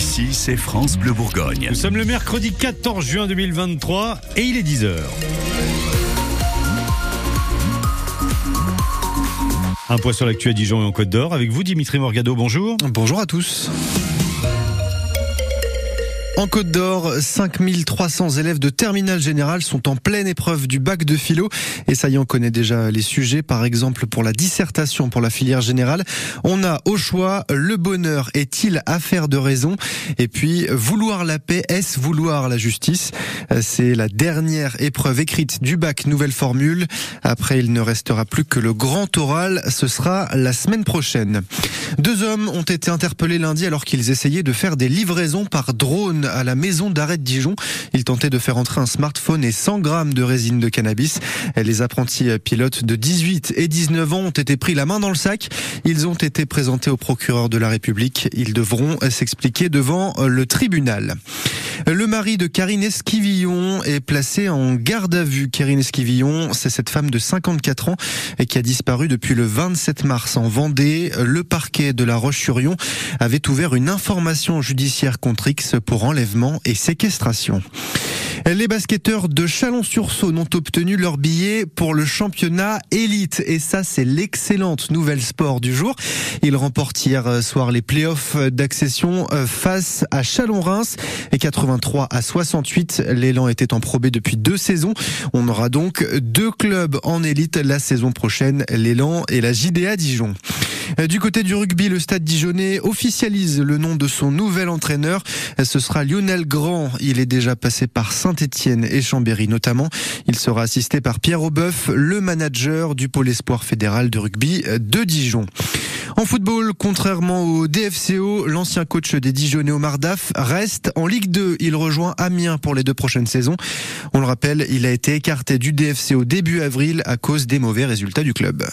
Ici, c'est France Bleu Bourgogne. Nous sommes le mercredi 14 juin 2023 et il est 10h. Un point sur l'actu à Dijon et en Côte d'Or avec vous Dimitri Morgado, bonjour. Bonjour à tous. En Côte d'Or, 5300 élèves de terminale générale sont en pleine épreuve du bac de philo. Et ça y est, on connaît déjà les sujets. Par exemple, pour la dissertation pour la filière générale, on a au choix le bonheur est-il affaire de raison? Et puis, vouloir la paix, est-ce vouloir la justice? C'est la dernière épreuve écrite du bac nouvelle formule. Après, il ne restera plus que le grand oral. Ce sera la semaine prochaine. Deux hommes ont été interpellés lundi alors qu'ils essayaient de faire des livraisons par drone à la maison d'arrêt de Dijon. Ils tentaient de faire entrer un smartphone et 100 grammes de résine de cannabis. Les apprentis pilotes de 18 et 19 ans ont été pris la main dans le sac. Ils ont été présentés au procureur de la République. Ils devront s'expliquer devant le tribunal. Le mari de Karine Esquivillon est placé en garde à vue. Karine Esquivillon, c'est cette femme de 54 ans et qui a disparu depuis le 27 mars en Vendée. Le parquet de la Roche-sur-Yon avait ouvert une information judiciaire contre X pour enlèvement et séquestration. Les basketteurs de Chalon-sur-Saône ont obtenu leur billet pour le championnat élite. Et ça, c'est l'excellente nouvelle sport du jour. Ils remportent hier soir les playoffs d'accession euh, face à Chalon-Reims. Et 83 à 68, l'élan était en probé depuis deux saisons. On aura donc deux clubs en élite la saison prochaine, l'élan et la JDA Dijon. Euh, du côté du rugby, le stade dijonnais officialise le nom de son nouvel entraîneur. Euh, ce sera Lionel Grand. Il est déjà passé par Saint-Etienne et Chambéry notamment. Il sera assisté par Pierre Aubeuf, le manager du pôle espoir fédéral de rugby de Dijon. En football, contrairement au DFCO, l'ancien coach des Dijonais Omar Daf reste en Ligue 2. Il rejoint Amiens pour les deux prochaines saisons. On le rappelle, il a été écarté du DFCO début avril à cause des mauvais résultats du club.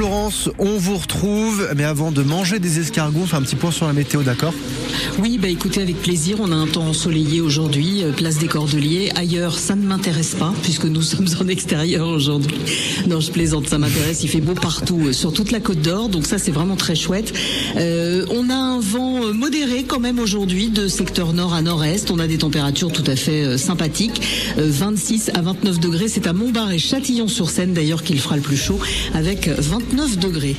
Florence, on vous retrouve, mais avant de manger des escargots, on fait un petit point sur la météo, d'accord? Oui, bah écoutez, avec plaisir, on a un temps ensoleillé aujourd'hui, euh, place des Cordeliers. Ailleurs, ça ne m'intéresse pas, puisque nous sommes en extérieur aujourd'hui. Non, je plaisante, ça m'intéresse, il fait beau partout, euh, sur toute la côte d'Or, donc ça c'est vraiment très chouette. Euh, on a un vent modéré quand même aujourd'hui, de secteur nord à nord-est, on a des températures tout à fait sympathiques, 26 à 29 degrés, c'est à Montbard et Châtillon-sur-Seine d'ailleurs qu'il fera le plus chaud, avec 20 9 degrés.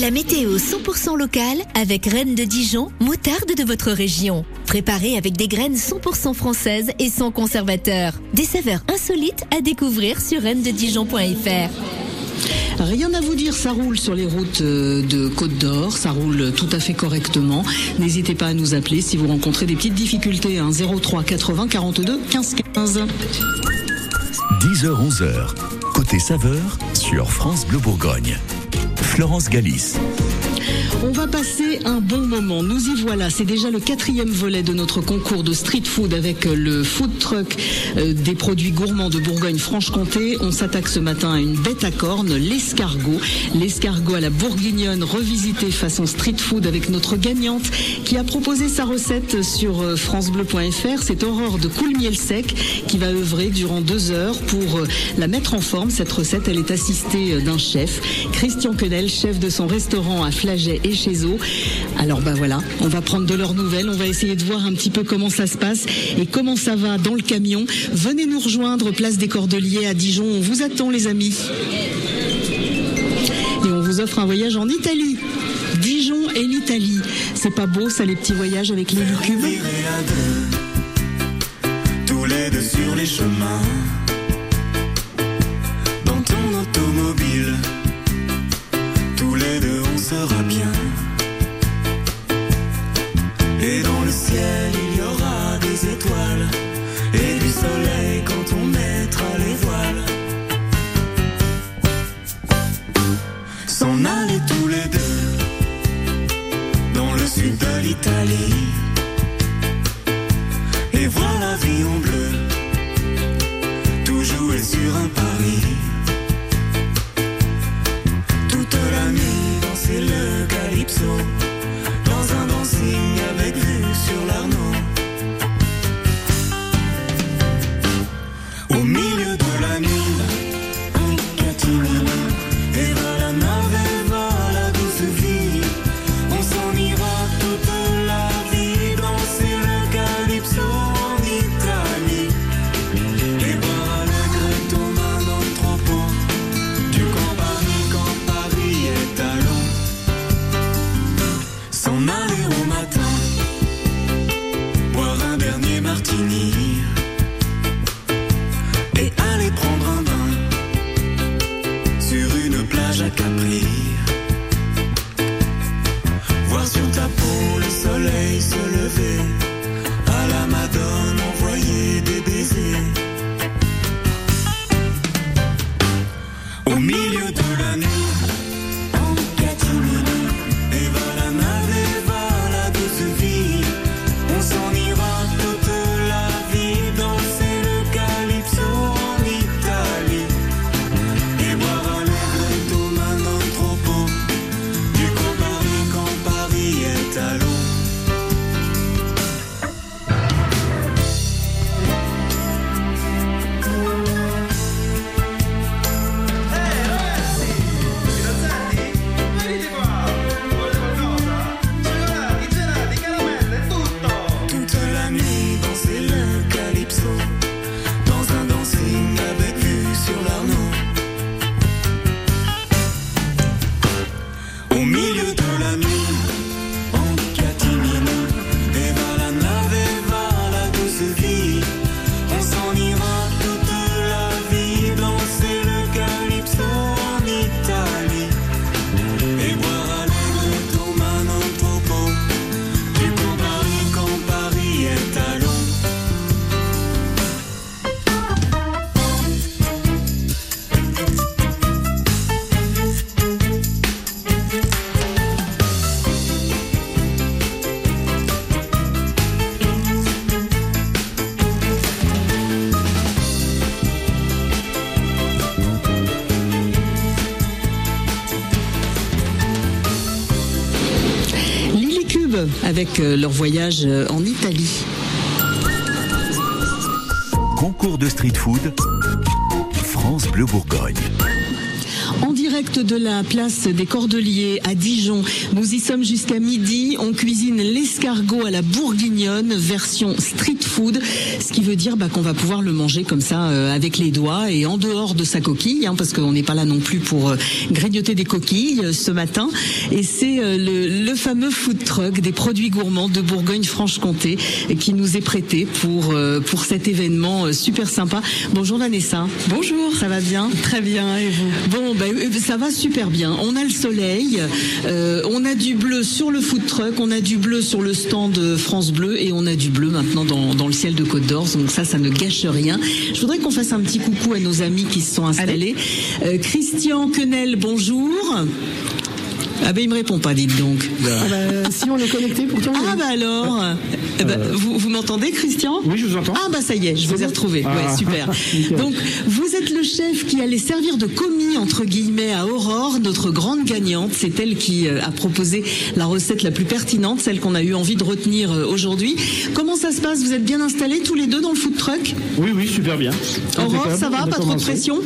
La météo 100% locale avec Rennes de Dijon, moutarde de votre région. Préparée avec des graines 100% françaises et sans conservateur. Des saveurs insolites à découvrir sur rennededijon.fr. Rien à vous dire, ça roule sur les routes euh, de Côte d'Or, ça roule tout à fait correctement. N'hésitez pas à nous appeler si vous rencontrez des petites difficultés. 03 80 42 15 15. 10h 11h. Côté saveur sur France Bleu Bourgogne. Florence Galis. On va passer un bon moment. Nous y voilà. C'est déjà le quatrième volet de notre concours de street food avec le food truck euh, des produits gourmands de Bourgogne-Franche-Comté. On s'attaque ce matin à une bête à cornes, l'escargot. L'escargot à la bourguignonne revisité façon street food avec notre gagnante qui a proposé sa recette sur euh, francebleu.fr. C'est Aurore de Coulmiel Sec qui va œuvrer durant deux heures pour euh, la mettre en forme. Cette recette, elle est assistée d'un chef, Christian Quenel, chef de son restaurant à Flaget et chez eux. Alors bah voilà, on va prendre de leurs nouvelles, on va essayer de voir un petit peu comment ça se passe et comment ça va dans le camion. Venez nous rejoindre, place des Cordeliers à Dijon. On vous attend les amis. Et on vous offre un voyage en Italie. Dijon et l'Italie. C'est pas beau ça les petits voyages avec les lucubes sur les chemins. Dans ton automobile. Tous les deux on sera bien. Avec euh, leur voyage euh, en Italie. Concours de street food. France Bleu Bourgogne. De la place des Cordeliers à Dijon, nous y sommes jusqu'à midi. On cuisine l'escargot à la bourguignonne, version street food, ce qui veut dire bah, qu'on va pouvoir le manger comme ça euh, avec les doigts et en dehors de sa coquille, hein, parce qu'on n'est pas là non plus pour euh, grignoter des coquilles euh, ce matin. Et c'est le, le fameux food truck des produits gourmands de Bourgogne-Franche-Comté qui nous est prêté pour pour cet événement super sympa. Bonjour Vanessa. Bonjour. Ça va bien? Très bien. Et vous? Bon, ben ça va super bien. On a le soleil, euh, on a du bleu sur le food truck, on a du bleu sur le stand France Bleu et on a du bleu maintenant dans, dans le ciel de Côte d'Or. Donc ça, ça ne gâche rien. Je voudrais qu'on fasse un petit coucou à nos amis qui se sont installés. Euh, Christian Quenel, bonjour. Ah ben il me répond pas, dites donc. si on est connecté, pourtant. Ah bah alors, Eh ben, vous, vous m'entendez Christian? Oui, je vous entends. Ah bah ça y est, je vous ai retrouvé. Ah. Ouais, super. Donc vous êtes le chef qui allait servir de commis entre guillemets à Aurore, notre grande gagnante. C'est elle qui euh, a proposé la recette la plus pertinente, celle qu'on a eu envie de retenir euh, aujourd'hui. Comment ça se passe? Vous êtes bien installés tous les deux dans le food truck? Oui, oui, super bien. Aurore, ça va? On a Pas trop de pression?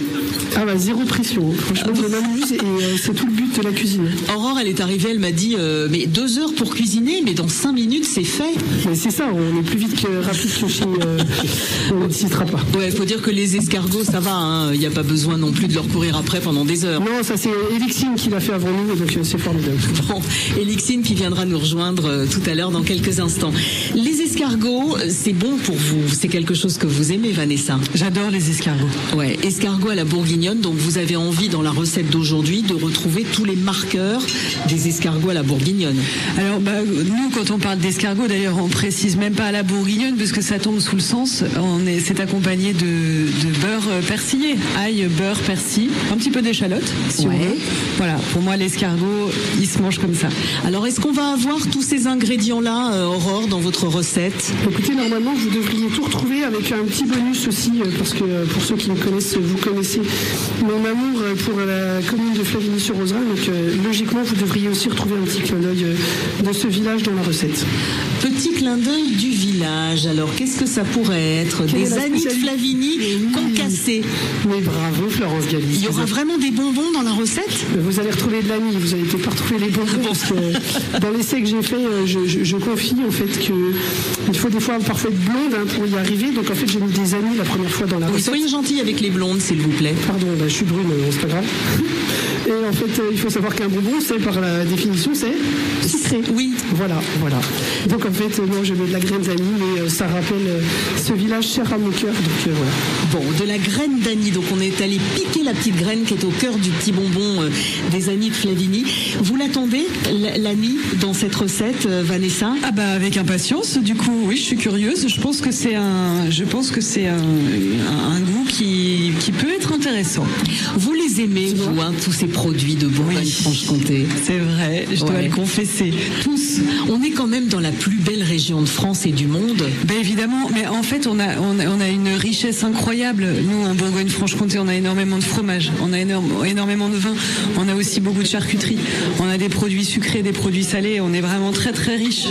Ah bah zéro pression. Franchement, je m'amuse et euh, c'est tout le but de la cuisine. Aurore, elle est arrivée, elle m'a dit euh, mais deux heures pour cuisiner, mais dans cinq minutes c'est fait. Mais c'est ça, on est plus vite que rapide que chez. Euh, on ne citera pas. Ouais, faut dire que les escargots, ça va. hein. Il n'y a pas besoin non plus de leur courir après pendant des heures. Non, ça c'est Elixine qui l'a fait avant nous, donc euh, c'est formidable. Bon, Elixine qui viendra nous rejoindre tout à l'heure dans quelques instants. Les escargots, c'est bon pour vous. C'est quelque chose que vous aimez, Vanessa. J'adore les escargots. Ouais, escargots à la bourguignonne. Donc vous avez envie dans la recette d'aujourd'hui de retrouver tous les marqueurs des escargots à la bourguignonne. Alors, bah, nous, quand on parle d'escargots, d'ailleurs, on précise même pas à la bourguignonne, parce que ça tombe sous le sens. On est, c'est accompagné de, de beurre euh, persillé, ail, beurre, persil, un petit peu d'échalote, si on Ouais. veut. Voilà, pour moi, l'escargot, il se mange comme ça. Alors est-ce qu'on va avoir tous ces ingrédients-là, euh, Aurore, dans votre recette? Écoutez, normalement, vous devriez tout retrouver avec un petit bonus aussi, euh, parce que pour ceux qui me connaissent, vous connaissez mon amour pour la commune de Flavigny-sur-Roserin. Donc, euh, logiquement, vous devriez aussi retrouver un petit clin d'œil euh, de ce village dans la recette. Petit clin d'œil du village. Alors qu'est-ce que ça pourrait être Quelle Des anis de Oui. concassés. Mais bravo, Florence Galis. Il y aura vraiment des bonbons dans la recette Vous allez retrouver de l'ami, vous allez peut-être pas retrouver les bonbons parce que dans l'essai que j'ai fait, euh, je, je- je confie en fait que il faut des fois parfois être blonde hein, pour y arriver. Donc en fait j'ai mis des amis la première fois dans la Oui, recette. soyez gentils avec les blondes, s'il vous plaît. Pardon, bah, je suis brune, mais c'est pas grave. Et en fait, euh, il faut savoir qu'un bonbon, par la définition, c'est sucré. Oui, Voilà, voilà. Donc en fait, non, je mets de la graine d'anis, mais euh, ça rappelle euh, ce village cher à mon cœur. Donc euh, voilà. Bon, de la graine d'anis. Donc on est allé piquer la petite graine qui est au cœur du petit bonbon euh, des anis de Flavigny. Vous l'attendez, l- l'ani, dans cette recette, euh, Vanessa? Ah bah avec impatience. Du coup, oui, je suis curieuse. Je pense que c'est un, je pense que c'est un, un- un goût qui, qui peut être intéressant. Vous les aimez, vous, hein, tous ces produits de Bourgogne-Franche-Comté C'est vrai, je dois Ouais. le confesser. Tous. On est quand même dans la plus belle région de France et du monde. Ben évidemment, mais en fait, on a, on a, on a une richesse incroyable. Nous, en Bourgogne-Franche-Comté, on a énormément de fromage, on a énorme- énormément de vin, on a aussi beaucoup de charcuterie, on a des produits sucrés, des produits salés, on est vraiment très très riche.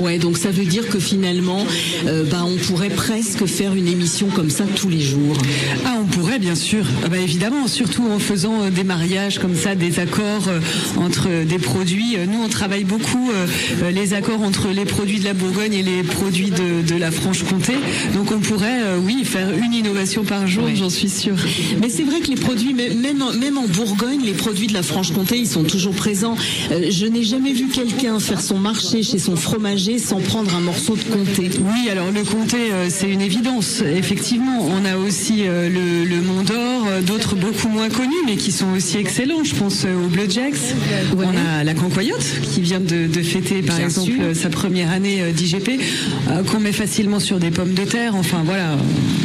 Ouais, donc ça veut dire que finalement, euh, bah, on pourrait presque faire une émission comme ça tous les jours. Ah, on pourrait bien sûr. Ah bah, évidemment, surtout en faisant euh, des mariages comme ça, des accords euh, entre des produits. Euh, Nous, on travaille beaucoup euh, euh, les accords entre les produits de la Bourgogne et les produits de, de la Franche-Comté. Donc, on pourrait, oui, faire une innovation par jour, j'en suis sûre. Mais c'est vrai que les produits, même, même en- même en Bourgogne, les produits de la Franche-Comté, ils sont toujours présents. Je n'ai jamais vu quelqu'un faire son marché chez son fromager sans prendre un morceau de comté. Oui, alors le comté, c'est une évidence. Effectivement, on a aussi le, le Mont d'Or, d'autres beaucoup moins connus, mais qui sont aussi excellents. Je pense au Bleu Jacks. On a la Cancoyote, qui vient de, de fêter, par Bien exemple, sûr. euh, sa première année euh, d'IGP, euh, qu'on met facilement sur des pommes de terre. Enfin, voilà,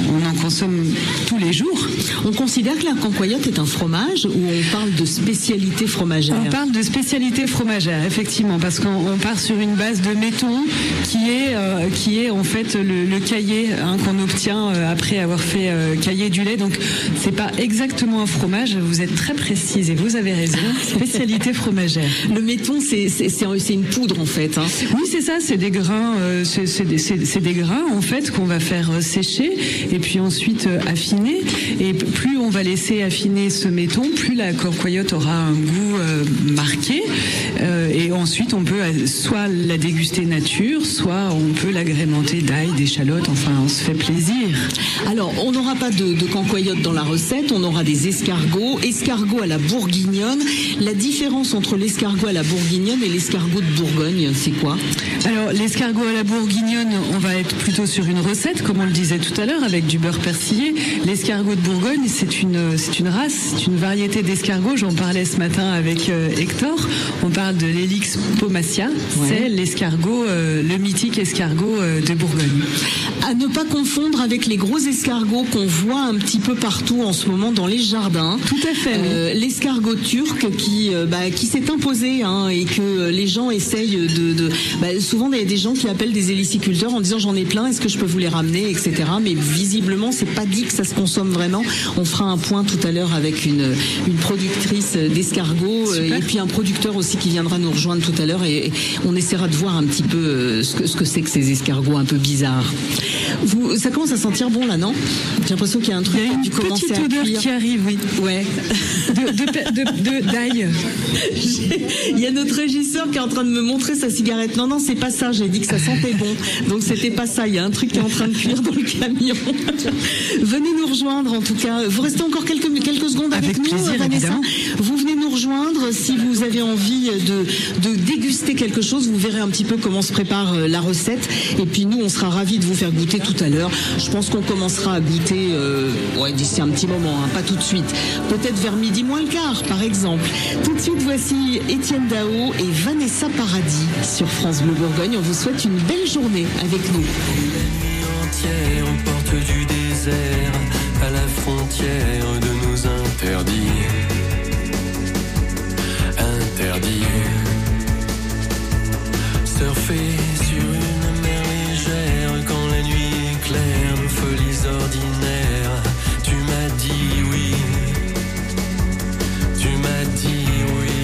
on en consomme tous les jours. On considère que la cancoyote est un fromage ou on parle de spécialité fromagère On parle de spécialité fromagère, effectivement, parce qu'on on part sur une base de méton qui est, euh, qui est en fait le, le cahier hein, qu'on obtient euh, après avoir fait euh, cahier du lait. Donc, c'est pas exactement un fromage. Vous êtes très précise et vous avez raison. Spécialité fromagère. Le méton, c'est c'est- c'est un- c'est une poudre en fait. hein. Oui, c'est ça, c'est des grains, euh, c'est des, grains en fait qu'on va faire sécher et puis ensuite euh, affiner. Et plus on va laisser affiner ce méton, plus la corcoyote aura un goût euh, marqué. Euh, et ensuite, on peut soit la déguster nature, soit on peut l'agrémenter d'ail, d'échalotes. Enfin, on se fait plaisir. Alors, on n'aura pas de, de cancoyote dans la recette, on aura des escargots, escargots à la bourguignonne. La différence entre l'escargot à la bourguignonne et l'escargot de Bourgogne, c'est quoi? Alors, l'escargot à la bourguignonne, on va être plutôt sur une recette, comme on le disait tout à l'heure, avec du beurre persillé. L'escargot de Bourgogne, c'est une, c'est une race, c'est une variété d'escargot. J'en parlais ce matin avec euh, Hector. On parle de l'Helix pomacia. C'est l'escargot, euh, le mythique escargot euh, de Bourgogne. À ne pas confondre avec les gros escargots qu'on voit un petit peu partout en ce moment dans les jardins. Tout à fait. oui. L'escargot turc qui, bah, qui s'est imposé hein, et que les gens essayent de... de bah, souvent, il y a des gens qui appellent des héliciculteurs en disant j'en ai plein, est-ce que je peux vous les ramener, etc. Mais visiblement, c'est pas dit que ça se consomme vraiment. On fera un point tout à l'heure avec une, une productrice d'escargots euh, et puis un producteur aussi qui viendra nous rejoindre tout à l'heure et, et on essaiera de voir un petit peu euh, ce que ce que c'est que ces escargots un peu bizarres. Vous, ça commence à sentir bon là, non? J'ai l'impression qu'il y a un truc Il y a qui une commencer petite à odeur cuire. qui arrive, oui. Ouais. De- d'ail. Il y a notre régisseur qui est en train de me montrer sa cigarette. Non, non, c'est pas ça. J'ai dit que ça sentait bon. Donc c'était pas ça. Il y a un truc qui est en train de cuire dans le camion. Venez nous rejoindre en tout cas. Vous restez encore quelques, quelques secondes avec, Avec nous, plaisir, Vanessa. évidemment. Vous venez nous rejoindre si vous avez envie de, de déguster quelque chose. Vous verrez un petit peu comment se prépare euh, la recette. Et puis nous, on sera ravis de vous faire goûter tout à l'heure. Je pense qu'on commencera à goûter euh, ouais, d'ici un petit moment, hein, pas tout de suite. Peut-être vers midi moins le quart, par exemple. Tout de suite, voici Étienne Dao et Vanessa Paradis sur France Bleu Bourgogne. On vous souhaite une belle journée avec nous. entière aux portes du à la frontière de nos interdits. Interdits. Surfer sur une mer légère quand la nuit éclaire nos folies ordinaires. Tu m'as dit oui. Tu m'as dit oui.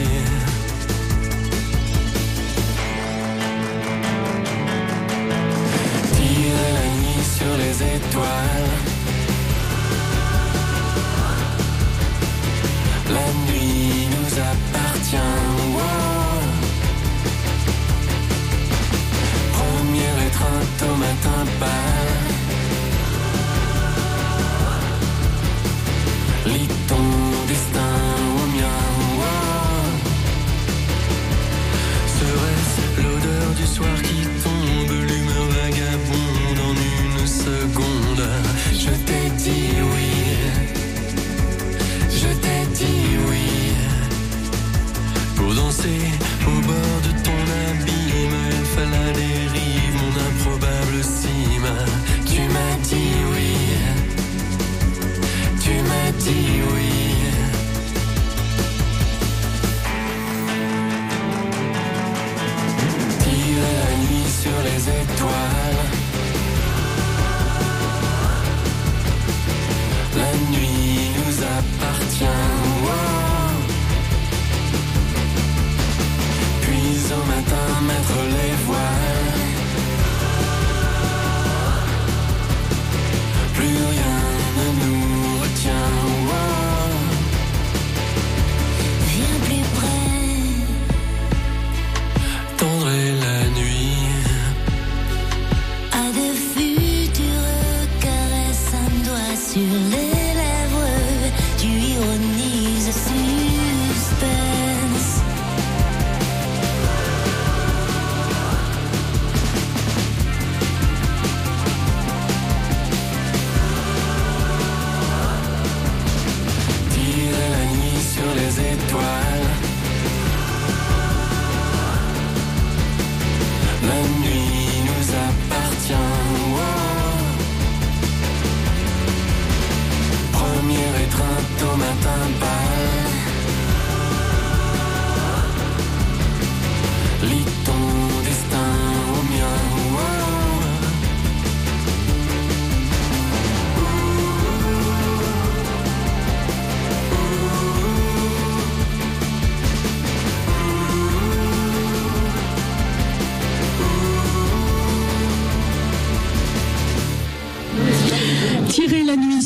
Tirer la nuit sur les étoiles. Au matin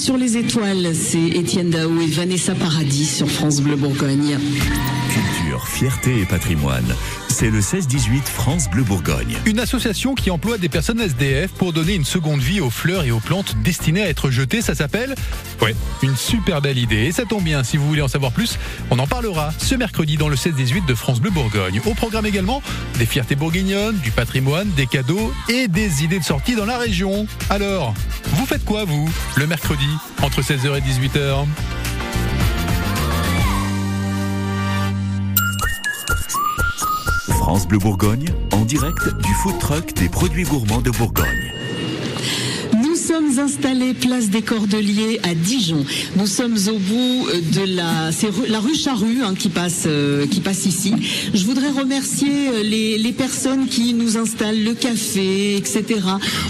sur les étoiles, c'est Étienne Dao et Vanessa Paradis sur France Bleu Bourgogne. Culture, fierté et patrimoine. C'est le 16-18 France Bleu Bourgogne. Une association qui emploie des personnes SDF pour donner une seconde vie aux fleurs et aux plantes destinées à être jetées. Ça s'appelle Ouais, une super belle idée. Et ça tombe bien, si vous voulez en savoir plus, on en parlera ce mercredi dans le 16-18 de France Bleu Bourgogne. Au programme également des fiertés bourguignonnes, du patrimoine, des cadeaux et des idées de sortie dans la région. Alors, vous faites quoi vous, le mercredi, entre 16h et 18h France Bleu Bourgogne, en direct du food truck des produits gourmands de Bourgogne. Installés place des Cordeliers à Dijon. Nous sommes au bout de la, c'est rue- la rue Charrue hein, qui passe, euh, qui passe ici. Je voudrais remercier euh, les, les personnes qui nous installent le café, etc.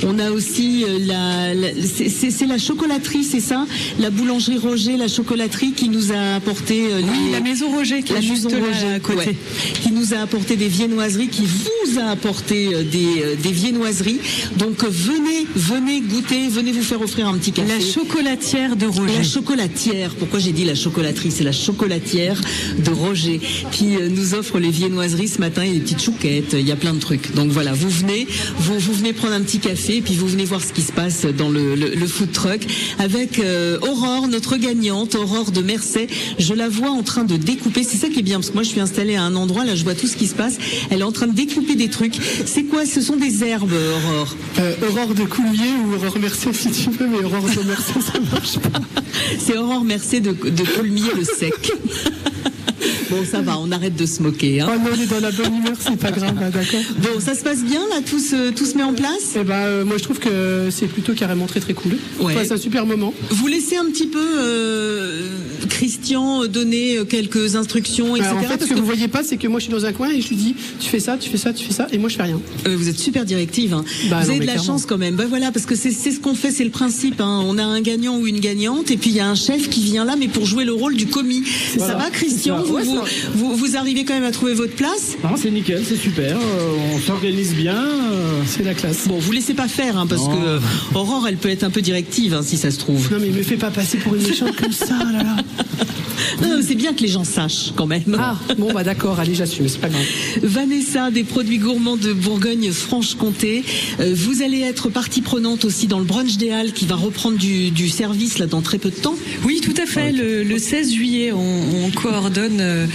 On a aussi euh, la, la- c'est- la chocolaterie, c'est ça, la boulangerie Roger, la chocolaterie qui nous a apporté Oui, la maison Roger qui la est juste là à côté. ouais, qui nous a apporté des viennoiseries, qui vous a apporté des, des viennoiseries. Donc venez, venez goûter, venez vous faire offrir un petit café. La chocolatière de Roger. La chocolatière. Pourquoi j'ai dit la chocolaterie C'est la chocolatière de Roger qui euh, nous offre les viennoiseries ce matin. Il y a des petites chouquettes, il y a plein de trucs. Donc voilà, vous venez, vous, vous venez prendre un petit café, puis vous venez voir ce qui se passe dans le, le- le food truck avec euh, Aurore, notre gagnante, Aurore de Mercey. Je la vois en train de découper. C'est ça qui est bien parce que moi je suis installée à un endroit là, je vois tout ce qui se passe. Elle est en train de découper des trucs. C'est quoi? Ce sont des herbes, Aurore? Euh, Aurore de Coulier ou Aurore Mercier si tu veux, mais Aurore Mercier ça marche pas. C'est Aurore Mercé de Colmier le sec. Bon, ça va, on arrête de se moquer. Hein. Oh non, on est dans la bonne humeur, c'est pas grave, hein, d'accord Bon, ça se passe bien là, tout se, tout se met en place? Eh ben, euh, moi je trouve que c'est plutôt carrément très très cool. Ouais. Enfin, c'est un super moment. Vous laissez un petit peu euh, Christian donner quelques instructions, etc. Alors, en fait, ce que que vous voyez pas, c'est que moi je suis dans un coin et je lui dis, tu fais ça, tu fais ça, tu fais ça, et moi je fais rien. euh, vous êtes super directive. hein. Bah, vous non, avez de la clairement. chance quand même. Ben voilà, parce que c'est c'est ce qu'on fait, c'est le principe. hein. On a un gagnant ou une gagnante, et puis il y a un chef qui vient là, mais pour jouer le rôle du commis. Ça va, Christian? C'est ça. vous, Ouais, vous, ça vous, vous arrivez quand même à trouver votre place Non, c'est nickel, c'est super. euh, on s'organise bien. euh, C'est la classe. Bon, vous laissez pas faire, hein, parce Non. que euh, Aurore, elle peut être un peu directive, hein, si ça se trouve. Non mais me fais pas passer pour une méchante comme ça, là là. Non, c'est bien que les gens sachent quand même. Ah, bon bah d'accord, allez j'assume, c'est pas grave. Vanessa des produits gourmands de Bourgogne-Franche-Comté. Euh, vous allez être partie prenante aussi dans le brunch des Halles qui va reprendre du, du service là dans très peu de temps. Oui, tout à fait. Le, le 16 juillet, on, on coordonne euh,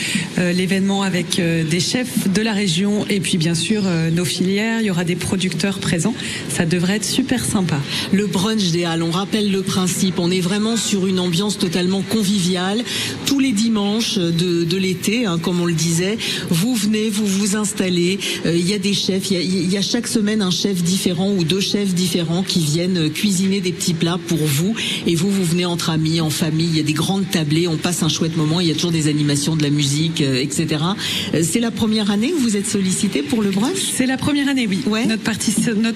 l'événement avec euh, des chefs de la région et puis bien sûr euh, nos filières. Il y aura des producteurs présents. Ça devrait être super sympa. Le brunch des Halles, on rappelle le principe. On est vraiment sur une ambiance totalement conviviale. Tous les dimanches de, l'été, hein, comme on le disait, vous venez, vous vous installez. Euh, Il y a des chefs. Il y y a chaque semaine un chef différent ou deux chefs différents qui viennent euh, cuisiner des petits plats pour vous. Et vous, vous venez entre amis, en famille. Il y a des grandes tablées. On passe un chouette moment. Il y a toujours des animations, de la musique, euh, etc. Euh, C'est la première année que vous êtes sollicité pour le brunch? C'est la première année, oui. Ouais. Notre,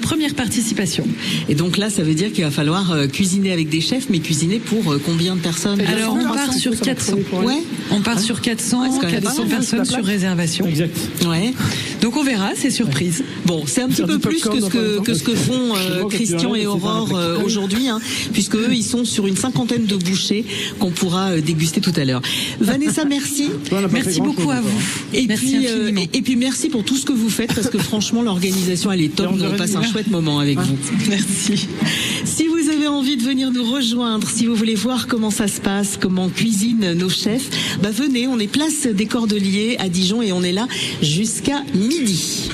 première participation. Et donc là, ça veut dire qu'il va falloir euh, cuisiner avec des chefs, mais cuisiner pour combien de personnes? Alors on part sur 400. Ouais. On part sur 400, Ouais, c'est quand même pas 400 mal, personnes sur réservation. Exact. Ouais. Donc on verra, c'est surprise. Bon, c'est un petit peu plus que ce que, dans un que ce que font euh, Christian et Aurore euh, aujourd'hui, hein, puisque eux, ils sont sur une cinquantaine de bouchées qu'on pourra euh, déguster tout à l'heure. Vanessa, merci. Merci beaucoup à vous. Et Merci puis, euh, et, et puis merci pour tout ce que vous faites parce que franchement l'organisation elle est top. Et on Nous, on passe un chouette moment avec vous. Merci. Si vous avez envie de venir nous rejoindre, si vous voulez voir comment ça se passe, comment cuisinent nos chefs, bah venez, on est place des Cordeliers à Dijon et on est là jusqu'à midi.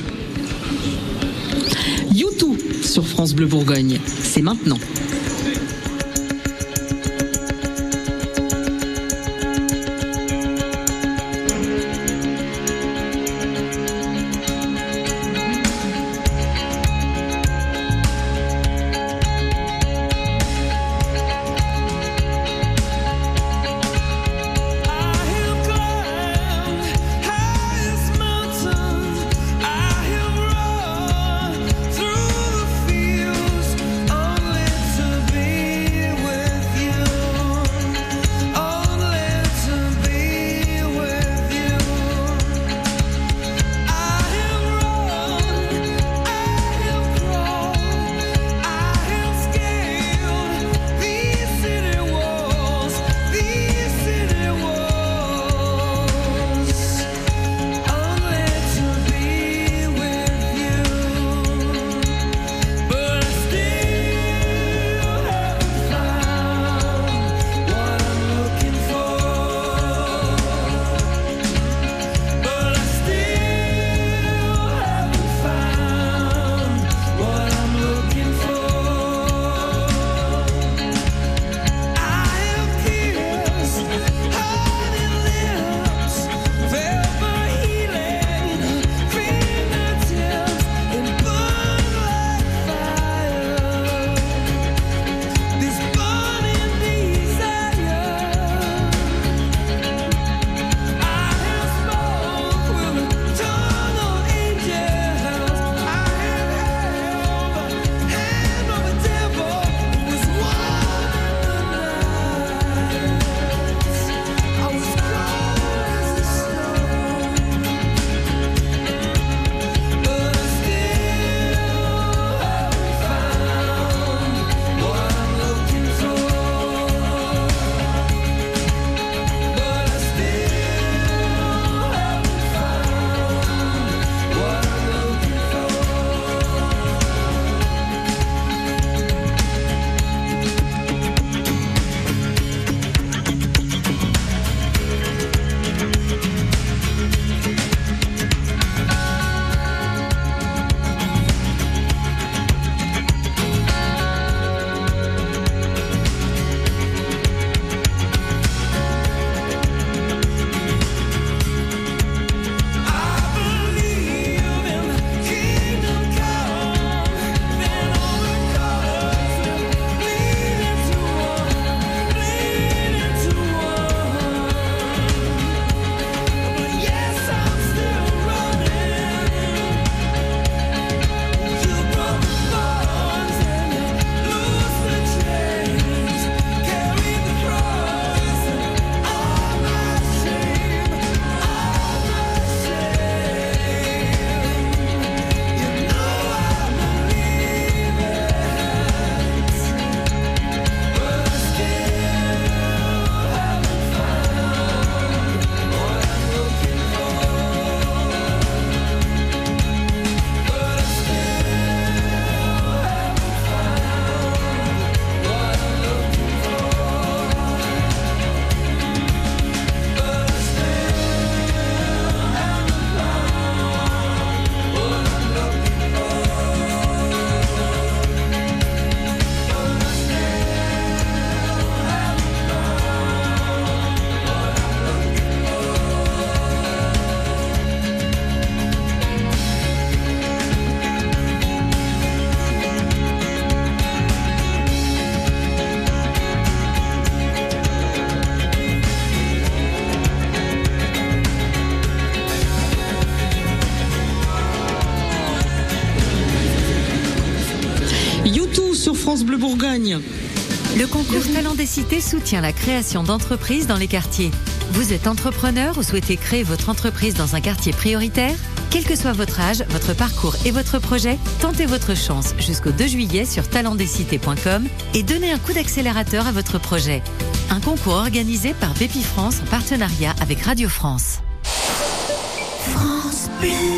YouTube sur France Bleu Bourgogne, c'est maintenant. Bleu Bourgogne. Le concours Talent des Cités soutient la création d'entreprises dans les quartiers. Vous êtes entrepreneur ou souhaitez créer votre entreprise dans un quartier prioritaire? Quel que soit votre âge, votre parcours et votre projet, tentez votre chance jusqu'au 2 juillet sur talentdescités.com et donnez un coup d'accélérateur à votre projet. Un concours organisé par Bépi France en partenariat avec Radio France. France Bleu.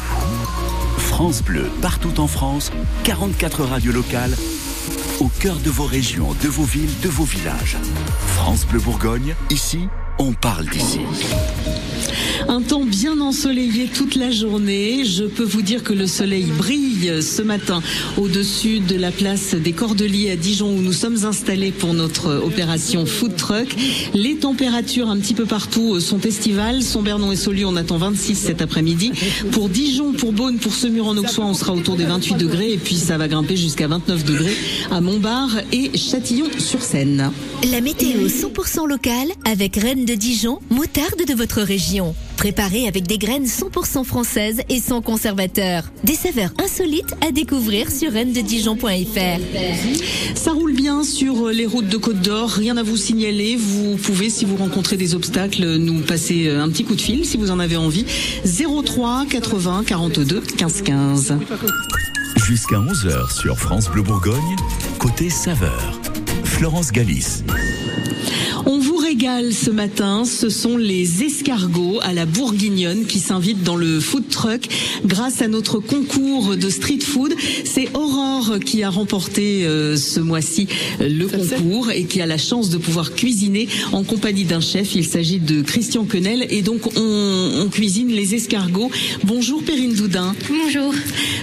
France Bleu, partout en France, 44 radios locales, au cœur de vos régions, de vos villes, de vos villages. France Bleu Bourgogne, ici, on parle d'ici. Un temps bien ensoleillé toute la journée. Je peux vous dire que le soleil brille ce matin au-dessus de la place des Cordeliers à Dijon où nous sommes installés pour notre opération Food Truck. Les températures un petit peu partout sont estivales. Son-Bernon et Saulieu, on attend 26 cet après-midi. Pour Dijon, pour Beaune, pour Semur-en-Auxois, on sera autour des 28 degrés et puis ça va grimper jusqu'à 29 degrés à Montbard et Châtillon-sur-Seine. La météo 100% locale avec Rennes de Dijon, moutarde de votre région. Préparée avec des graines 100% françaises et sans conservateur. Des saveurs insolites à découvrir sur rennededijon.fr. Ça roule bien sur les routes de Côte d'Or, rien à vous signaler. Vous pouvez, si vous rencontrez des obstacles, nous passer un petit coup de fil si vous en avez envie. 03 80 42 15 15. Jusqu'à 11h sur France Bleu Bourgogne, côté saveur. Florence Galis. Ce matin, ce sont les escargots à la bourguignonne qui s'invitent dans le food truck grâce à notre concours de street food. C'est Aurore qui a remporté euh, ce mois-ci euh, le concours et qui a la chance de pouvoir cuisiner en compagnie d'un chef. Il s'agit de Christian Quenel et donc on, on cuisine les escargots. Bonjour Perrine Doudin. Bonjour.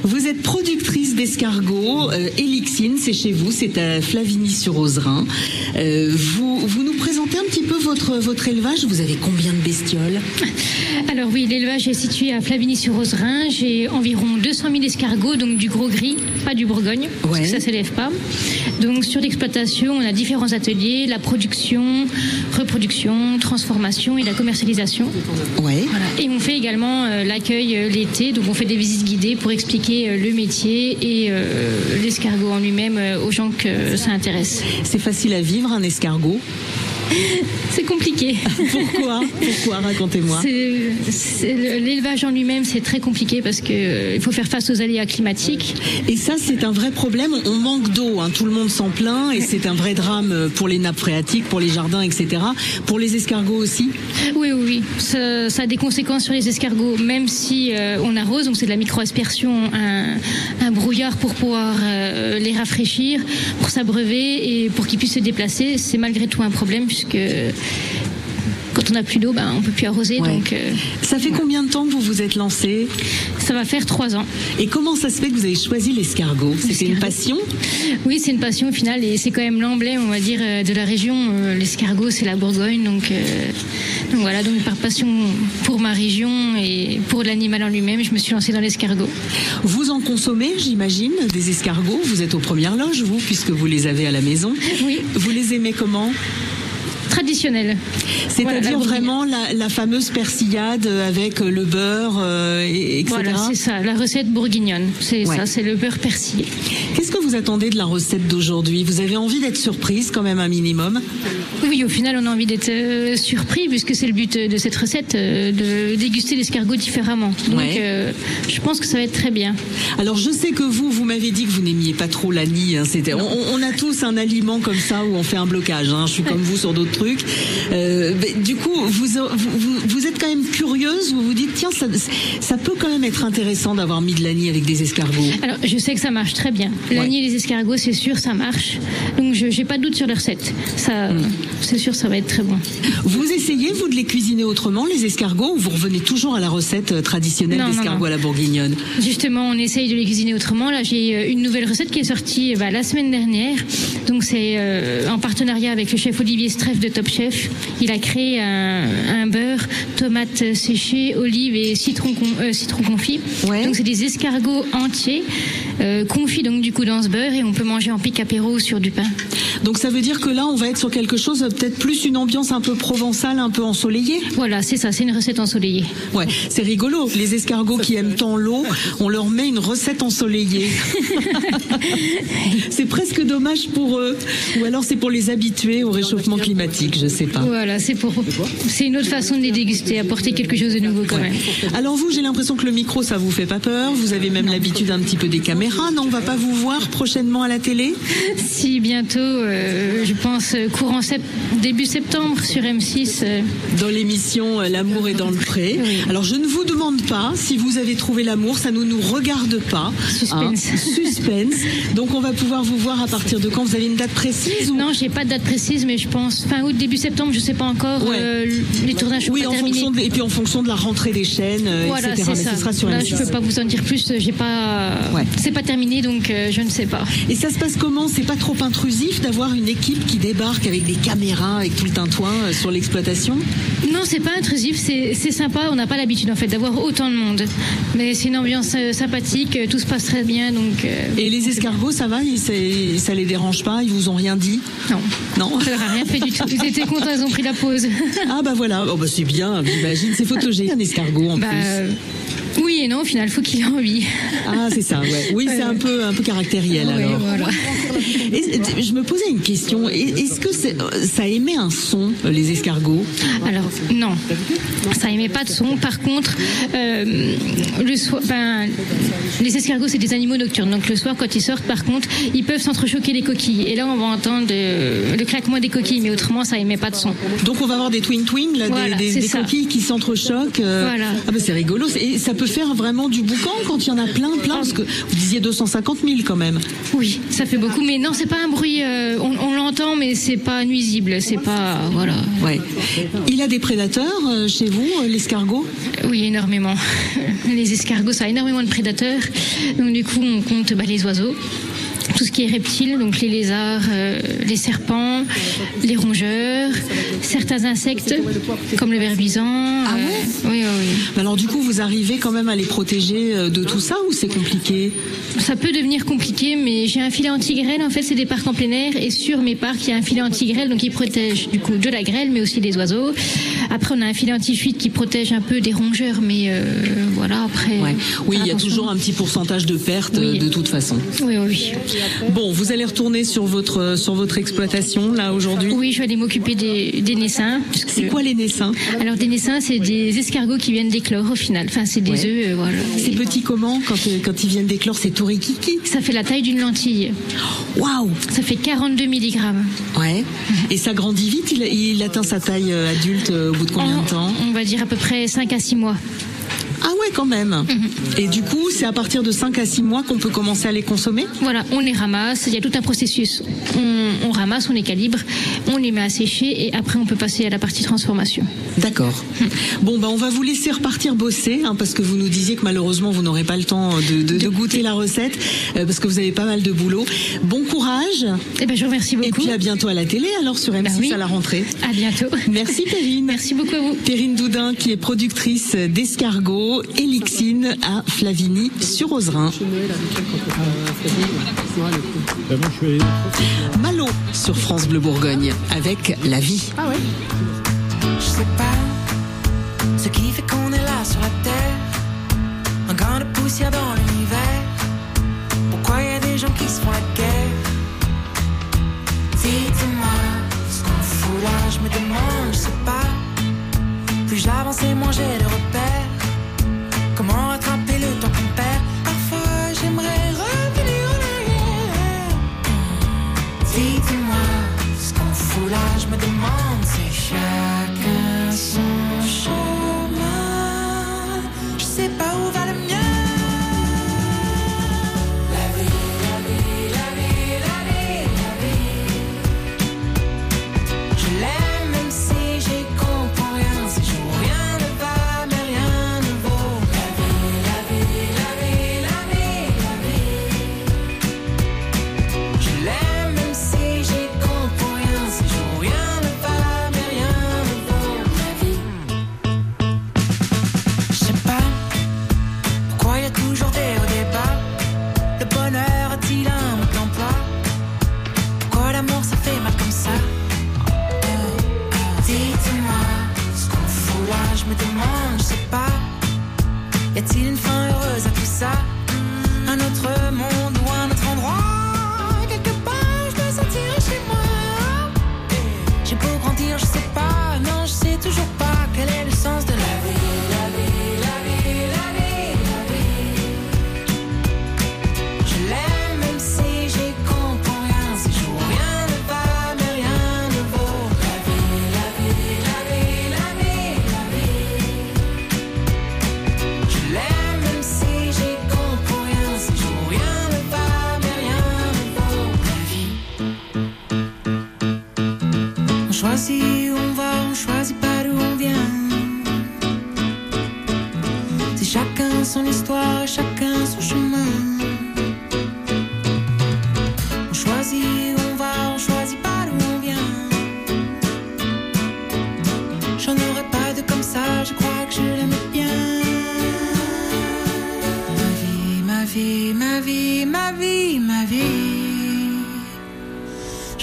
Vous êtes productrice d'escargots. Euh, Elixine, c'est chez vous, c'est à Flavigny-sur-Ozerin. Euh, vous, vous nous présentez un petit peu votre, votre élevage. Vous avez combien de bestioles? Alors oui, l'élevage est situé à Flavigny-sur-Ozerin. J'ai environ 200 000 escargots, donc du gros gris, pas du Bourgogne, parce que ça s'élève pas. Donc sur l'exploitation, on a différents ateliers, la production, reproduction, transformation et la commercialisation. Ouais. Voilà. Et on fait également euh, l'accueil euh, l'été, donc on fait des visites guidées pour expliquer euh, le métier et l'escargot en lui-même aux gens que ça intéresse. C'est facile à vivre un escargot? C'est compliqué. Pourquoi? Pourquoi? Racontez-moi. L'élevage en lui-même, c'est très compliqué parce que euh, faut faire face aux aléas climatiques. Et ça, c'est un vrai problème. On manque d'eau, hein. tout le monde s'en plaint, et c'est un vrai drame pour les nappes phréatiques, pour les jardins, etc. Pour les escargots aussi? Oui, oui, oui. Ça, ça a des conséquences sur les escargots, même si euh, on arrose, donc c'est de la micro-aspersion, un, un brouillard pour pouvoir euh, les rafraîchir, pour s'abreuver et pour qu'ils puissent se déplacer. C'est malgré tout un problème puisque quand on n'a plus d'eau, ben, on peut plus arroser. Ouais. Donc, euh, Ça fait combien de temps que vous vous êtes lancé? Ça va faire trois ans. Et comment ça se fait que vous avez choisi l'escargot? C'était une passion? Oui, c'est une passion au final et c'est quand même l'emblème, on va dire, euh, de la région. Euh, L'escargot, c'est la Bourgogne, donc, euh, donc voilà. Donc par passion pour ma région et pour l'animal en lui-même, je me suis lancée dans l'escargot. Vous en consommez, j'imagine, des escargots? Vous êtes aux premières loges, vous, puisque vous les avez à la maison. Oui. Vous les aimez comment? Traditionnel. Voilà, C'est-à-dire la vraiment la, la fameuse persillade avec le beurre, euh, et, etc. Voilà, c'est ça, la recette bourguignonne. C'est Ouais. ça, c'est le beurre persillé. Qu'est-ce que vous attendez de la recette d'aujourd'hui? Vous avez envie d'être surprise quand même un minimum? Oui, au final, on a envie d'être euh, surpris puisque c'est le but euh, de cette recette, euh, de déguster l'escargot différemment. Donc, Ouais. euh, je pense que ça va être très bien. Alors je sais que vous, vous m'avez dit que vous n'aimiez pas trop l'anis. hein, c'était- on, on a tous un aliment comme ça où on fait un blocage. hein. Je suis comme vous sur d'autres trucs. Euh, du coup, vous, vous, vous- vous êtes quand même curieuse, vous vous dites, tiens, ça, ça peut quand même être intéressant d'avoir mis de l'agneau avec des escargots. Alors, je sais que ça marche très bien. L'agneau et les escargots, c'est sûr, ça marche. Donc, je n'ai pas de doute sur la recette. Ça, c'est sûr, ça va être très bon. Vous essayez, vous, de les cuisiner autrement, les escargots, ou vous revenez toujours à la recette euh, traditionnelle d'escargots à la bourguignonne? Justement, on essaye de les cuisiner autrement. Là, j'ai euh, une nouvelle recette qui est sortie euh, bah, la semaine dernière. Donc, c'est euh, en partenariat avec le chef Olivier Streff de Top Chef. Il a créé un, un beurre, tomates séchées, olives et citron, euh, citron confit. Donc, c'est des escargots entiers, euh, confits donc du coup dans ce beurre et on peut manger en pic apéro ou sur du pain. Donc ça veut dire que là, on va être sur quelque chose, euh, peut-être plus une ambiance un peu provençale, un peu ensoleillée Voilà, c'est ça, c'est une recette ensoleillée. Ouais, c'est rigolo. Les escargots qui aiment tant l'eau, on leur met une recette ensoleillée. c'est presque dommage pour eux. Ou alors c'est pour les habituer au réchauffement climatique, je sais pas. Voilà, c'est pour, c'est une autre façon de les déguster, apporter quelque chose de nouveau quand même. Alors vous, j'ai l'impression que le micro, ça vous fait pas peur. Vous avez même l'habitude un petit peu des caméras. Non, on va pas vous voir prochainement à la télé? Si bientôt, euh, je pense euh, courant sept- début septembre sur M6. euh, Dans l'émission L'amour est dans le pré. Alors je ne vous demande pas si vous avez trouvé l'amour, ça ne nous regarde pas. Suspense. Hein, suspense. Donc on va pouvoir vous voir à partir de quand? Vous avez une date précise ou... Non, j'ai pas de date précise, mais je pense fin août, début septembre, je sais pas encore. Ouais. euh, les tournages sont Oui, pas en terminés. fonction de, et puis en fonction de la rentrée des chaînes, euh, Voilà, etc. Mais ça. ce sera sur Là, M6. je peux pas vous en dire plus. J'ai pas. C'est pas terminé, donc euh, je ne sais pas. Et ça se passe comment? C'est pas trop intrusif d'avoir une équipe qui débarque avec des caméras, avec tout le tintouin euh, sur l'exploitation? Non, c'est pas intrusif, c'est sympa. On n'a pas l'habitude en fait d'avoir autant de monde, mais c'est une ambiance sympathique. Tout se passe très bien, donc. Et les escargots, ça va? Ils- Ça les dérange pas? Ils vous ont rien dit? Non. Non Ça leur a rien fait du tout. Ils étaient contents, ils ont pris la pause. Ah bah voilà, oh bah c'est bien, j'imagine. C'est photogénique un escargot en Bah, plus. euh, oui et non, au final, faut qu'il ait envie. Ah, c'est ça, ouais. Oui, c'est un peu, un peu caractériel Ouais, alors. voilà. Et, je me posais une question. Est-ce que ça émet un son, les escargots? Alors non, ça émet pas de son. Par contre, euh, le soir, ben, les escargots c'est des animaux nocturnes. Donc le soir, quand ils sortent, par contre, ils peuvent s'entrechoquer les coquilles. Et là, on va entendre euh, le claquement des coquilles, mais autrement, ça émet pas de son. Donc on va avoir des twin twin, là, des- Voilà, des, coquilles qui s'entrechoquent. euh. Voilà. Ah bah c'est rigolo. Et ça peut faire vraiment du boucan quand il y en a plein, plein. Parce que vous disiez 250 000 quand même. Oui, ça fait beaucoup, mais non, c'est pas un bruit. euh, on on l'entend, mais c'est pas nuisible. C'est pas voilà. Ouais. Il a des prédateurs euh, chez vous, euh, l'escargot? Oui, énormément. Les escargots, ça a énormément de prédateurs. Donc du coup, on compte bah, les oiseaux. Tout ce qui est reptiles, donc les lézards, euh, les serpents, les rongeurs, certains insectes, comme le verbisant. Ah ouais Oui, oui, oui. Alors du coup, vous arrivez quand même à les protéger euh, de tout ça ou c'est compliqué? Ça peut devenir compliqué, mais j'ai un filet anti-grêle. En fait, c'est des parcs en plein air. Et sur mes parcs, il y a un filet anti-grêle, donc il protège du coup de la grêle, mais aussi des oiseaux. Après, on a un filet anti-fuite qui protège un peu des rongeurs, mais euh, voilà, après. Ouais. Oui, il y a toujours un petit pourcentage de pertes euh, Oui. de toute façon. Oui, oui, oui. Bon, vous allez retourner sur votre sur votre exploitation là aujourd'hui. Oui, je vais aller m'occuper des, des naissins. C'est quoi les naissins Alors des naissins, c'est des escargots qui viennent d'éclore au final. Enfin, c'est des Ouais. œufs, euh, voilà. C'est petit comment quand, euh, quand ils viennent d'éclore C'est tout rikiki Ça fait la taille d'une lentille. Waouh Ça fait 42 mg. Ouais. Et ça grandit vite il, il atteint sa taille euh, adulte au bout de combien de temps On va dire à peu près 5 à 6 mois. Ah ouais, quand même. Et du coup, c'est à partir de 5 à 6 mois qu'on peut commencer à les consommer? Voilà, on les ramasse, il y a tout un processus. On, on ramasse, on les calibre, on les met à sécher et après on peut passer à la partie transformation. D'accord. Bon, bah, on va vous laisser repartir bosser, hein, parce que vous nous disiez que malheureusement, vous n'aurez pas le temps de, de- de goûter la recette, euh, parce que vous avez pas mal de boulot. Bon courage. Eh ben, je vous remercie beaucoup. Et puis à bientôt à la télé, alors sur M6 Bah oui. à la rentrée. À bientôt. Merci Perrine. Merci beaucoup à vous. Perrine Doudin, qui est productrice d'escargots et Lixine à Flavigny sur Ozerin. Malo sur France Bleu Bourgogne avec La Vie. Ah ouais Je sais pas ce qui fait qu'on est là sur la terre. Un grain de poussière dans l'univers. Pourquoi y a des gens qui se font la guerre? Dites-moi ce qu'on fout là, je me demande, je sais pas. Plus j'avance et moins j'ai de repères. Comment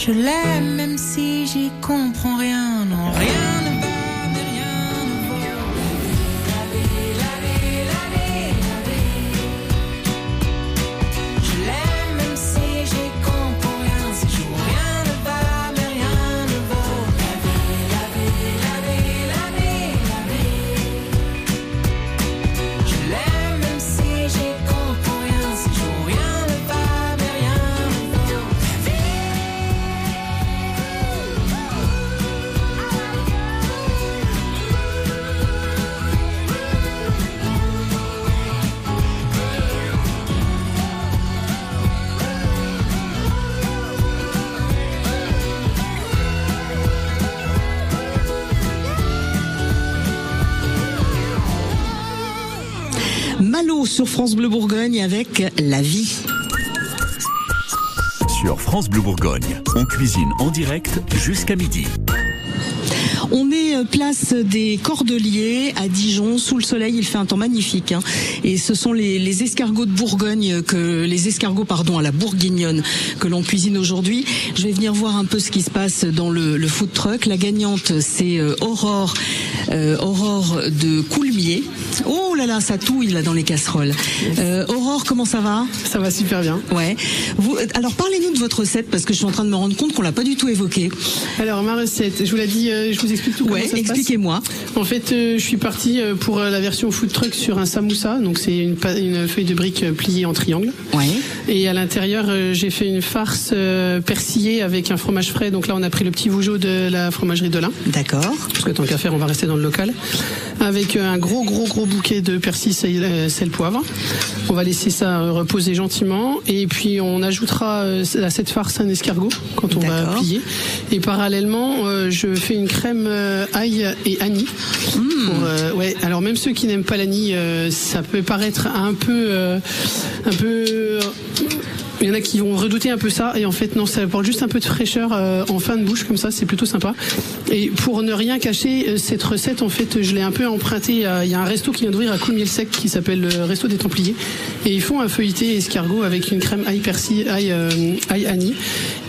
Je l'aime même si j'y comprends rien, sur France Bleu Bourgogne avec La vie. Sur France Bleu Bourgogne, on cuisine en direct jusqu'à midi. On est euh, place des Cordeliers à Dijon, sous le soleil. Il fait un temps magnifique, hein. et ce sont les, les escargots de Bourgogne que les escargots, pardon, à la bourguignonne que l'on cuisine aujourd'hui. Je vais venir voir un peu ce qui se passe dans le, le food truck. La gagnante, c'est euh, Aurore, euh, Aurore de Coulmiers. Oh là là, ça touille là dans les casseroles. Euh, Aurore, comment ça va? Ça va super bien. Ouais. Vous, alors parlez-nous de votre recette parce que je suis en train de me rendre compte qu'on l'a pas du tout évoqué. Alors ma recette, je vous l'ai dit, euh, je vous explique tout. Ouais, expliquez-moi. En fait, euh, je suis partie pour la version food truck sur un samoussa, donc c'est une, feuille de brique pliée en triangle. Ouais. Et à l'intérieur, j'ai fait une farce persillée avec un fromage frais. Donc là, on a pris le petit Vougeot de la fromagerie de l'Ain. D'accord. Parce que tant qu'à faire, on va rester dans le local. Avec un gros, gros, gros bouquet de persil, sel, euh, sel, poivre. On va laisser ça euh, reposer gentiment. Et puis, on ajoutera euh, à cette farce un escargot quand on va plier. Et parallèlement, je fais une crème ail et anis. Pour, ouais, alors même ceux qui n'aiment pas l'anis, ça peut paraître un peu, un peu. Il y en a qui vont redouter un peu ça, et en fait non, ça apporte juste un peu de fraîcheur euh, en fin de bouche comme ça, c'est plutôt sympa. Et pour ne rien cacher, euh, cette recette, en fait, je l'ai un peu empruntée. Il y a un resto qui vient d'ouvrir à Coulmiers-le-Sec qui s'appelle le Resto des Templiers, et ils font un feuilleté escargot avec une crème ail persil, ail, euh, ail anis.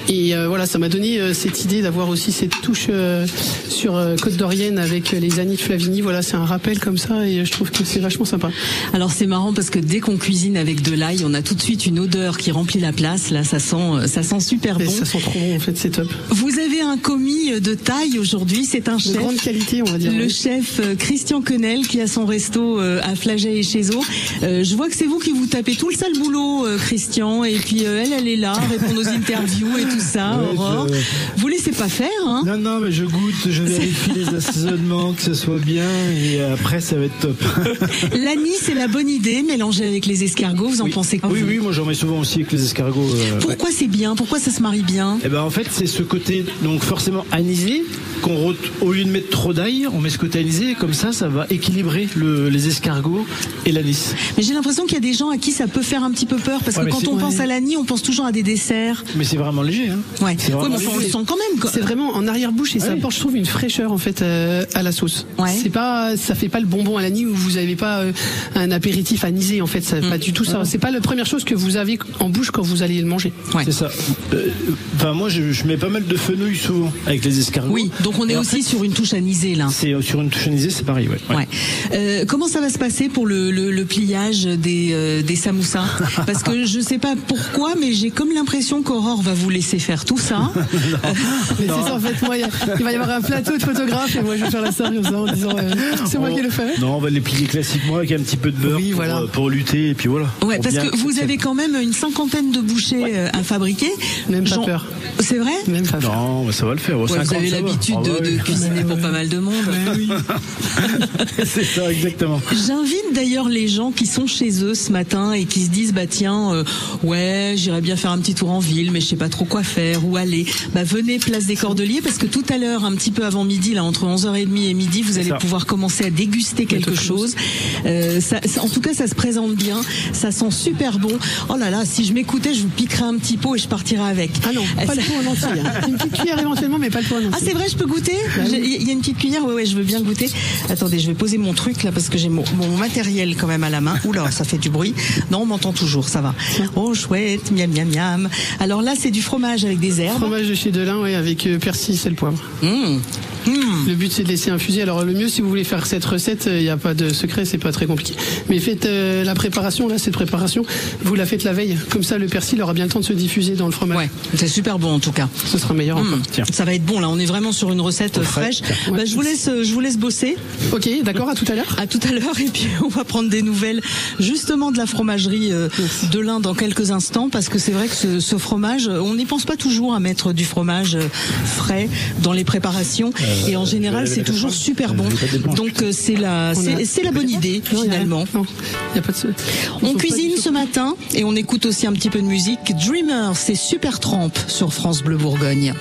Et euh, voilà, ça m'a donné euh, cette idée d'avoir aussi cette touche euh, sur euh, Côte d'Orienne avec les anis de Flavigny. Voilà, c'est un rappel comme ça, et je trouve que c'est vachement sympa. Alors c'est marrant parce que dès qu'on cuisine avec de l'ail, on a tout de suite une odeur qui remplit la place. Là, ça sent, ça sent super Et bon. ça sent trop bon, en fait, c'est top. Vous avez un commis de taille aujourd'hui. C'est un De chef. grande qualité, on va dire. Le oui. chef Christian Quenel qui a son resto euh, à Flaget et chez eux. Euh, je vois que c'est vous qui vous tapez tout le sale boulot, euh, Christian. Et puis euh, elle, elle est là, répond aux interviews et tout ça. Ouais, Aurore. je- Vous laissez pas faire, hein Non, non, mais je goûte, je vérifie les assaisonnements, que ce soit bien, et après, ça va être top. L'anis, c'est la bonne idée, mélangée avec les escargots. Vous en pensez quoi Oui, oui, moi j'en mets souvent aussi avec les escargots. euh. Pourquoi c'est bien? Pourquoi ça se marie bien? Eh ben en fait c'est ce côté donc forcément anisé qu'on au lieu de mettre trop d'ail, on met ce côté anisé et comme ça ça va équilibrer le- les escargots et l'anis. Mais j'ai l'impression qu'il y a des gens à qui ça peut faire un petit peu peur parce Ouais, que quand on pense à l'anis, on pense toujours à des desserts. Mais c'est vraiment léger. Hein. Ouais. C'est vraiment Ouais, mais on le léger. sent quand même. C'est vraiment en arrière-bouche et ça apporte, je trouve, une fraîcheur en fait euh, à la sauce. Ouais. C'est pas, ça fait pas le bonbon à l'anis où vous n'avez pas euh, un apéritif anisé en fait. Ça, Mm. Pas du tout ça. C'est pas la première chose que vous avez en bouche quand vous allez le manger. Ouais. C'est ça. Euh, Enfin, moi, je, je mets pas mal de fenouil souvent avec les escargots. Oui, donc on est Et en aussi fait, sur une touche anisée là. C'est euh, sur une touche anisée, c'est pareil, ouais. ouais. Ouais. Euh, comment ça va se passer pour le, le, le pliage des, euh, des samoussas? Parce que je sais pas pourquoi, mais j'ai comme l'impression qu'Aurore va vous laisser faire tout ça. Mais c'est ça en fait. Moi, il y a- il va y avoir un plateau de photographes et moi je vais faire la ça en disant euh, c'est moi On- qui le fais. Non, on va les plier classiquement avec un petit peu de beurre Oui, pour, voilà. euh, pour lutter et puis voilà. Ouais, parce que vous avez quand même une cinquantaine de bouchées euh, à fabriquer. Même pas J'en- peur. C'est vrai Même pas. Non, mais ça va le faire. Ouais, 50, Vous avez l'habitude Ah de, ouais, de cuisiner pour pas mal de monde. c'est ça, exactement. J'invite d'ailleurs les gens qui sont chez eux ce matin et qui se disent bah tiens euh, ouais j'irais bien faire un petit tour en ville mais je sais pas trop quoi faire où aller bah venez place des Cordeliers parce que tout à l'heure un petit peu avant midi là entre 11h30 et midi vous allez ça. pouvoir commencer à déguster quelque chose Euh, ça, en tout cas ça se présente bien ça sent super bon oh là là si je m'écoutais je vous piquerais un petit pot et je partirais avec Ah non, pas le pot en entier. hein. Une petite cuillère éventuellement, mais pas le pot en entier. ah c'est vrai, je peux goûter J'ai- Il y a une petite cuillère, ouais ouais, je veux bien goûter. Attendez, je vais poser mon truc là parce que j'ai mon, mon matériel quand même à la main. Oula, ça fait du bruit. Non, on m'entend toujours, ça va. Oh chouette, miam miam miam. Alors là, c'est du fromage avec des herbes. Fromage de chez Delin, ouais, avec euh, persil, sel, poivre. Mmh. Mmh. Le but c'est de laisser infuser. Alors le mieux si vous voulez faire cette recette, il n'y a pas de secret, c'est pas très compliqué. Mais faites euh, la préparation là, cette préparation, vous la faites la veille. Comme ça le persil aura bien le temps de se diffuser dans le fromage. Ouais, c'est super bon en tout cas. Ce sera meilleur. Mmh. Ça va être bon là, on est vraiment sur une recette fraîche. Bah, je vous laisse, je vous laisse bosser. Ok, d'accord, à tout à l'heure. À tout à l'heure et puis on va prendre des nouvelles justement de la fromagerie euh, de l'Inde dans quelques instants parce que c'est vrai que ce, ce fromage, on n'y pense pas toujours à mettre du fromage euh, frais dans les préparations et en général c'est toujours super bon. Donc euh, c'est la c'est c'est la bonne idée finalement. On cuisine ce matin et on écoute aussi un petit peu de musique. Dreamer, c'est Super Tramp sur France Bleu Bourgogne.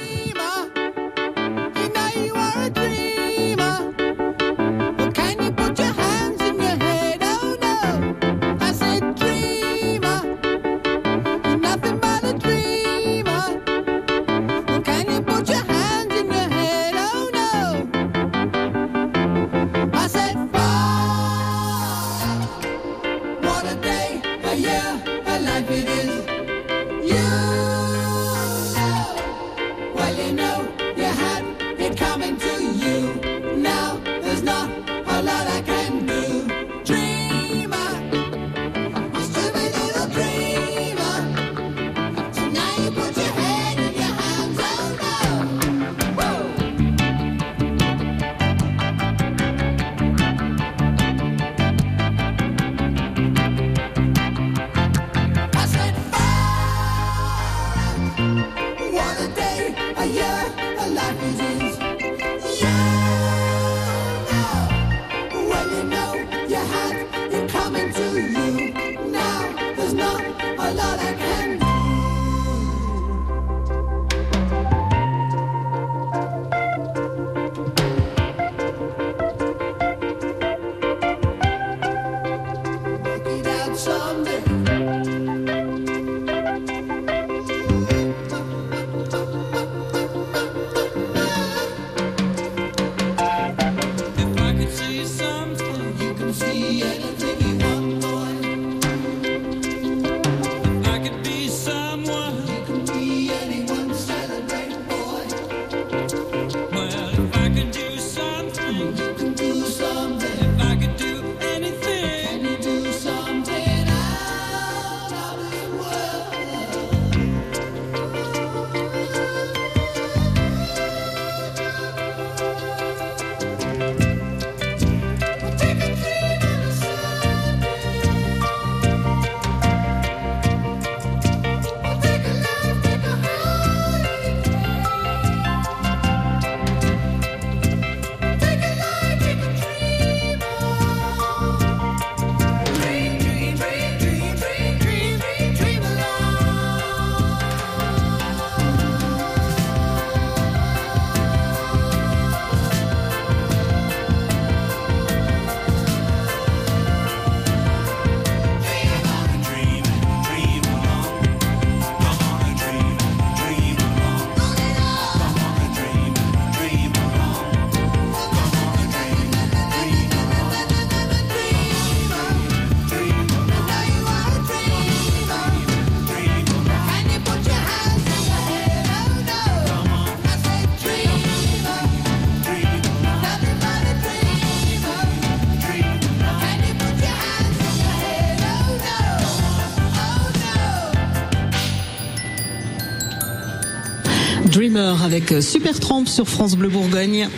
Avec euh, Super Tramp sur France Bleu Bourgogne.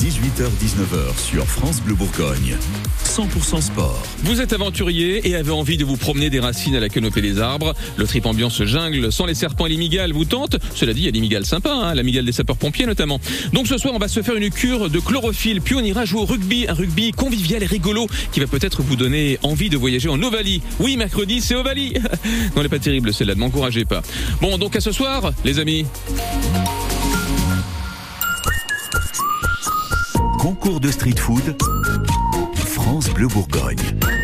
18h-19h sur France Bleu Bourgogne. 100% sport. Vous êtes aventurier et avez envie de vous promener des racines à la canopée des arbres. Le trip ambiance jungle sans les serpents et les migales vous tente. Cela dit, il y a des migales sympas, hein, la migale des sapeurs-pompiers notamment. Donc ce soir, on va se faire une cure de chlorophylle, puis on ira jouer au rugby, un rugby convivial et rigolo qui va peut-être vous donner envie de voyager en Ovalie. Oui, mercredi, c'est Ovalie. non, elle est pas terrible celle-là, ne m'encouragez pas. Bon, donc à ce soir, les amis. Concours de street food. Bleu Bourgogne.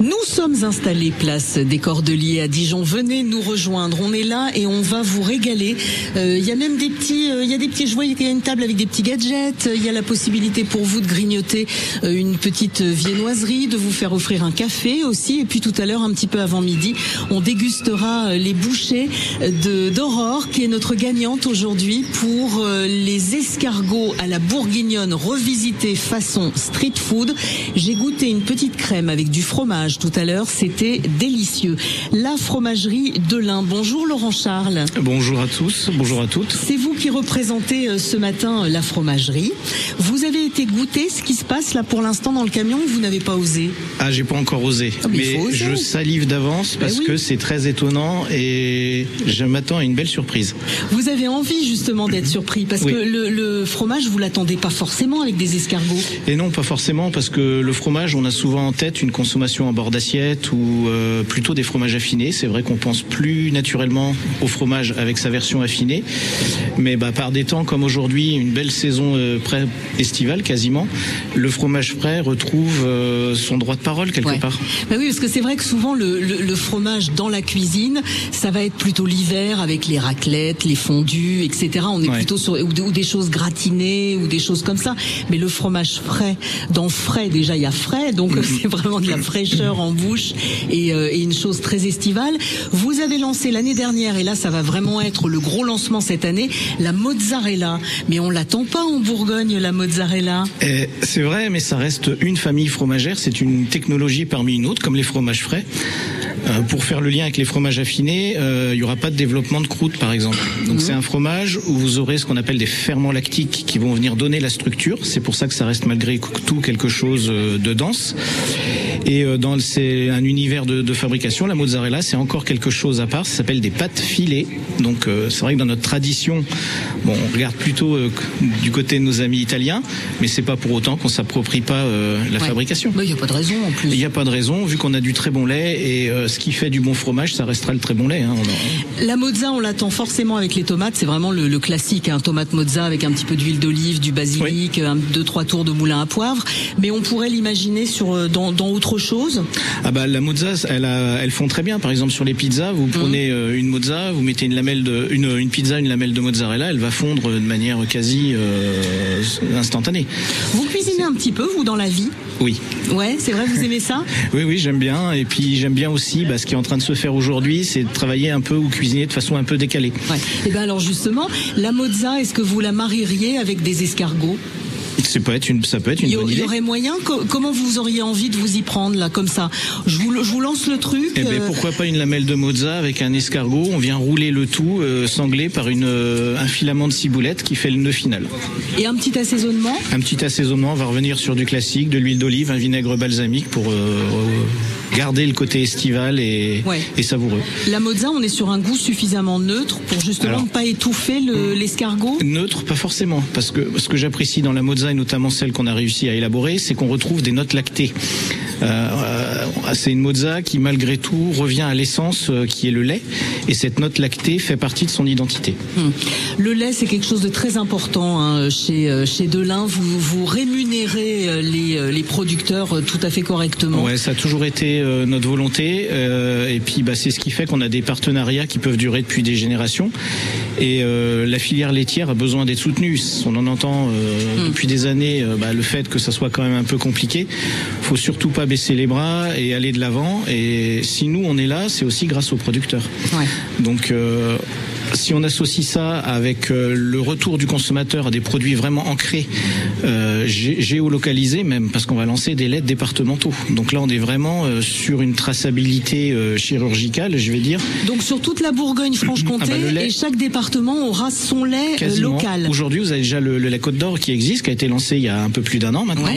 Nous sommes installés place des Cordeliers à Dijon. Venez nous rejoindre. On est là et on va vous régaler. Euh, Il y a même des petits, euh, il y a des petits jouets. Il y a une table avec des petits gadgets. Il y a la possibilité pour vous de grignoter euh, une petite viennoiserie, de vous faire offrir un café aussi. Et puis tout à l'heure, un petit peu avant midi, on dégustera les bouchées de d'Aurore, qui est notre gagnante aujourd'hui pour les escargots à la bourguignonne revisités façon street food. J'ai goûté une petite crème avec du fromage tout à l'heure, c'était délicieux. La fromagerie de l'Ain. Bonjour Laurent Charles. Bonjour à tous, bonjour à toutes. C'est vous qui représentez euh, ce matin euh, la fromagerie. Vous avez été goûter ce qui se passe là pour l'instant dans le camion ou vous n'avez pas osé? Ah, j'ai pas encore osé, Ah, mais oser. je salive d'avance parce oui. que c'est très étonnant et je m'attends à une belle surprise. Vous avez envie justement d'être surpris parce Oui. que le, le fromage, vous l'attendez pas forcément avec des escargots. Et non, pas forcément, parce que le fromage, on a souvent en tête une consommation en bord d'assiette ou euh, plutôt des fromages affinés. C'est vrai qu'on pense plus naturellement au fromage avec sa version affinée, mais bah, par des temps comme aujourd'hui, une belle saison euh, pré-estivale quasiment, le fromage frais retrouve euh, son droit de parole quelque Ouais. part. Bah oui, parce que c'est vrai que souvent le, le- le fromage dans la cuisine, ça va être plutôt l'hiver avec les raclettes, les fondus, etc. On est Ouais. plutôt sur ou, des- ou des choses gratinées ou des choses comme ça. Mais le fromage frais, dans frais déjà il y a frais, donc Mhm. c'est vraiment de la fraîcheur en bouche et, euh, et une chose très estivale. Vous avez lancé l'année dernière et là ça va vraiment être le gros lancement cette année, la mozzarella. Mais on l'attend pas en Bourgogne la mozzarella. Eh, C'est vrai, mais ça reste une famille fromagère. C'est une technologie parmi une autre, comme les fromages frais. Euh, pour faire le lien avec les fromages affinés, euh, il n'y aura pas de développement de croûte, par exemple. Donc c'est un fromage où vous aurez ce qu'on appelle des ferments lactiques qui vont venir donner la structure. C'est pour ça que ça reste malgré tout quelque chose euh, de dense. Et euh, c'est un univers de, de fabrication, la mozzarella, c'est encore quelque chose à part. Ça s'appelle des pâtes filées. Donc euh, c'est vrai que dans notre tradition, bon, on regarde plutôt euh, du côté de nos amis italiens, mais c'est pas pour autant qu'on s'approprie pas euh, la Ouais. fabrication. Il n'y a pas de raison en plus. Il n'y a pas de raison, vu qu'on a du très bon lait et ce qui fait du bon fromage, ça restera le très bon lait. hein. La mozza, on l'attend forcément avec les tomates. C'est vraiment le, le classique, un tomate mozza avec un petit peu d'huile d'olive, du basilic, un, deux trois tours de moulin à poivre. Mais on pourrait l'imaginer sur dans, dans autre chose. Ah bah la mozza, elle a, elles font très bien. Par exemple sur les pizzas, vous prenez euh, une mozza, vous mettez une lamelle de, une, une pizza, une lamelle de mozzarella, elle va fondre de manière quasi euh, instantanée. Vous cuisinez un petit peu vous dans la vie? Oui. Ouais, c'est vrai, vous aimez ça? Oui, oui, j'aime bien. Et puis j'aime bien aussi, bah, ce qui est en train de se faire aujourd'hui, c'est de travailler un peu ou cuisiner de façon un peu décalée. Et bien alors justement, la mozza, est-ce que vous la marieriez avec des escargots? Ça peut être une, ça peut être une Il y, bonne il y idée. aurait moyen co- Comment vous auriez envie de vous y prendre là, comme ça? Je vous, le- je vous lance le truc. Eh ben, euh, pourquoi pas une lamelle de mozza avec un escargot On vient rouler le tout euh, sanglé par une, euh, un filament de ciboulette qui fait le nœud final. Et un petit assaisonnement? Un petit assaisonnement, on va revenir sur du classique, de l'huile d'olive, un vinaigre balsamique pour euh, garder le côté estival et, Ouais. et savoureux. La mozza, on est sur un goût suffisamment neutre pour justement ne pas étouffer le- l'escargot? Neutre, pas forcément, parce que ce que j'apprécie dans la mozza et notamment celle qu'on a réussi à élaborer, c'est qu'on retrouve des notes lactées. Euh, euh, c'est une mozza qui malgré tout revient à l'essence euh, qui est le lait, et cette note lactée fait partie de son identité. Hmm. Le lait, c'est quelque chose de très important hein, chez chez Delin. Vous vous rémunérez les les producteurs tout à fait correctement. Ouais, ça a toujours été notre volonté. euh, et puis, bah, c'est ce qui fait qu'on a des partenariats qui peuvent durer depuis des générations. Et euh, la filière laitière a besoin d'être soutenue. On en entend euh, depuis des années euh, bah, le fait que ça soit quand même un peu compliqué. Faut surtout pas baisser les bras et aller de l'avant. Et si nous on est là, c'est aussi grâce aux producteurs. Donc euh, si on associe ça avec euh, le retour du consommateur à des produits vraiment ancrés, euh, gé- géolocalisés même, parce qu'on va lancer des LED départementaux. Donc là, on est vraiment euh, sur une traçabilité chirurgicale, je vais dire. Donc sur toute la Bourgogne-Franche-Comté, Ah bah, lait- et chaque département aura son lait Quasiment. local. Aujourd'hui, vous avez déjà le, le lait Côte d'Or qui existe, qui a été lancé il y a un peu plus d'un an maintenant,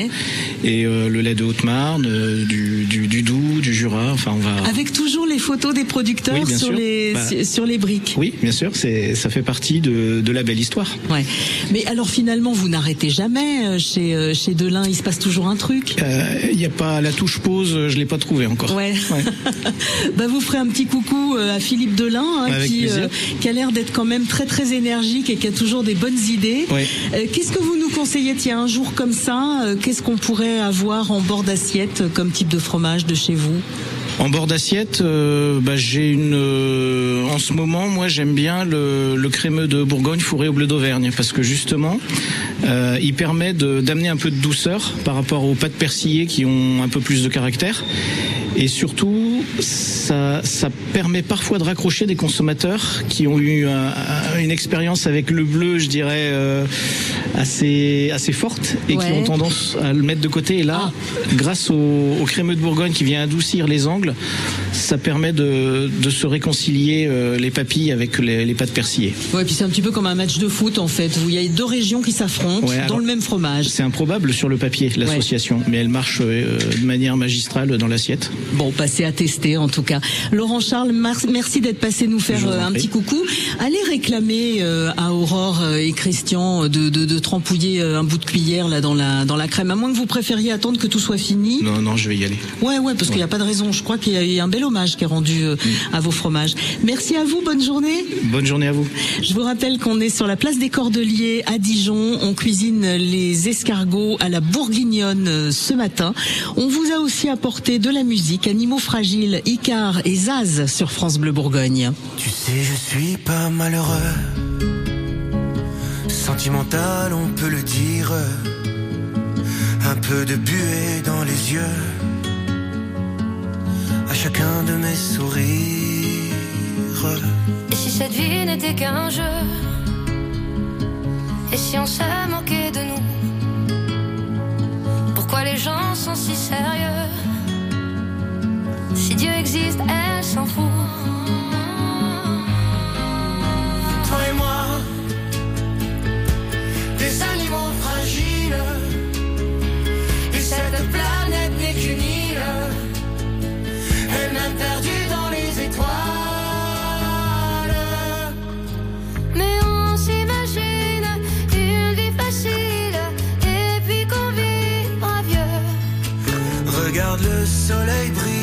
et euh, le lait de Haute-Marne, euh, du, du, du Doubs, du Jura. Enfin, on va. Avec toujours les photos des producteurs Oui, sur, sûr. les, Bah, sur les briques. Oui, bien sûr, c'est ça fait partie de, de la belle histoire. Ouais. Mais alors finalement, vous n'arrêtez jamais euh, chez, euh, chez Delin, il se passe toujours un truc? Il n'y a pas la touche pause, euh, je l'ai pas trouvé encore. Ouais. bah vous ferez un petit coucou euh, à Philippe Delin, hein, qui, a l'air d'être quand même très très énergique et qui a toujours des bonnes idées. Ouais. Euh, Qu'est-ce que vous nous conseillez Tiens, un jour comme ça, euh, qu'est-ce qu'on pourrait avoir en bord d'assiette euh, comme type de fromage de chez vous? En bord d'assiette, euh, bah, j'ai une. euh, en ce moment, moi, j'aime bien le, le crémeux de Bourgogne fourré au bleu d'Auvergne parce que justement, euh, il permet d'amener un peu de douceur par rapport aux pâtes persillées qui ont un peu plus de caractère. Et surtout, ça, ça permet parfois de raccrocher des consommateurs qui ont eu un- un- une expérience avec le bleu, je dirais, euh, assez, assez forte et qui ont tendance à le mettre de côté. Et là, grâce au, au crémeux de Bourgogne qui vient adoucir les angles, ça permet de, de se réconcilier euh, les papilles avec les, les pâtes persillées. Ouais, puis c'est un petit peu comme un match de foot en fait, où il y a deux régions qui s'affrontent Ouais, dans le même fromage. C'est improbable sur le papier, l'association, mais elle marche euh, de manière magistrale dans l'assiette. Bon, passez à tester en tout cas. Laurent Charles, merci d'être passé nous faire euh, un petit coucou. Allez réclamer euh, à Aurore euh, et Christian de, de, de trempouiller un bout de cuillère là dans la dans la crème, à moins que vous préfériez attendre que tout soit fini. Non, non, je vais y aller. Ouais, ouais, parce qu'il n'y a pas de raison. Je crois qu'il y a eu un bel hommage qui est rendu Mm. à vos fromages. Merci à vous, bonne journée. Bonne journée à vous. Je vous rappelle qu'on est sur la place des Cordeliers à Dijon. On cuisine les escargots à la bourguignonne ce matin. On vous a aussi apporté de la musique, Animaux fragiles, Icar et Zaz sur France Bleu Bourgogne. Tu sais, je suis pas malheureux. Sentimental, on peut le dire. Un peu de buée dans les yeux. À chacun de mes sourires. Et si cette vie n'était qu'un jeu? Et si on se moquait de nous? Pourquoi les gens sont si sérieux? Si Dieu existe, elle s'en fout Toi et moi, des animaux fragiles. Et cette planète n'est qu'une île. Elle-même perdue dans les étoiles. Mais on s'imagine une vie facile Et puis qu'on vivra vieux Regarde le soleil brille,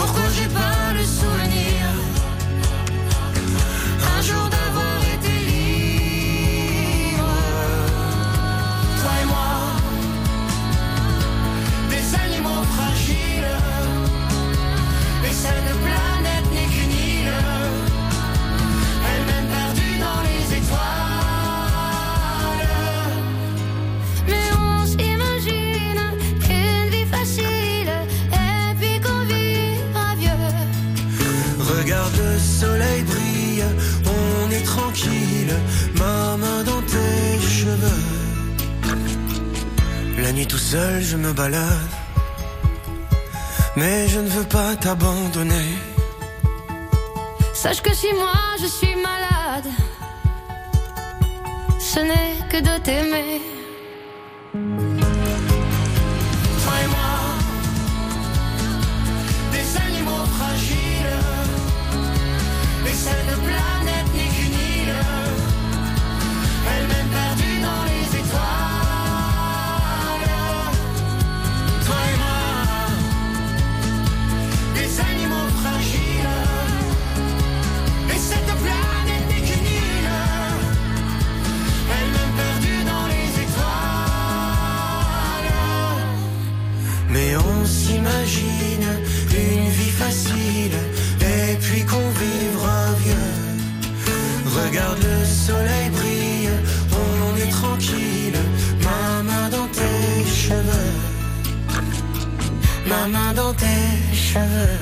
Pourquoi j'ai pas le souvenir un jour soleil brille, on est tranquille, ma main dans tes cheveux. La nuit tout seul, je me balade, mais je ne veux pas t'abandonner. Sache que si moi je suis malade Ce n'est que de t'aimer et puis qu'on vivra vieux. Regarde le soleil brille, on est tranquille, ma main dans tes cheveux. Ma main dans tes cheveux.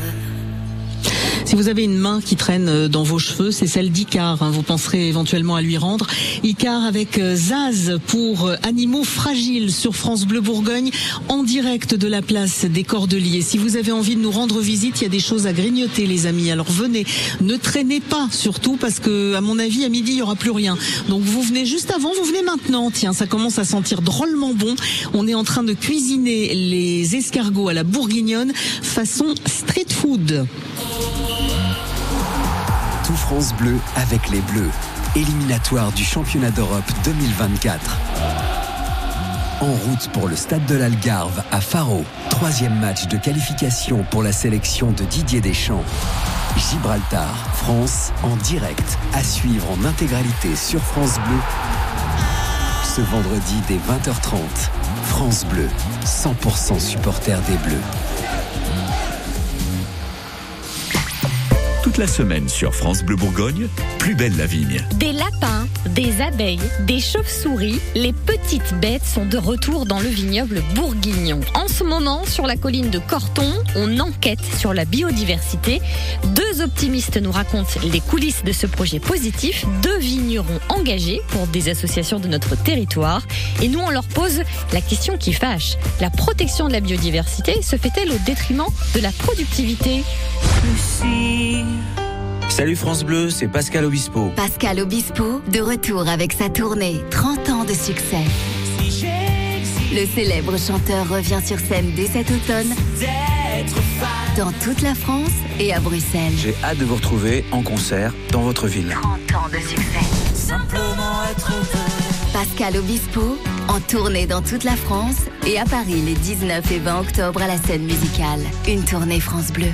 Si vous avez une main qui traîne euh, dans vos cheveux, c'est celle d'Icar. hein. Vous penserez éventuellement à lui rendre. Icar avec euh, Zaz pour euh, Animaux Fragiles sur France Bleu Bourgogne en direct de la place des Cordeliers. Si vous avez envie de nous rendre visite, il y a des choses à grignoter, les amis. Alors venez, ne traînez pas surtout parce que, à mon avis, à midi, il y aura plus rien. Donc vous venez juste avant, vous venez maintenant. Tiens, ça commence à sentir drôlement bon. On est en train de cuisiner les escargots à la bourguignonne façon street food. Tout France Bleu avec les Bleus. Éliminatoire du championnat d'Europe 2024. En route pour le stade de l'Algarve à Faro. Troisième match de qualification pour la sélection de Didier Deschamps. Gibraltar, France, en direct, à suivre en intégralité sur France Bleu. Ce vendredi dès 20h30. France Bleu, 100% supporter des Bleus. Toute la semaine sur France Bleu Bourgogne, plus belle la vigne. Des lapins, des abeilles, des chauves-souris, les petites bêtes sont de retour dans le vignoble bourguignon. En ce moment, sur la colline de Corton, on enquête sur la biodiversité. Deux optimistes nous racontent les coulisses de ce projet positif, deux vignerons engagés pour des associations de notre territoire. Et nous, on leur pose la question qui fâche. La protection de la biodiversité se fait-elle au détriment de la productivité? Salut France Bleu, c'est Pascal Obispo. Pascal Obispo, de retour avec sa tournée 30 ans de succès. Le célèbre chanteur revient sur scène dès cet automne dans toute la France et à Bruxelles. J'ai hâte de vous retrouver en concert dans votre ville. 30 ans de succès. Simplement être Pascal Obispo, en tournée dans toute la France et à Paris les 19 et 20 octobre à la scène musicale. Une tournée France Bleu.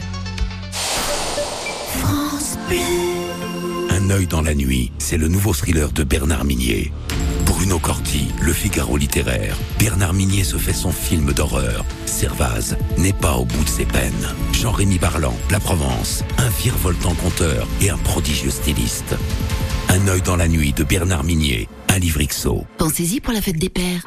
Un œil dans la nuit, c'est le nouveau thriller de Bernard Minier. Bruno Corti, Le Figaro littéraire. Bernard Minier se fait son film d'horreur. Servaz n'est pas au bout de ses peines. Jean-Rémy Barlan, La Provence, un virevoltant conteur et un prodigieux styliste. Un œil dans la nuit de Bernard Minier, un livre XO. Pensez-y pour la fête des pères.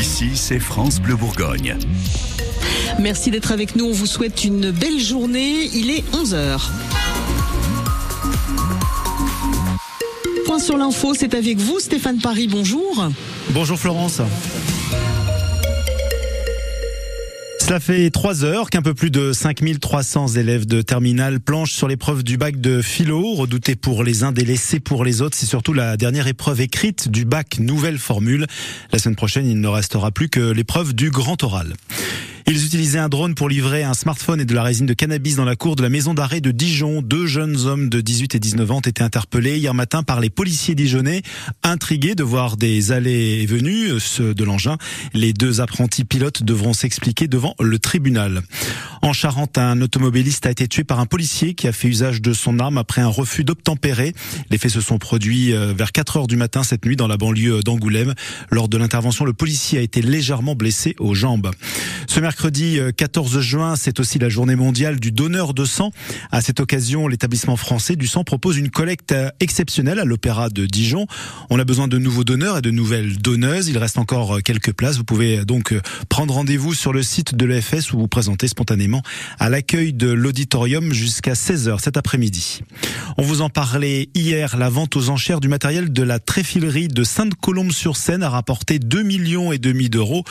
Ici, c'est France Bleu Bourgogne. Merci d'être avec nous. On vous souhaite une belle journée. Il est 11h. Point sur l'info, c'est avec vous, Stéphane Paris. Bonjour. Bonjour Florence. Cela fait trois heures qu'un peu plus de 5300 élèves de terminale planchent sur l'épreuve du bac de philo, redoutée pour les uns, délaissée pour les autres. C'est surtout la dernière épreuve écrite du bac nouvelle formule. La semaine prochaine, il ne restera plus que l'épreuve du grand oral. Ils utilisaient un drone pour livrer un smartphone et de la résine de cannabis dans la cour de la maison d'arrêt de Dijon. Deux jeunes hommes de 18 et 19 ans ont été interpellés hier matin par les policiers dijonnais, intrigués de voir des allées et venues ceux de l'engin. Les deux apprentis pilotes devront s'expliquer devant le tribunal. En Charente, un automobiliste a été tué par un policier qui a fait usage de son arme après un refus d'obtempérer. Les faits se sont produits euh, vers 4 heures du matin cette nuit dans la banlieue d'Angoulême. Lors de l'intervention, le policier a été légèrement blessé aux jambes. Ce mercredi euh, 14 juin, c'est aussi la journée mondiale du donneur de sang. À cette occasion, l'établissement français du sang propose une collecte euh, exceptionnelle à l'Opéra de Dijon. On a besoin de nouveaux donneurs et de nouvelles donneuses. Il reste encore euh, quelques places. Vous pouvez donc euh, prendre rendez-vous sur le site de l'EFS ou vous présenter spontanément à l'accueil de l'auditorium jusqu'à 16h cet après-midi. On vous en parlait hier, la vente aux enchères du matériel de la tréfilerie de Sainte-Colombe-sur-Seine a rapporté 2 millions et demi d'euros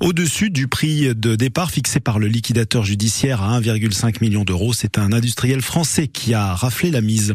au-dessus du prix de départ fixé par le liquidateur judiciaire à 1,5 million d'euros. C'est un industriel français qui a raflé la mise.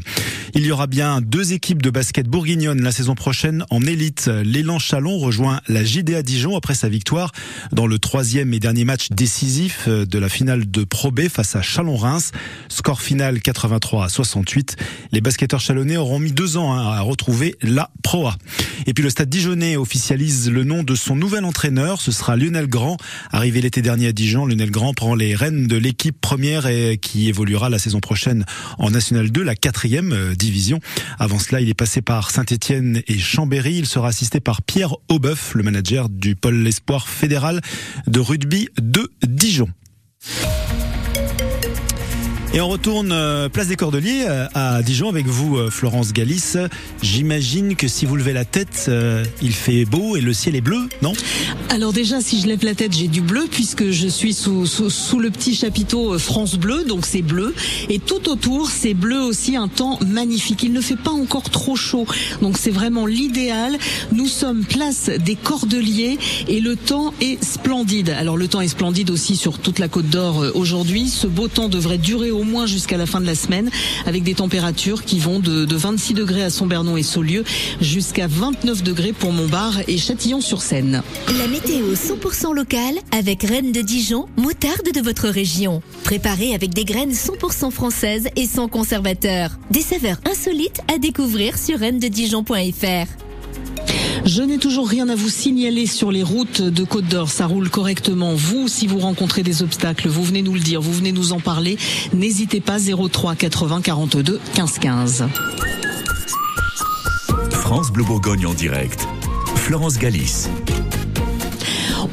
Il y aura bien deux équipes de basket bourguignonne la saison prochaine en élite. L'élan Chalon rejoint la JDA Dijon après sa victoire dans le troisième et dernier match décisif de la finale de Pro B face à Chalon-Reims. Score final 83 à 68. Les basketteurs chalonnais auront mis deux ans hein, à retrouver la Pro A. Et puis le stade dijonnais officialise le nom de son nouvel entraîneur. Ce sera Lionel Grand, arrivé l'été dernier à Dijon, Lionel Grand prend les rênes de l'équipe première et qui évoluera la saison prochaine en National 2, la quatrième euh, division. Avant cela, il est passé par Saint-Etienne et Chambéry. Il sera assisté par Pierre Aubeuf, le manager du pôle espoir fédéral de rugby de Dijon. Et on retourne euh, place des Cordeliers euh, à Dijon avec vous, euh, Florence Galis. J'imagine que si vous levez la tête, il fait beau et le ciel est bleu, non? Alors déjà, si je lève la tête, j'ai du bleu puisque je suis sous, le petit chapiteau France Bleu, donc c'est bleu. Et tout autour, c'est bleu aussi, un temps magnifique. Il ne fait pas encore trop chaud, donc c'est vraiment l'idéal. Nous sommes place des Cordeliers et le temps est splendide. Alors le temps est splendide aussi sur toute la Côte d'Or aujourd'hui. Ce beau temps devrait durer au moins jusqu'à la fin de la semaine avec des températures qui vont de, de 26 degrés à Sombernon et Saulieu jusqu'à 29 degrés pour Montbard et Châtillon-sur-Seine. La météo 100% locale avec Rennes de Dijon, moutarde de votre région. Préparée avec des graines 100% françaises et sans conservateur. Des saveurs insolites à découvrir sur rennededijon.fr. Je n'ai toujours rien à vous signaler sur les routes de Côte d'Or. Ça roule correctement. Vous, si vous rencontrez des obstacles, vous venez nous le dire, vous venez nous en parler. N'hésitez pas 03 80 42 15 15. France Bleu Bourgogne en direct. Florence Galis.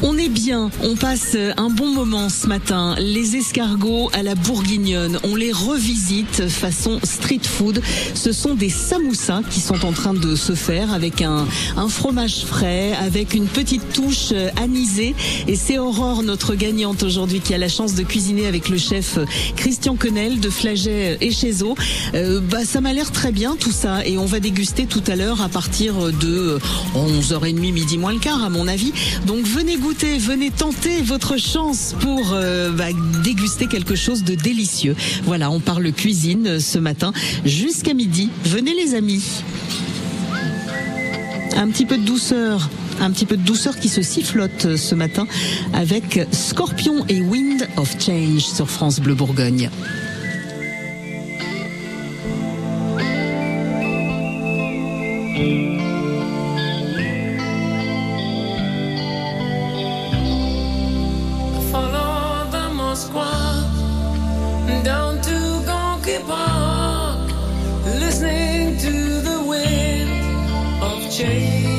On est bien, on passe un bon moment ce matin. Les escargots à la bourguignonne, on les revisite façon street food. Ce sont des samoussas qui sont en train de se faire avec un, un fromage frais, avec une petite touche anisée. Et c'est Aurore, notre gagnante aujourd'hui, qui a la chance de cuisiner avec le chef Christian Quenel de Flaget et Chezo. Euh, bah, ça m'a l'air très bien tout ça. Et on va déguster tout à l'heure à partir de 11h30, midi moins le quart à mon avis. Donc venez goûter, venez tenter votre chance pour euh, bah, déguster quelque chose de délicieux. Voilà, on parle cuisine euh, ce matin jusqu'à midi. Venez les amis. Un petit peu de douceur. Un petit peu de douceur qui se sifflote euh, ce matin avec Scorpion et Wind of Change sur France Bleu Bourgogne. Park, listening to the wind of change.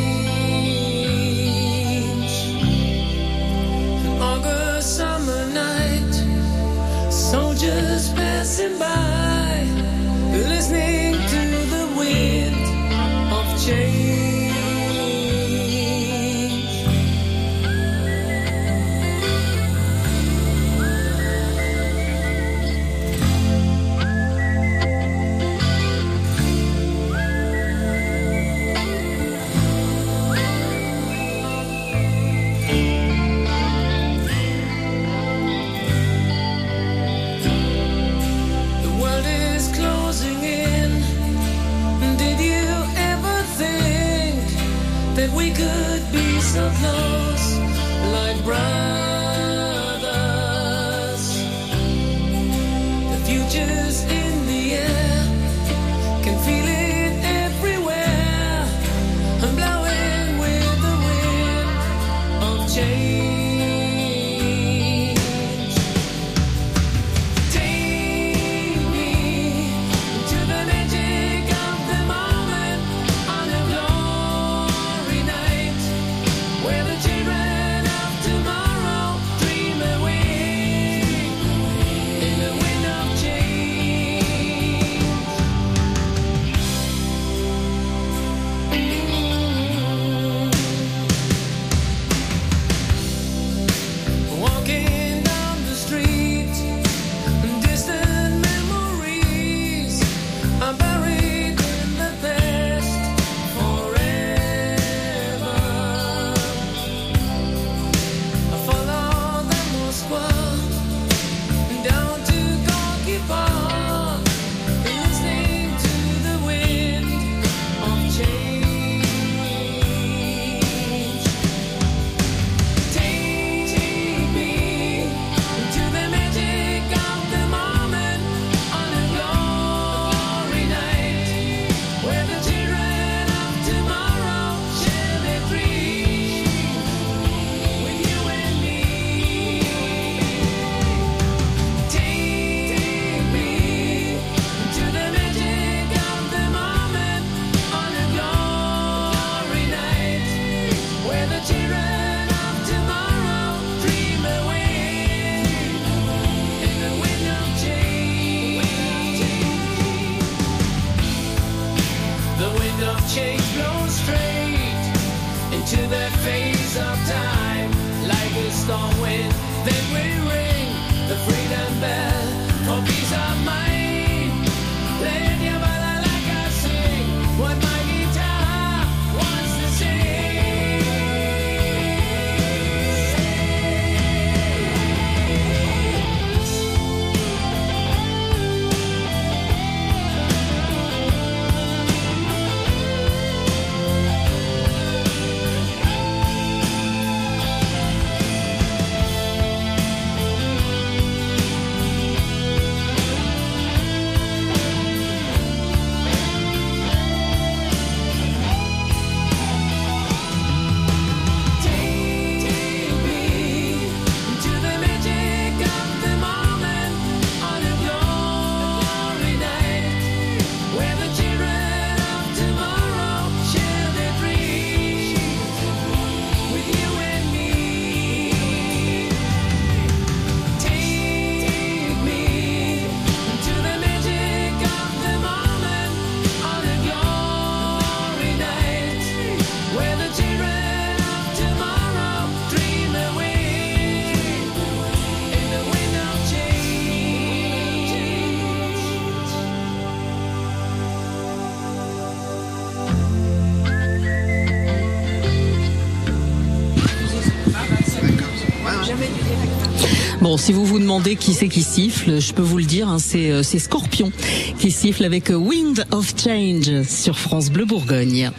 Bon, si vous vous demandez qui c'est qui siffle, je peux vous le dire, hein, c'est euh, c'est Scorpion qui siffle avec euh, Wind of Change sur France Bleu Bourgogne.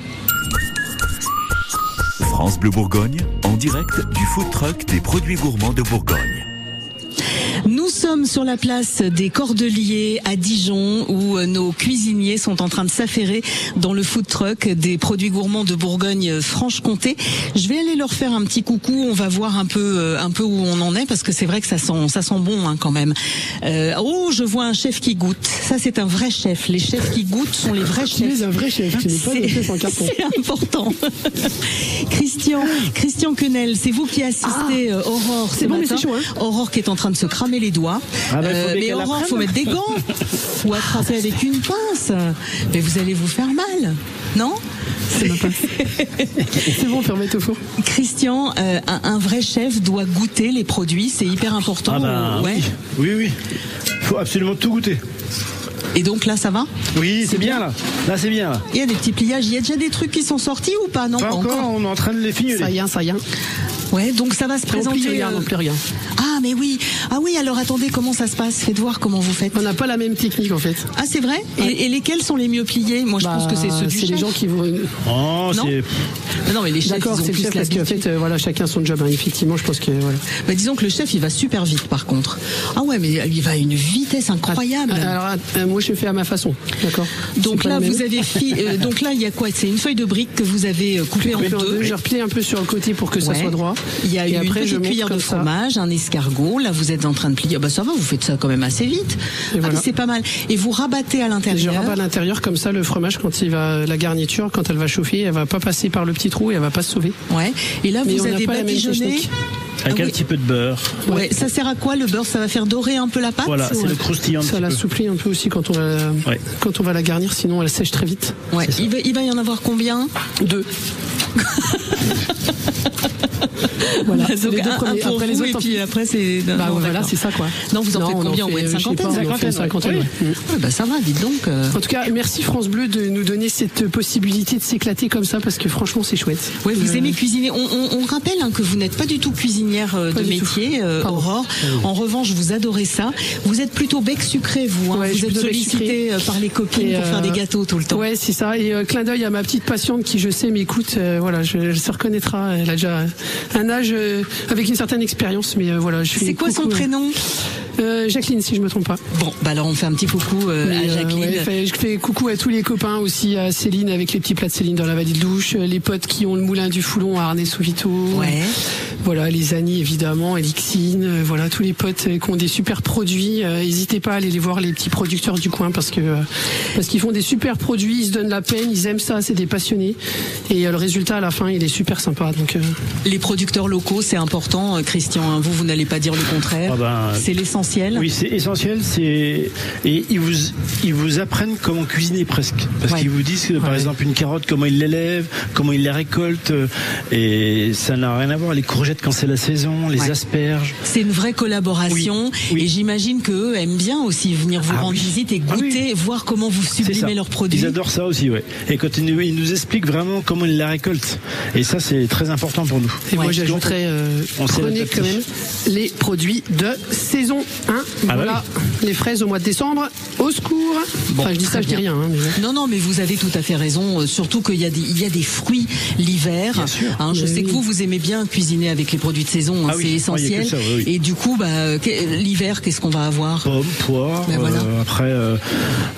France Bleu Bourgogne, en direct du food truck des produits gourmands de Bourgogne. Sommes sur la place des Cordeliers à Dijon où euh, nos cuisiniers sont en train de s'affairer dans le food truck des produits gourmands de Bourgogne-Franche-Comté. Je vais aller leur faire un petit coucou. On va voir un peu, euh, un peu où on en est parce que c'est vrai que ça sent, ça sent bon hein, quand même. Euh, oh, je vois un chef qui goûte. Ça, c'est un vrai chef. Les chefs qui goûtent sont les vrais Tu chefs. es un vrai chef, tu n'es pas un chef en carton. C'est important. Christian, Christian Quenel, c'est vous qui assistez euh, Aurore ce C'est bon, mais c'est chaud, hein. Aurore qui est en train de se cramer les doigts. Ah bah, mais apprenne. faut mettre des gants ou attraper avec une pince. Mais vous allez vous faire mal, non C'est bon, remettre au four. Christian, euh, un, un vrai chef doit goûter les produits, c'est hyper important. Ah bah, ouais. Oui, oui. faut absolument tout goûter. Et donc là, ça va Oui, c'est bien là. Là, c'est bien là. Il y a des petits pliages. Il y a déjà des trucs qui sont sortis ou pas Non, Pas encore, on est en train de les finir. Ça y est, ça y est. Ouais, donc ça va se On plie présenter. rien, euh, on plie rien. Ah, mais oui. Ah oui, alors attendez, comment ça se passe? Faites voir comment vous faites. On n'a pas la même technique en fait. Ah, c'est vrai? Et, et lesquels sont les mieux pliés? Moi, je pense que c'est ceux du Bah, C'est les gens qui vont. Oh, Non? Ah Non, mais les chefs, D'accord, c'est le plus chef parce qu'en fait, euh, voilà, chacun son job. hein. Effectivement, je pense que voilà. Bah, disons que le chef, il va super vite, par contre. Ah ouais, mais il va à une vitesse incroyable. Alors, euh, moi, je fais à ma façon. D'accord? donc là, vous avez fi- euh, donc là, il y a quoi? C'est une feuille de brique que vous avez euh, coupée en en deux. Je replie un peu sur le côté pour que ça soit droit. Il y a Et une après, je petite cuillère de ça. fromage, un escargot. Là, vous êtes en train de plier. Ah bah ça va, vous faites ça quand même assez vite. Ah, mais voilà. c'est pas mal. Et vous rabattez à Je l'intérieur. rabats à l'intérieur comme ça le fromage quand il va la garniture quand elle va chauffer elle va pas passer par le petit trou et elle va pas se sauver. Ouais. Et là, Mais vous n'a avez badigeonné. Avec Ah un oui. petit peu de beurre. Ouais. Ça sert à quoi le beurre? Ça va faire dorer un peu la pâte Voilà, c'est le croustillant. Ça l'assouplit un peu aussi quand on va Ouais. quand on va la garnir sinon elle sèche très vite. Ouais. Il va, il va y en avoir combien? Deux. voilà. Donc, Les deux un, un premiers. pour Après les autres. et puis après c'est. Bah non, voilà, c'est ça quoi. Non, vous en faites on combien je sais cinquantaine en une cinquantaine. ouais. Ouais, bah ça va, dites donc. euh. En tout cas, merci France Bleu de nous donner cette possibilité de s'éclater comme ça parce que franchement c'est chouette. Ouais, vous Euh, aimez cuisiner. On, on- on rappelle hein, que vous n'êtes pas du tout cuisinière euh, de métier. Aurore. En revanche, vous adorez ça. Vous êtes plutôt bec sucré, vous. hein. Ouais, vous êtes sollicité par les copines pour faire des gâteaux tout le temps. Ouais, c'est ça. Et clin d'œil à ma petite patiente qui, je sais, m'écoute. voilà, je, elle se reconnaîtra. Elle a déjà un âge euh, avec une certaine expérience, mais euh, voilà. je fais C'est quoi son coucou, euh, prénom? Euh, Jacqueline, si je me trompe pas. Bon, bah alors on fait un petit coucou euh, à euh, Jacqueline. ouais, fait- je fais coucou à tous les copains aussi, à Céline avec les petits plats de Céline dans la vallée de Douche, les potes qui ont le moulin du Foulon à Arnay-sous-Vito. Ouais. Voilà, les Annie évidemment, Elixine, voilà tous les potes qui ont des super produits. N'hésitez pas à aller les voir les petits producteurs du coin parce que parce qu'ils font des super produits, ils se donnent la peine, ils aiment ça, c'est des passionnés et le résultat à la fin il est super sympa. Donc Les producteurs locaux, c'est important, euh, Christian. hein. Vous, vous n'allez pas dire le contraire. Ah ben, c'est l'essentiel. Oui, c'est essentiel. C'est et ils vous ils vous apprennent comment cuisiner presque, parce qu'ils vous disent que, par exemple une carotte comment ils l'élèvent, comment ils les récoltent, euh, et ça n'a rien à voir. Les courgettes quand c'est la saison, les Ouais. asperges. C'est une vraie collaboration et j'imagine qu'eux aiment bien aussi venir vous Ah rendre oui. visite et Ah oui. goûter, voir comment vous sublimez leurs produits. Ils adorent ça aussi, ouais. Et quand ils nous, ils nous expliquent vraiment comment ils la récoltent, et ça c'est très important pour nous. Et moi Donc, j'ajouterais, euh, on s'est prenez adapté. quand même les produits de saison. Hein Ah bah voilà, les fraises au mois de décembre, au secours. enfin je dis ça, je dis rien. hein, mais. Non, non, mais vous avez tout à fait raison. euh, Surtout qu'il y a des, il y a des fruits l'hiver. Hein, je sais que vous, vous aimez bien cuisiner avec les produits de saison. hein, Ah oui. c'est Ah, essentiel. ça. Et du coup, bah, que- l'hiver, qu'est-ce qu'on va avoir? Pommes, poires. Ben voilà. euh, après, euh,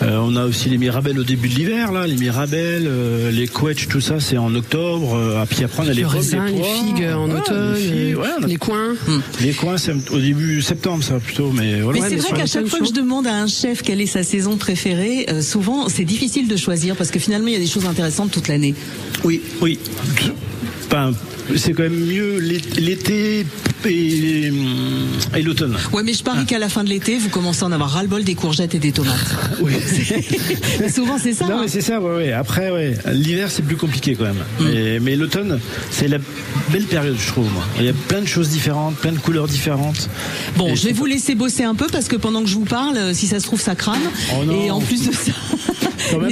euh, on a aussi les mirabelles au début de l'hiver, là. Les mirabelles, euh, les quetch, tout ça, c'est en octobre. Euh, puis après, on a les pommes, les les poires. figues en Ouais, euh, ouais, on a- les coins. Les coins, c'est au début septembre, ça plutôt. Mais voilà. Mais c'est vrai qu'à chaque fois que je demande à un chef quelle est sa saison préférée, euh, souvent c'est difficile de choisir parce que finalement il y a des choses intéressantes toute l'année. Oui, oui. Enfin, c'est quand même mieux l'é- l'été et, et l'automne. Ouais, mais je parie qu'à la fin de l'été, vous commencez à en avoir ras-le-bol des courgettes et des tomates. Oui. Souvent c'est ça. Non, hein. mais c'est ça, ouais, ouais. Après, ouais. L'hiver, c'est plus compliqué quand même. Mm. Et- mais l'automne, c'est la belle période, je trouve, moi. Il y a plein de choses différentes, plein de couleurs différentes. Bon, Et je vais vous laisser bosser un peu parce que pendant que je vous parle, euh, si ça se trouve, ça crame. Oh non. et en plus de ça,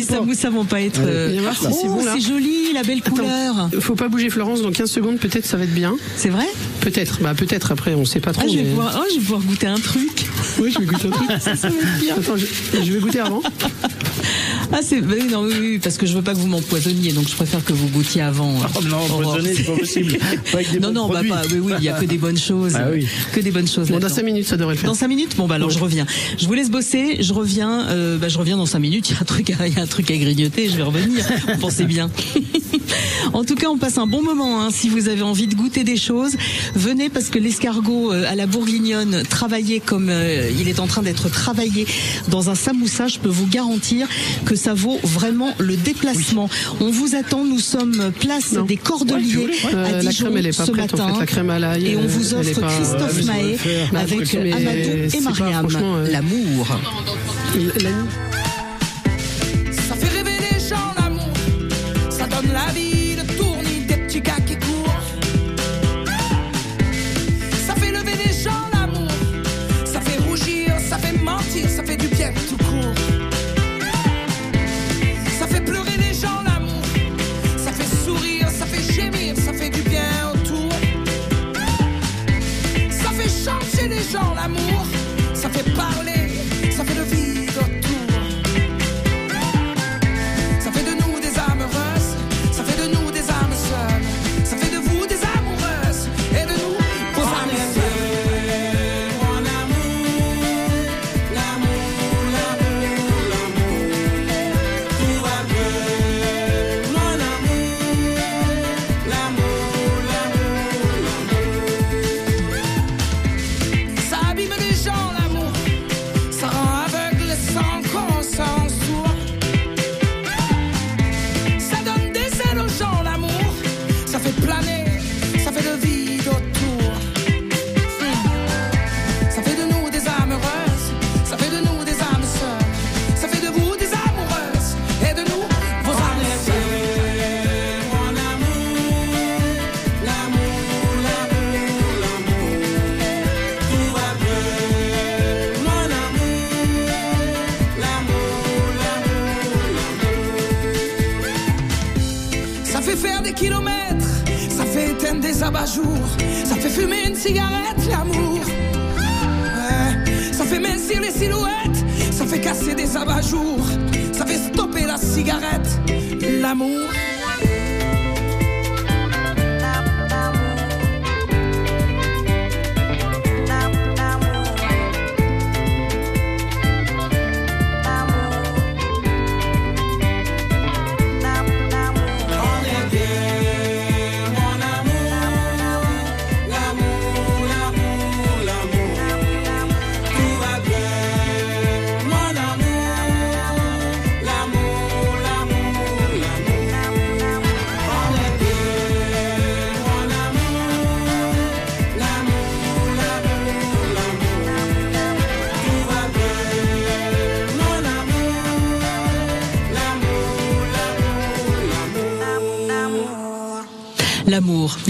samous, ça vont pas être. Euh, Viens voir si c'est oh, bon, c'est joli, la belle couleur. Faut pas bouger Florence, dans 15 secondes peut-être ça va être bien. C'est vrai? Peut-être, bah peut-être après on sait pas trop. Ah, je, vais mais- pouvoir, oh, je vais pouvoir goûter un truc. Oui, je vais goûter un truc. ça, ça va être bien. Attends, je, je vais goûter avant. Ah, c'est oui, non, oui, oui, parce que je veux pas que vous m'empoisonniez, donc je préfère que vous goûtiez avant. euh, Oh non, empoisonner, c'est pas possible. Pas avec des non, non, bah pas. Oui, oui, il y a que des bonnes choses. Ah oui. Que des bonnes choses. Bon, dans là-dedans. 5 minutes ça devrait le faire. Dans 5 minutes Bon, bah alors je reviens. Je vous laisse bosser, je reviens, euh, bah, je reviens dans 5 minutes. Il y a un truc à, il y a un truc à grignoter, je vais revenir. Vous pensez bien. en tout cas, on passe un bon moment. Hein. Si vous avez envie de goûter des choses, venez parce que l'escargot euh, à la bourguignonne, travaillé comme euh, il est en train d'être travaillé dans un samoussa, je peux vous garantir que ça vaut vraiment le déplacement. On vous attend, nous sommes place des Cordeliers à Euh, la crème elle est pas ce prête matin. en fait, la crème à l'ail. Et on vous offre pas- Christophe Ouais. Bah, avec Amadou et Mariam. euh, L'amour. Gens l'amour,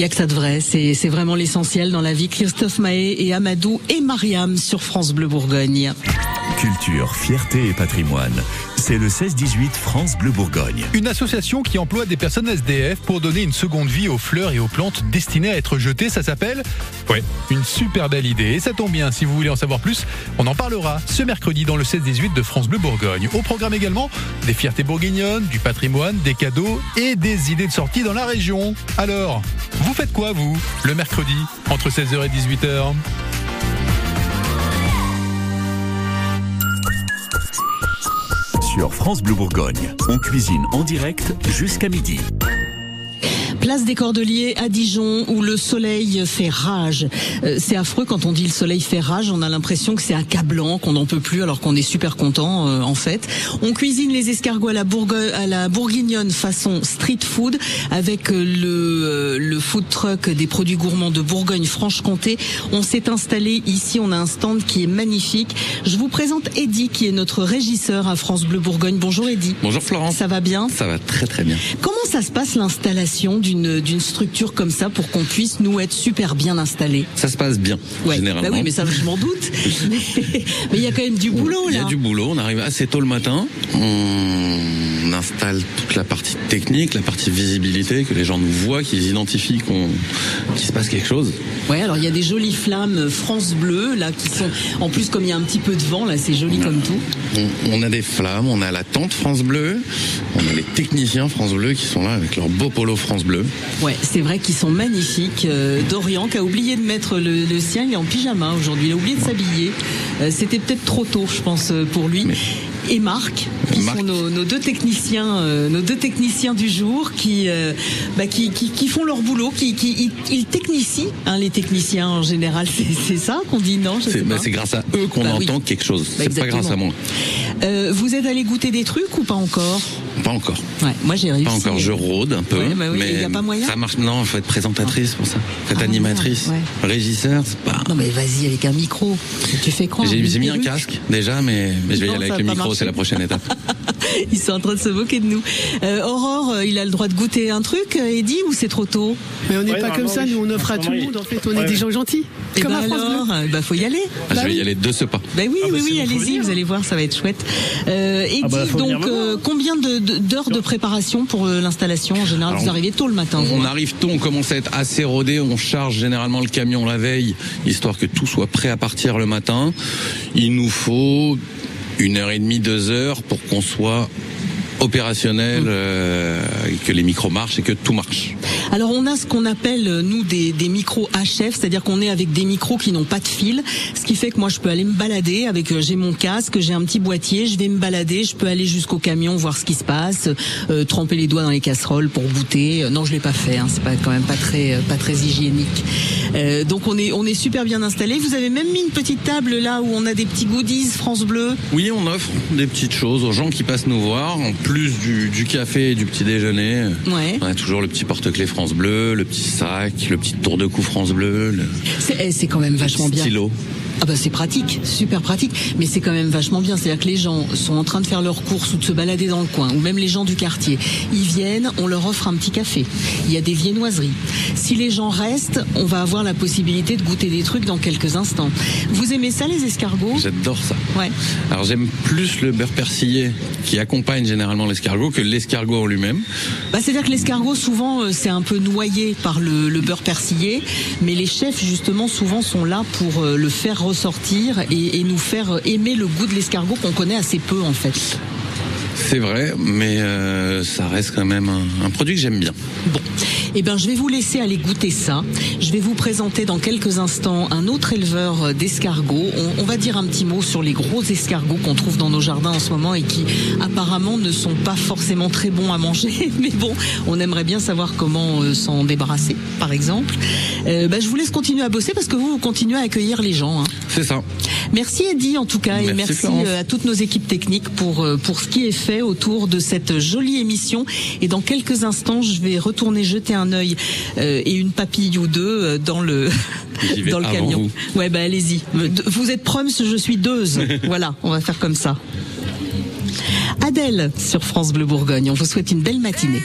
il y a que ça de vrai. C'est vraiment l'essentiel dans la vie. Christophe Mahé et Amadou et Mariam sur France Bleu Bourgogne. Culture, fierté et patrimoine. C'est le 16-18 France Bleu Bourgogne. Une association qui emploie des personnes SDF pour donner une seconde vie aux fleurs et aux plantes destinées à être jetées, ça s'appelle Ouais, une super belle idée. Et ça tombe bien, si vous voulez en savoir plus, on en parlera ce mercredi dans le 16-18 de France Bleu Bourgogne. Au programme également des fiertés bourguignonnes, du patrimoine, des cadeaux et des idées de sortie dans la région. Alors, vous faites quoi vous, le mercredi, entre 16h et 18h Sur France Bleu Bourgogne, on cuisine en direct jusqu'à midi. Place des Cordeliers à Dijon où le soleil fait rage. Euh, c'est affreux quand on dit le soleil fait rage, on a l'impression que c'est accablant, qu'on n'en peut plus alors qu'on est super content euh, en fait. On cuisine les escargots à la, Bourgogne, à la bourguignonne façon street food avec euh, le, euh, le food truck des produits gourmands de Bourgogne-Franche-Comté. On s'est installé ici, on a un stand qui est magnifique. Je vous présente Eddy qui est notre régisseur à France Bleu Bourgogne. Bonjour Eddy. Bonjour Florence. Ça va bien? Ça va très très bien. Comment ça se passe l'installation d'une d'une structure comme ça pour qu'on puisse nous être super bien installés Ça se passe bien, Ouais. généralement. Bah oui, mais ça je m'en doute. mais il y a quand même du boulot Il y là. a du boulot, on arrive assez tôt le matin, on installe toute la partie technique, la partie visibilité, que les gens nous voient, qu'ils identifient qu'on, qu'il se passe quelque chose. Ouais, alors il y a des jolies flammes France Bleu là qui sont en plus comme il y a un petit peu de vent là, c'est joli comme tout. On, on a des flammes, on a la tente France Bleu, on a les techniciens France Bleu qui sont là avec leur beau polo France Bleu. Ouais, c'est vrai qu'ils sont magnifiques. Euh, Dorian qui a oublié de mettre le, le sien, il est en pyjama aujourd'hui, il a oublié de s'habiller. Euh, C'était peut-être trop tôt, je pense, euh, pour lui. Et Marc, qui sont nos, nos deux techniciens, euh, nos deux techniciens du jour, qui, euh, bah, qui, qui, qui font leur boulot, qui, qui ils, technicient, hein, les techniciens en général, c'est ça qu'on dit non? Je sais C'est, bah, c'est grâce à eux qu'on Bah oui. entend quelque chose. Bah, c'est pas grâce à moi. Euh, vous êtes allé goûter des trucs ou pas encore? Pas encore. Ouais, moi j'ai réussi. Pas encore, je rôde un peu. Ouais, bah oui, mais il y a pas moyen Ça marche, non, il faut être présentatrice pour ça. Faut être Ah, animatrice. Régisseur, c'est pas. Non mais vas-y avec un micro. Tu fais croire. J'ai, mis un casque déjà, mais, mais je vais y aller avec le micro, c'est la prochaine étape. Ils sont en train de se moquer de nous. Euh, Aurore, euh, il a le droit de goûter un truc, euh, Eddy, ou c'est trop tôt Mais on n'est Ouais, pas comme ça, oui. nous on offre à tout le monde en fait, on Ouais. est des gens gentils. Et Comme bah à France alors, Bleu. bah faut y aller. Ah, je vais y aller de ce pas. Bah oui, Ah bah, oui, oui, allez-y, vous allez voir, ça va être chouette. Euh, Eddy, Ah bah, donc euh, combien de- de- d'heures de, préparation pour l'installation En général, Alors, vous arrivez tôt le matin. On arrive tôt, on commence à être assez rodé, on charge généralement le camion la veille, histoire que tout soit prêt à partir le matin. Il nous faut une heure et demie, deux heures pour qu'on soit opérationnel, euh, que les micros marchent et que tout marche. Alors on a ce qu'on appelle euh, nous des, des micros HF, c'est-à-dire qu'on est avec des micros qui n'ont pas de fil, ce qui fait que moi je peux aller me balader avec euh, j'ai mon casque, j'ai un petit boîtier, je vais me balader, je peux aller jusqu'au camion voir ce qui se passe, euh, tremper les doigts dans les casseroles pour goûter. Euh, non, je l'ai pas fait, hein, c'est pas quand même pas très pas très hygiénique. Euh, donc on est on est super bien installé. Vous avez même mis une petite table là où on a des petits goodies France Bleu. Oui, on offre des petites choses aux gens qui passent nous voir, plus du, du café et du petit déjeuner. Ouais. On a toujours le petit porte-clés France Bleu, le petit sac, le petit tour de cou France Bleu, le C'est eh, c'est quand même vachement bien. stylo. Ah bah c'est pratique, super pratique, mais c'est quand même vachement bien. C'est-à-dire que les gens sont en train de faire leurs courses ou de se balader dans le coin, ou même les gens du quartier. Ils viennent, on leur offre un petit café. Il y a des viennoiseries. Si les gens restent, on va avoir la possibilité de goûter des trucs dans quelques instants. Vous aimez ça les escargots? J'adore ça. Ouais. Alors j'aime plus le beurre persillé qui accompagne généralement l'escargot que l'escargot en lui-même. Bah, C'est-à-dire que l'escargot, souvent, euh, c'est un peu noyé par le, le beurre persillé, mais les chefs, justement, souvent sont là pour euh, le faire ressortir et, et nous faire aimer le goût de l'escargot qu'on connaît assez peu, en fait. C'est vrai, mais euh, ça reste quand même un, un produit que j'aime bien. Eh ben, je vais vous laisser aller goûter ça. Je vais vous présenter dans quelques instants un autre éleveur euh, d'escargots. On, on va dire un petit mot sur les gros escargots qu'on trouve dans nos jardins en ce moment et qui apparemment ne sont pas forcément très bons à manger. Mais bon, on aimerait bien savoir comment euh, s'en débarrasser, par exemple. Euh, ben, je vous laisse continuer à bosser parce que vous, vous continuez à accueillir les gens. hein. C'est ça. Merci Eddy en tout cas et Merci, merci Florence. euh, à toutes nos équipes techniques pour pour ce qui est fait autour de cette jolie émission. Et dans quelques instants, je vais retourner jeter un un œil euh, et une papille ou deux euh, dans le dans le camion. Ouais, bah allez-y. Vous êtes proms, je suis deux. voilà, on va faire comme ça. Adèle sur France Bleu Bourgogne. On vous souhaite une belle matinée.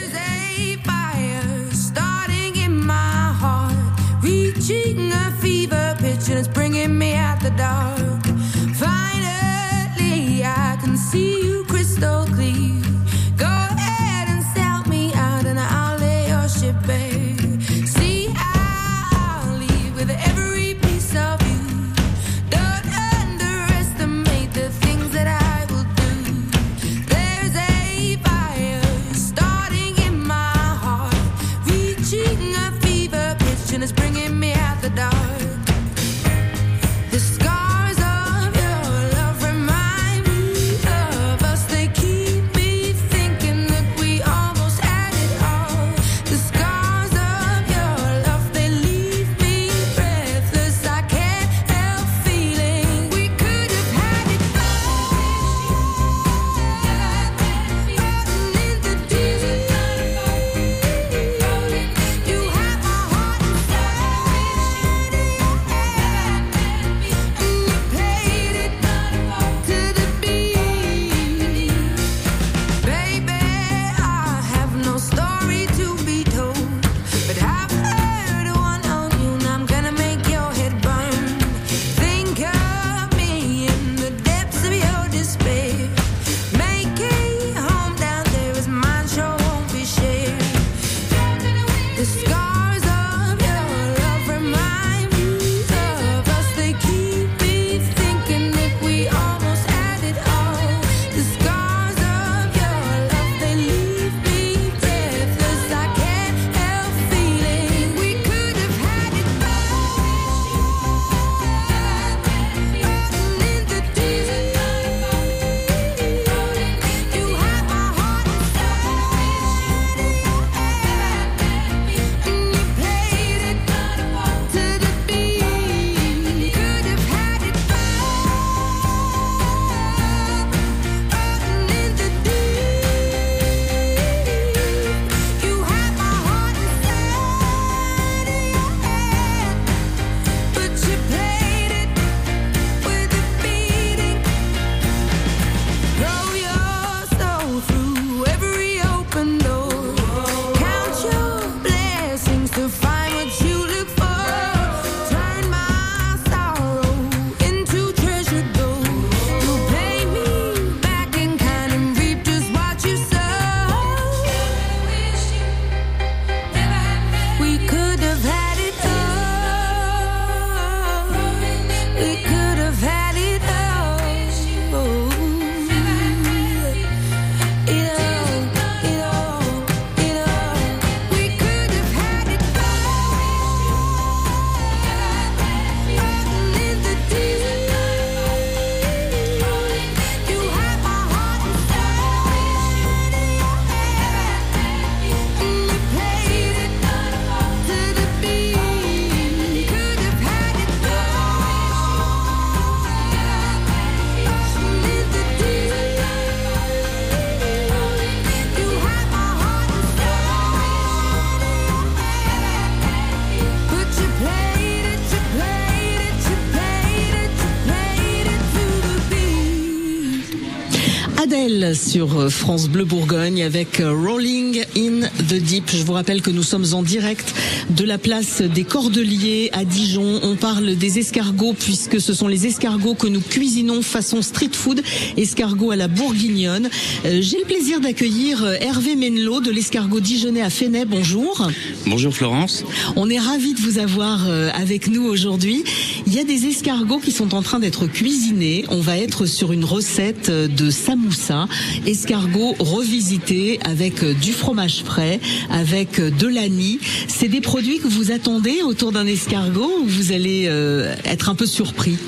Sur euh, France Bleu Bourgogne avec euh, Rolling in the Deep. Je vous rappelle que nous sommes en direct de la place des Cordeliers à Dijon. On parle des escargots puisque ce sont les escargots que nous cuisinons façon street food, escargots à la bourguignonne. Euh, J'ai le plaisir d'accueillir Hervé Menlot de l'escargot dijonnais à Fenay. Bonjour. Bonjour Florence. On est ravis de vous avoir avec nous aujourd'hui. Il y a des escargots qui sont en train d'être cuisinés. On va être sur une recette de samoussa, escargots revisités avec du fromage frais, avec de l'anis. C'est des produits que vous attendez autour d'un escargot ou vous allez euh, être un peu surpris?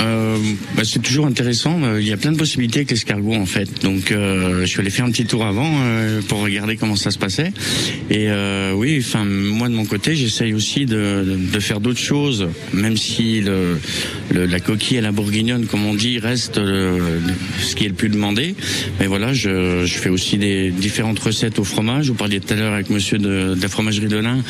Euh, bah, c'est toujours intéressant. euh, Il y a plein de possibilités avec l'escargot en fait. Donc euh, je suis allé faire un petit tour avant euh, pour regarder comment ça se passait. Et euh, oui, enfin moi de mon côté, j'essaye aussi de, de faire d'autres choses, même si le, le- la coquille à la bourguignonne, comme on dit, reste le- ce qui est le plus demandé. Mais voilà, je, je fais aussi des différentes recettes au fromage. Vous parliez tout à l'heure avec Monsieur de, de la fromagerie de l'Ain.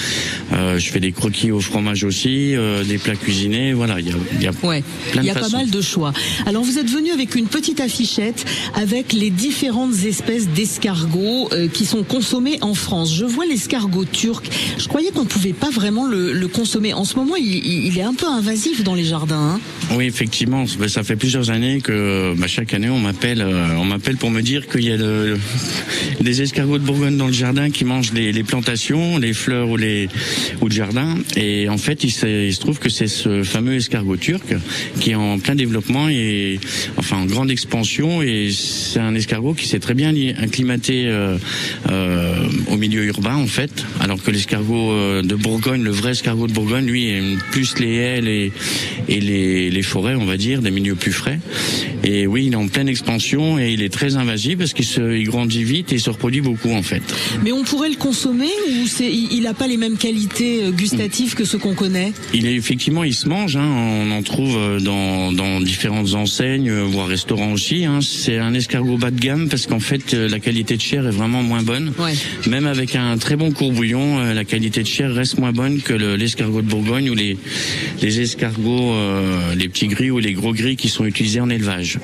Euh, je fais des croquis au fromage aussi, euh, des plats cuisinés. Voilà, il y a, il y a Ouais. plein de pas mal de choix. Alors vous êtes venu avec une petite affichette avec les différentes espèces d'escargots euh, qui sont consommés en France. Je vois l'escargot turc. Je croyais qu'on pouvait pas vraiment le, consommer. En ce moment, il, est un peu invasif dans les jardins. hein. Oui, effectivement, ben, ça fait plusieurs années que bah, chaque année on m'appelle, euh, on m'appelle pour me dire qu'il y a des escargots de Bourgogne dans le jardin qui mangent les, les plantations, les fleurs ou les ou le jardin. Et en fait, il se, il se trouve que c'est ce fameux escargot turc qui est en plein développement et enfin en grande expansion. Et c'est un escargot qui s'est très bien li- acclimaté euh, euh, au milieu urbain en fait, alors que l'escargot euh, de Bourgogne, le vrai escargot de Bourgogne, lui, aime plus les haies et, et les, les forêts, on va dire, des milieux plus frais. Et oui, il est en pleine expansion et il est très invasif parce qu'il se, il grandit vite et il se reproduit beaucoup en fait. Mais on pourrait le consommer ou c'est, il n'a pas les mêmes qualités gustatives que ceux qu'on connaît? Il est effectivement, il se mange. Hein, on en trouve euh, dans, dans différentes enseignes, euh, voire restaurants aussi. Hein. C'est un escargot bas de gamme parce qu'en fait, euh, la qualité de chair est vraiment moins bonne. Même avec un très bon courbouillon, euh, la qualité de chair reste moins bonne que le- l'escargot de Bourgogne ou les, les escargots, euh, les petits gris ou les gros gris qui sont utilisés en élevage.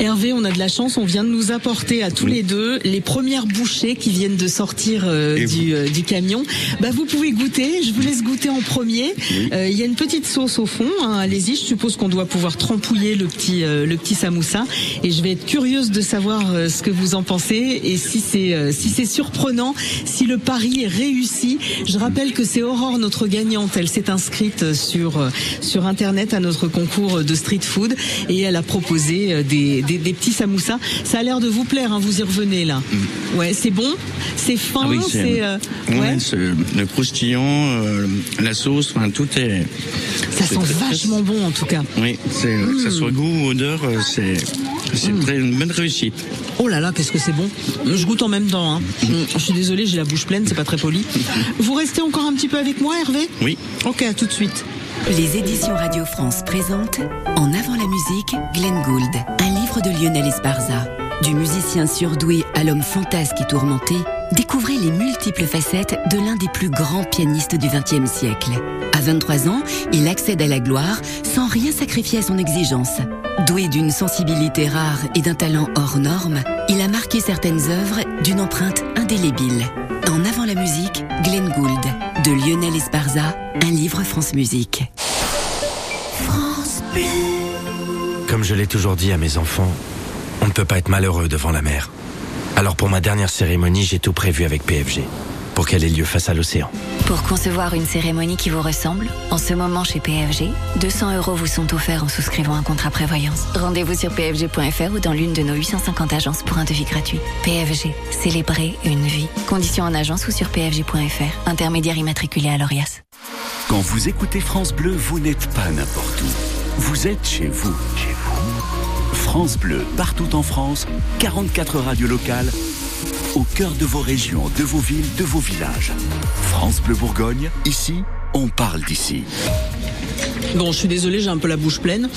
Hervé, on a de la chance, on vient de nous apporter à tous les deux les premières bouchées qui viennent de sortir euh, du, euh, du camion. Bah, vous pouvez goûter, je vous laisse goûter en premier. Il y a une petite sauce au fond, hein, allez-y, je suppose qu'on doit pouvoir trempouiller le petit, euh, le petit samoussa. Et je vais être curieuse de savoir euh, ce que vous en pensez et si c'est euh, si c'est surprenant, si le pari est réussi. Je rappelle que c'est Aurore, notre gagnante, elle s'est inscrite sur, sur Internet à notre concours de street food et elle a proposé des, des, des petits samoussas. Ça a l'air de vous plaire, hein, vous y revenez là. Ouais, c'est bon, c'est fin, Ah oui, c'est... euh, ouais, le croustillant, euh, la sauce, enfin tout est. Ça sent vachement bon en tout cas. Oui, c'est, que ça soit goût ou odeur, euh, c'est, c'est Mm. très- une bonne réussite. Oh là là, qu'est-ce que c'est bon. Je goûte en même temps. Hein. Mm, Je suis désolée, j'ai la bouche pleine, c'est pas très poli. Vous restez encore un petit peu avec moi, Hervé? Oui. Ok, à tout de suite. Les éditions Radio France présentent En avant la musique, Glenn Gould, un livre de Lionel Esparza. Du musicien surdoué à l'homme fantasque et tourmenté, découvrez les multiples facettes de l'un des plus grands pianistes du XXe siècle. À 23 ans, il accède à la gloire sans rien sacrifier à son exigence. Doué d'une sensibilité rare et d'un talent hors norme, il a marqué certaines œuvres d'une empreinte indélébile. En avant la musique, Glenn Gould, de Lionel Esparza, un livre France Musique. France Bleu. Comme je l'ai toujours dit à mes enfants, on ne peut pas être malheureux devant la mer. Alors pour ma dernière cérémonie, j'ai tout prévu avec PFG, pour qu'elle ait lieu face à l'océan. Pour concevoir une cérémonie qui vous ressemble, en ce moment chez PFG, 200 euros vous sont offerts en souscrivant un contrat prévoyance. Rendez-vous sur pfg.fr ou dans l'une de nos 850 agences pour un devis gratuit. PFG, célébrer une vie. Conditions en agence ou sur pfg.fr. Intermédiaire immatriculé à l'ORIAS. Quand vous écoutez France Bleu, vous n'êtes pas n'importe où. Vous êtes chez vous. Chez vous. France Bleu, partout en France, 44 radios locales, au cœur de vos régions, de vos villes, de vos villages. France Bleu Bourgogne, ici, on parle d'ici. Bon, je suis désolée, j'ai un peu la bouche pleine.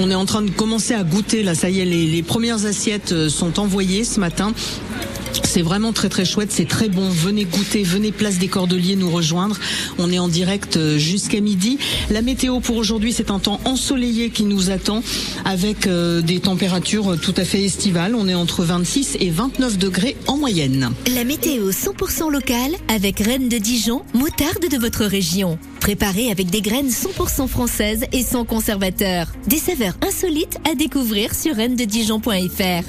On est en train de commencer à goûter, là, ça y est, les, premières assiettes euh, sont envoyées ce matin. C'est vraiment très très chouette, c'est très bon. Venez goûter, venez place des Cordeliers nous rejoindre. On est en direct euh, jusqu'à midi. La météo pour aujourd'hui, c'est un temps ensoleillé qui nous attend avec euh, des températures tout à fait estivales. On est entre 26 et 29 degrés en moyenne. La météo 100% locale avec Rennes de Dijon, moutarde de votre région. Préparée avec des graines 100% françaises et sans conservateur. Des saveurs insolites à découvrir sur rennededijon.fr.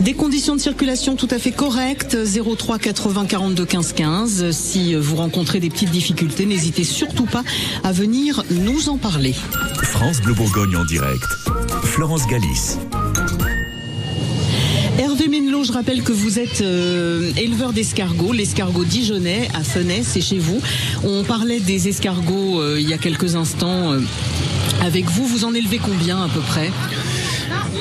Des conditions de circulation tout à fait correctes, 03 80 42 15 15. Si vous rencontrez des petites difficultés, n'hésitez surtout pas à venir nous en parler. France Bleu Bourgogne en direct. Florence Galis. Hervé Menelot, je rappelle que vous êtes euh, éleveur d'escargots, l'escargot dijonnais à Fenay, c'est chez vous. On parlait des escargots euh, il y a quelques instants euh, avec vous. Vous en élevez combien à peu près?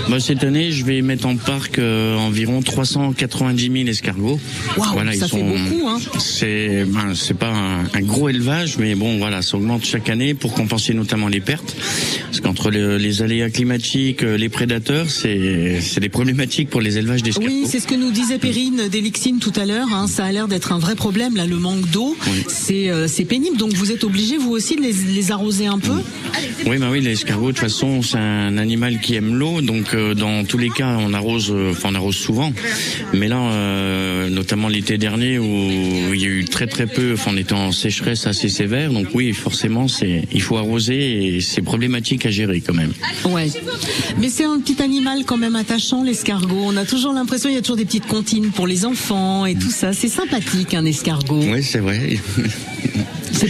Bah, cette année, je vais mettre en parc euh, environ 390 000 escargots. Waouh, ça fait beaucoup, hein. C'est ben, c'est pas un, un gros élevage, mais bon, voilà, ça augmente chaque année pour compenser notamment les pertes. Parce qu'entre le- les aléas climatiques, euh, les prédateurs, c'est c'est des problématiques pour les élevages d'escargots. Oui, c'est ce que nous disait Perrine d'Elixine tout à l'heure. hein. Ça a l'air d'être un vrai problème, là, le manque d'eau. C'est euh, c'est pénible. Donc vous êtes obligé, vous aussi, de les, les arroser un peu? Oui, bah oui, l'escargot, de toute façon, c'est un animal qui aime l'eau, donc euh, dans tous les cas, on arrose, euh, enfin, on arrose souvent. Mais là, euh, notamment l'été dernier, où il y a eu très très peu, enfin, on était en sécheresse assez sévère, donc oui, forcément, c'est, il faut arroser et c'est problématique à gérer quand même. Ouais. Mais c'est un petit animal quand même attachant, l'escargot. On a toujours l'impression qu'il y a toujours des petites comptines pour les enfants et tout ça. C'est sympathique, un escargot. Oui, c'est vrai.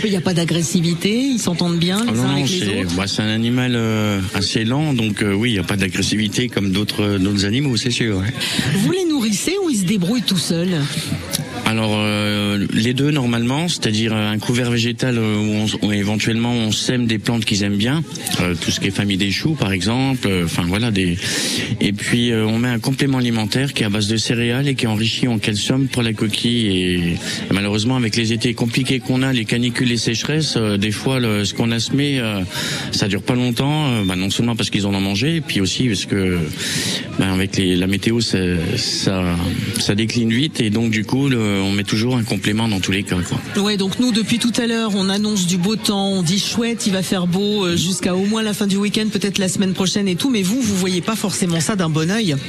Il n'y a pas d'agressivité, ils s'entendent bien les Ah non, uns non, avec les c'est, autres. bah, c'est un animal euh, assez lent, donc euh, oui, il n'y a pas d'agressivité comme d'autres d'autres animaux, c'est sûr. ouais. Vous les nourrissez ou ils se débrouillent tout seuls? Alors euh, les deux normalement, c'est-à-dire un couvert végétal euh, où, on, où éventuellement on sème des plantes qu'ils aiment bien, euh, tout ce qui est famille des choux par exemple, euh, enfin voilà des. Et puis euh, on met un complément alimentaire qui est à base de céréales et qui est enrichi en calcium pour la coquille. Et, et malheureusement avec les étés compliqués qu'on a, les canicules, les sécheresses, des fois le, ce qu'on a semé, ça dure pas longtemps. bah, non seulement parce qu'ils en ont mangé, et puis aussi parce que bah, avec les, la météo ça, ça ça décline vite et donc du coup on met toujours un complément dans tous les cas. Quoi. Ouais, donc nous depuis tout à l'heure, on annonce du beau temps, on dit chouette, il va faire beau euh, jusqu'à au moins la fin du week-end, peut-être la semaine prochaine et tout. Mais vous, vous voyez pas forcément ça d'un bon œil.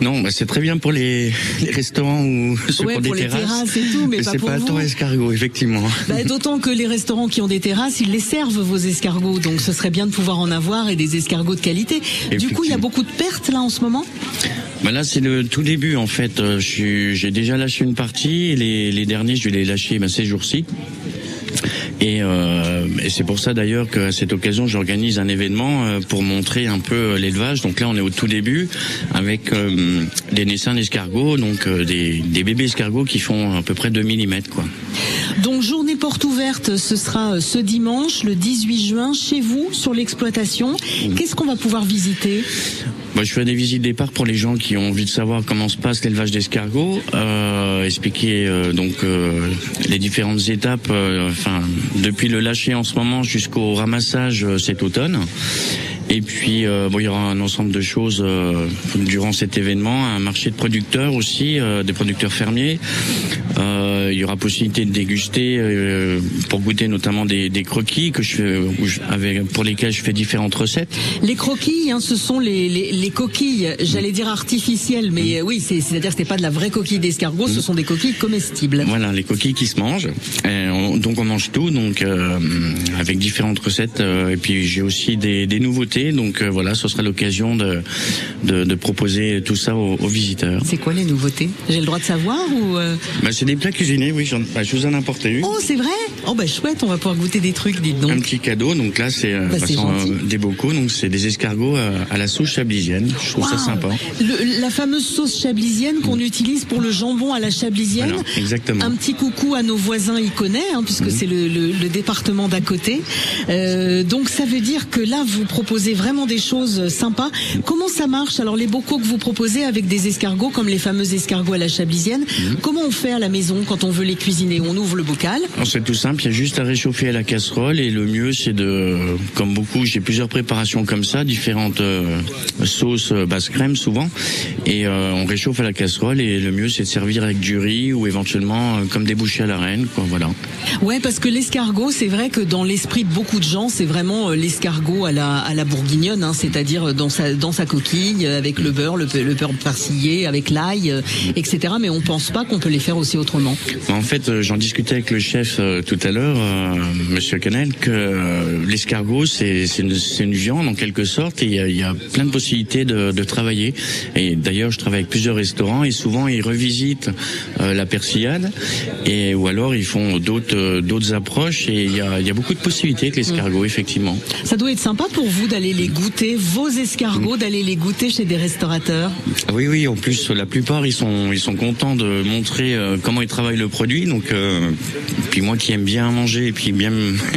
Non, bah, c'est très bien pour les, les restaurants ou ceux Ouais, pour des les terrasses. terrasses et tout, mais pas c'est pour pas vous. escargot, effectivement. Bah, D'autant que les restaurants qui ont des terrasses, ils les servent vos escargots, donc ce serait bien de pouvoir en avoir et des escargots de qualité. Du coup, il y a beaucoup de pertes là en ce moment? Bah là, c'est le tout début en fait. Euh, J'ai déjà lâché une partie. Et les, derniers, je vais les lâcher bah, ces jours-ci. Et, euh, et c'est pour ça d'ailleurs qu'à cette occasion, j'organise un événement euh, pour montrer un peu euh, l'élevage. Donc là, on est au tout début avec euh, des naissins d'escargots, donc euh, des, des bébés escargots qui font à peu près 2 mm quoi. Donc journée porte ouverte, ce sera euh, ce dimanche, le 18 juin, chez vous, sur l'exploitation. Qu'est-ce qu'on va pouvoir visiter? Bah, je fais des visites des parcs pour les gens qui ont envie de savoir comment se passe l'élevage d'escargots, euh, expliquer euh, donc euh, les différentes étapes, euh, enfin depuis le lâcher en ce moment jusqu'au ramassage euh, cet automne. Et puis euh, bon, il y aura un ensemble de choses euh, durant cet événement, un marché de producteurs aussi, euh, des producteurs fermiers. Il y aura possibilité de déguster pour goûter notamment des, des croquis que je fais, où je- avec, pour lesquels je fais différentes recettes. Les croquilles, hein, ce sont les, les, les coquilles, j'allais dire artificielles, mais oui, c'est- c'est-à-dire que c'est pas de la vraie coquille d'escargot, ce sont des coquilles comestibles. Voilà, les coquilles qui se mangent. Et on- donc on mange tout, donc avec différentes recettes. et puis j'ai aussi des, des nouveautés. Donc euh, voilà, ce sera l'occasion de, de, de proposer tout ça aux, aux visiteurs. C'est quoi les nouveautés? J'ai le droit de savoir ou euh, Bah, c'est des plats cuisinés, oui. bah, je vous en ai apporté une. Oh, c'est vrai? Oh bah chouette, on va pouvoir goûter des trucs, dites donc. Un petit cadeau, donc là c'est euh, Bah, bah, des bocaux, donc c'est des escargots à la sauce chablisienne. Je trouve ça sympa. Le- la fameuse sauce chablisienne qu'on utilise pour le jambon à la chablisienne. Exactement. Un petit coucou à nos voisins iconais, hein, puisque c'est le, le- le département d'à côté. Euh, donc ça veut dire que là, vous proposez vraiment des choses sympas. Comment ça marche Alors les bocaux que vous proposez avec des escargots, comme les fameux escargots à la chablisienne, comment on fait à la maison quand on veut les cuisiner? On ouvre le bocal? C'est tout simple, il y a juste à réchauffer à la casserole et le mieux c'est de, comme beaucoup, j'ai plusieurs préparations comme ça, différentes euh, sauces euh, basse crème souvent, et euh, on réchauffe à la casserole et le mieux c'est de servir avec du riz ou éventuellement euh, comme des bouchées à la reine, quoi, voilà. Ouais, parce que l'escargot, c'est vrai que dans l'esprit de beaucoup de gens, c'est vraiment euh, l'escargot à la à la bourguignonne, hein, c'est-à-dire dans sa dans sa coquille euh, avec le beurre, le, le beurre persillé, avec l'ail, euh, etc. Mais on pense pas qu'on peut les faire aussi autrement. En fait, euh, j'en discutais avec le chef tout à l'heure, Monsieur Canel, que l'escargot c'est c'est une, une viande en quelque sorte et il y a, il y a plein de possibilités de, de travailler. Et d'ailleurs, je travaille avec plusieurs restaurants et souvent ils revisitent la persillade et ou alors ils font d'autres d'autres approches et il y a, il y a beaucoup de possibilités avec l'escargot effectivement. Ça doit être sympa pour vous d'aller les goûter, vos escargots, d'aller les goûter chez des restaurateurs. Oui, oui. En plus, la plupart, ils sont, ils sont contents de montrer euh, comment ils travaillent le produit. Donc, euh, puis moi qui aime bien manger et puis bien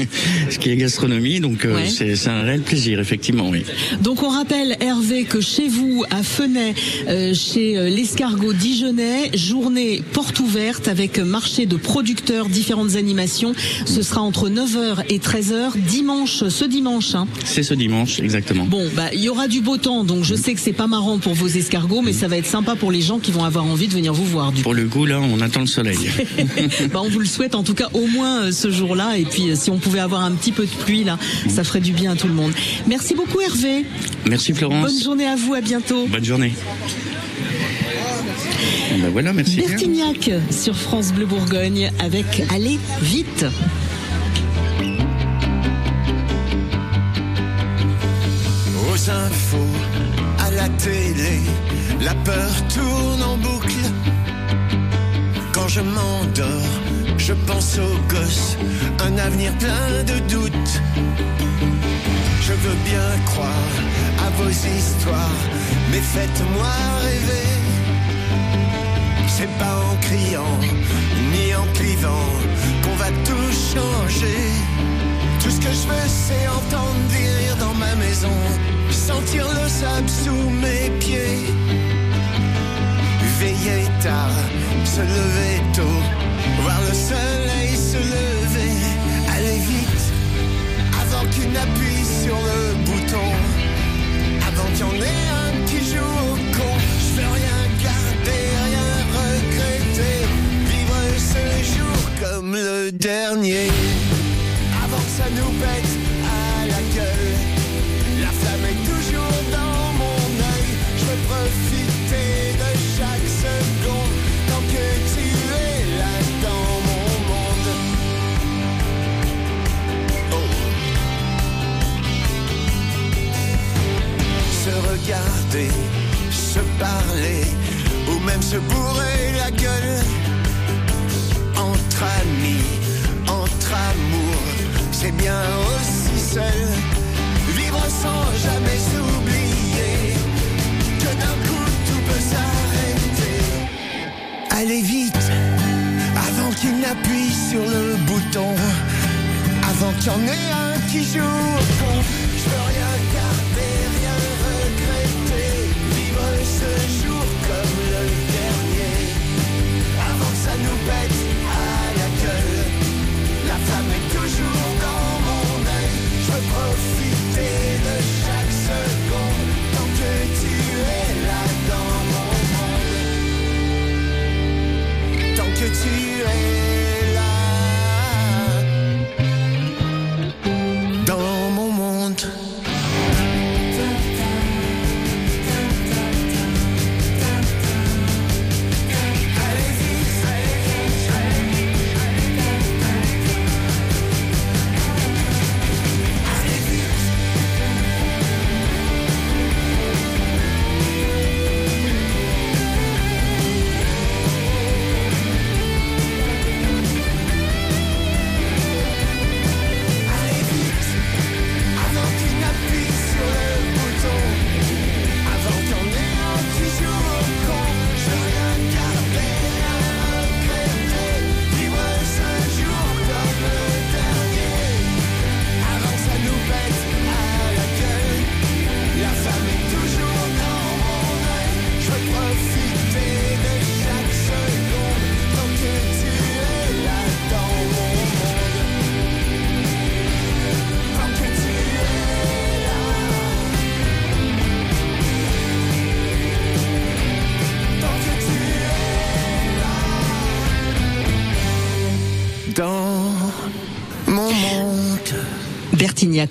ce qui est gastronomie, donc euh, Ouais. c'est c'est un réel plaisir, effectivement, oui. Donc on rappelle Hervé que chez vous à Fenay, euh, chez l'escargot dijonnais, journée porte ouverte avec marché de producteurs, différentes animations. Ce sera entre 9h et 13h dimanche, ce dimanche. hein. C'est ce dimanche, exactement. Bon, bah il y aura du beau temps, donc je sais que c'est pas marrant pour vos escargots, mais ça va être sympa pour les gens qui vont avoir envie de venir vous voir. Du Pour le coup, là, on attend le soleil. bah, on vous le souhaite en tout cas au moins euh, ce jour-là. Et puis euh, si on pouvait avoir un petit peu de pluie là, ça ferait du bien à tout le monde. Merci beaucoup Hervé. Merci Florence. Bonne journée à vous, à bientôt. Bonne journée. Ben voilà, merci. Bertignac sur France Bleu Bourgogne avec Allez vite. Aux infos, à la télé, la peur tourne en boucle. Quand je m'endors, je pense aux gosses, un avenir plein de doutes. Je veux bien croire à vos histoires, mais faites-moi rêver. C'est pas en criant, ni en clivant, qu'on va tout changer. Que je veux, c'est entendre des rires dans ma maison, sentir le sable sous mes pieds. Veiller tard, se lever tôt, voir le soleil se lever, aller vite, avant qu'il n'appuie sur le bouton, avant qu'il y en ait un qui joue au con. Je veux rien garder, rien regretter, vivre ce jour comme le dernier ça nous pète à la gueule.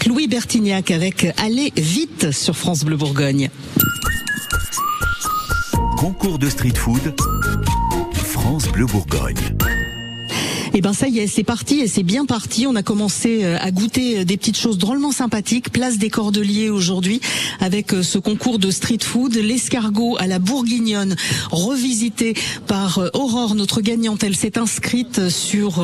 Louis Bertignac avec Allez vite sur France Bleu Bourgogne. Concours de street food, France Bleu Bourgogne. Eh ben ça y est, c'est parti et c'est bien parti. On a commencé euh, à goûter euh, des petites choses drôlement sympathiques. Place des Cordeliers aujourd'hui avec euh, ce concours de street food, l'escargot à la bourguignonne, revisité par Aurore, notre gagnante. Elle s'est inscrite sur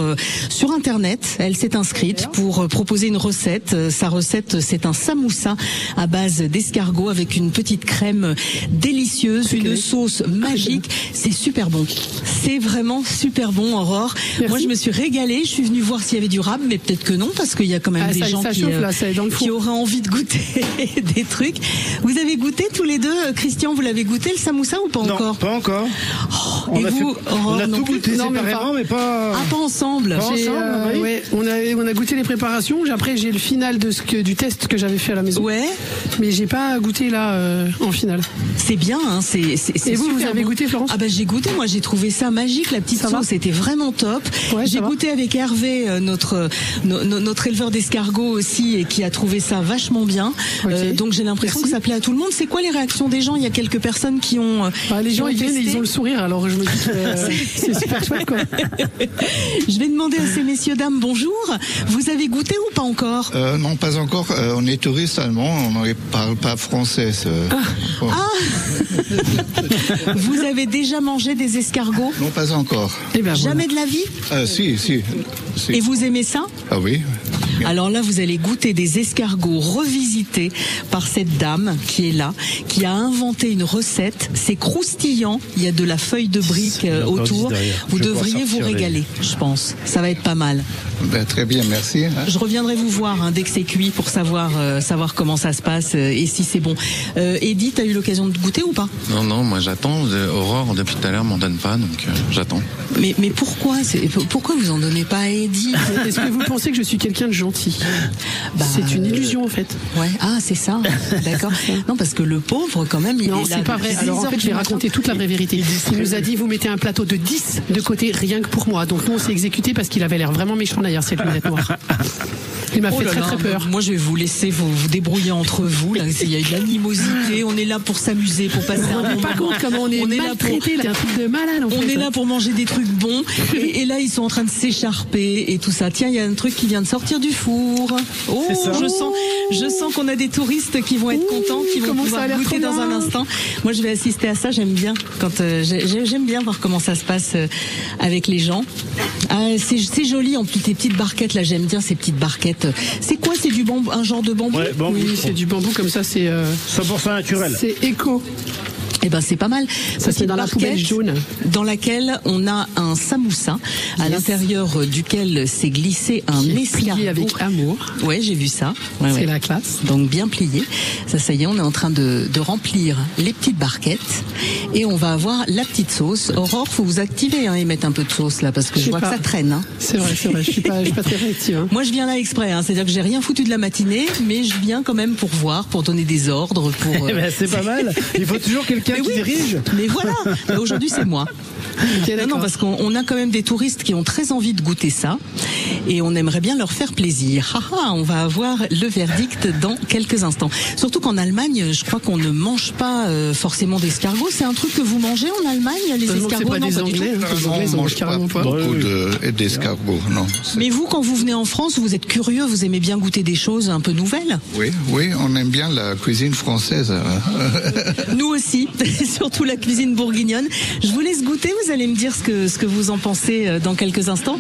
sur internet. Elle s'est inscrite pour proposer une recette. Sa recette, c'est un samoussa à base d'escargot avec une petite crème délicieuse, une sauce magique. C'est super bon. C'est vraiment super bon, Aurore. Moi, je me suis régalée. Je suis venue voir s'il y avait du rab, mais peut-être que non, parce qu'il y a quand même Ah, des ça- gens ça qui, chauffe, euh, là, qui auraient envie de goûter des trucs. Vous avez goûté tous les deux, euh, Christian Vous l'avez goûté le samoussa ou pas Non, encore pas encore. Oh, On et a vous, fait- on a non tout goûté Non, mais séparément, pas- mais pas. Ah, pas ensemble. Pas J'ai, ensemble, euh, oui. ouais, on a on a goûté les préparations. Après j'ai le final de ce que du test que j'avais fait à la maison. Ouais. Mais j'ai pas goûté là euh, en finale. C'est bien, hein, c'est. Et vous, vous super avez bon. goûté, Florence Ah bah j'ai goûté, moi j'ai trouvé ça magique, la petite Ça sauce était vraiment top. Ouais, j'ai goûté avec Hervé, euh, notre no- no- notre éleveur d'escargots aussi, et qui a trouvé ça vachement bien. Euh, donc j'ai l'impression que ça plaît à tout le monde. C'est quoi les réactions des gens? Il y a quelques personnes qui ont. euh, Bah, les qui gens ont ils viennent et ils ont le sourire. Alors je me dis que euh, c'est super chouette quoi. Je vais demander à ces messieurs dames bonjour. Vous avez goûté ou pas encore? Euh, non, pas encore. Euh, on est touriste allemand, on ne parle pas français. ce- Bon. Vous avez déjà mangé des escargots? Non, pas encore. Eh ben, Jamais de la vie? Euh, si, si, si. Et vous aimez ça? Ah oui. Alors là, vous allez goûter des escargots revisités par cette dame qui est là, qui a inventé une recette. C'est croustillant. Il y a de la feuille de brique euh, autour. Vous Je devriez vous les- régaler, je pense. Ça va être pas mal. Ben, très bien, merci. hein. Je reviendrai vous voir hein, dès que c'est cuit pour savoir euh, savoir comment ça se passe euh, et si c'est bon. Euh, Edith, t'as eu l'occasion de goûter ou pas? Non, non, moi j'attends. Aurore, depuis tout à l'heure, m'en donne pas, donc euh, j'attends. Mais mais pourquoi? Pourquoi vous en donnez pas à Edith? Est-ce que vous pensez que je suis quelqu'un de gentil? Bah, C'est une illusion en fait. Ouais. Ah, c'est ça. D'accord. Non, parce que le pauvre, quand même, il Non, c'est pas vrai. 10 Alors en fait, je vais raconter toute la vraie vérité. Il nous a dit vous mettez un plateau de 10 de côté rien que pour moi. Donc nous on s'est exécuté parce qu'il avait l'air vraiment méchant d'ailleurs cette lunette noire. Il m'a Oh fait là très très peur. Moi, je vais vous laisser vous, vous débrouiller entre vous. Là, il y a de l'animosité. On est là pour s'amuser, pour passer On un bon pas moment. compte comment on est, là pour. maltraité, là, c'est un truc de malade en On fait. est là pour manger des trucs bons et, et là ils sont en train de s'écharper et tout ça. Tiens, il y a un truc qui vient de sortir du four. Oh, ça. je sens, je sens qu'on a des touristes qui vont être contents, qui vont pouvoir goûter dans un instant. Moi, je vais assister à ça. J'aime bien quand euh, j'ai- j'ai- j'aime bien voir comment ça se passe euh, avec les gens. Ah, c'est c'est joli en plus tes petites barquettes là. J'aime bien ces petites barquettes. C'est quoi C'est du bambou, un genre de bambou Ouais, bon, Oui, c'est du bambou comme ça, c'est euh, 100% naturel. c'est éco. Eh ben c'est pas mal. Ça met dans la poubelle jaune. Dans laquelle on a un samoussa, à l'intérieur duquel s'est glissé un escargot. avec amour. Ouais, j'ai vu ça. Ouais, C'est ouais. la classe. Donc bien plié. Ça, ça y est, on est en train de, de remplir les petites barquettes et on va avoir la petite sauce. Aurore, faut vous activer hein, et mettre un peu de sauce là parce que Je vois pas. que ça traîne. hein. C'est vrai, c'est vrai. Je suis pas, je suis pas très réactive. hein. Moi, je viens là exprès. Hein. C'est-à-dire que j'ai rien foutu de la matinée, mais je viens quand même pour voir, pour donner des ordres, pour. Eh euh, ben, c'est pas mal. Il faut toujours quelqu'un Mais qui oui. dirige. Mais voilà, Mais aujourd'hui c'est moi. Non, non, parce qu'on on a quand même des touristes qui ont très envie de goûter ça et on aimerait bien leur faire plaisir. Ah, ah, on va avoir le verdict dans quelques instants. Surtout qu'en Allemagne, je crois qu'on ne mange pas euh, forcément d'escargots. C'est un truc que vous mangez en Allemagne, les escargots pas Non, des pas du Anglais. tout. hein, les Non, Anglais, ils on mange carrément pas. beaucoup de- d'escargots, non. Mais vous, quand vous venez en France, vous êtes curieux, vous aimez bien goûter des choses un peu nouvelles Oui, oui, on aime bien la cuisine française. Nous aussi, surtout la cuisine bourguignonne. Je vous laisse goûter, vous allez me dire ce que, ce que vous en pensez euh, dans quelques instants.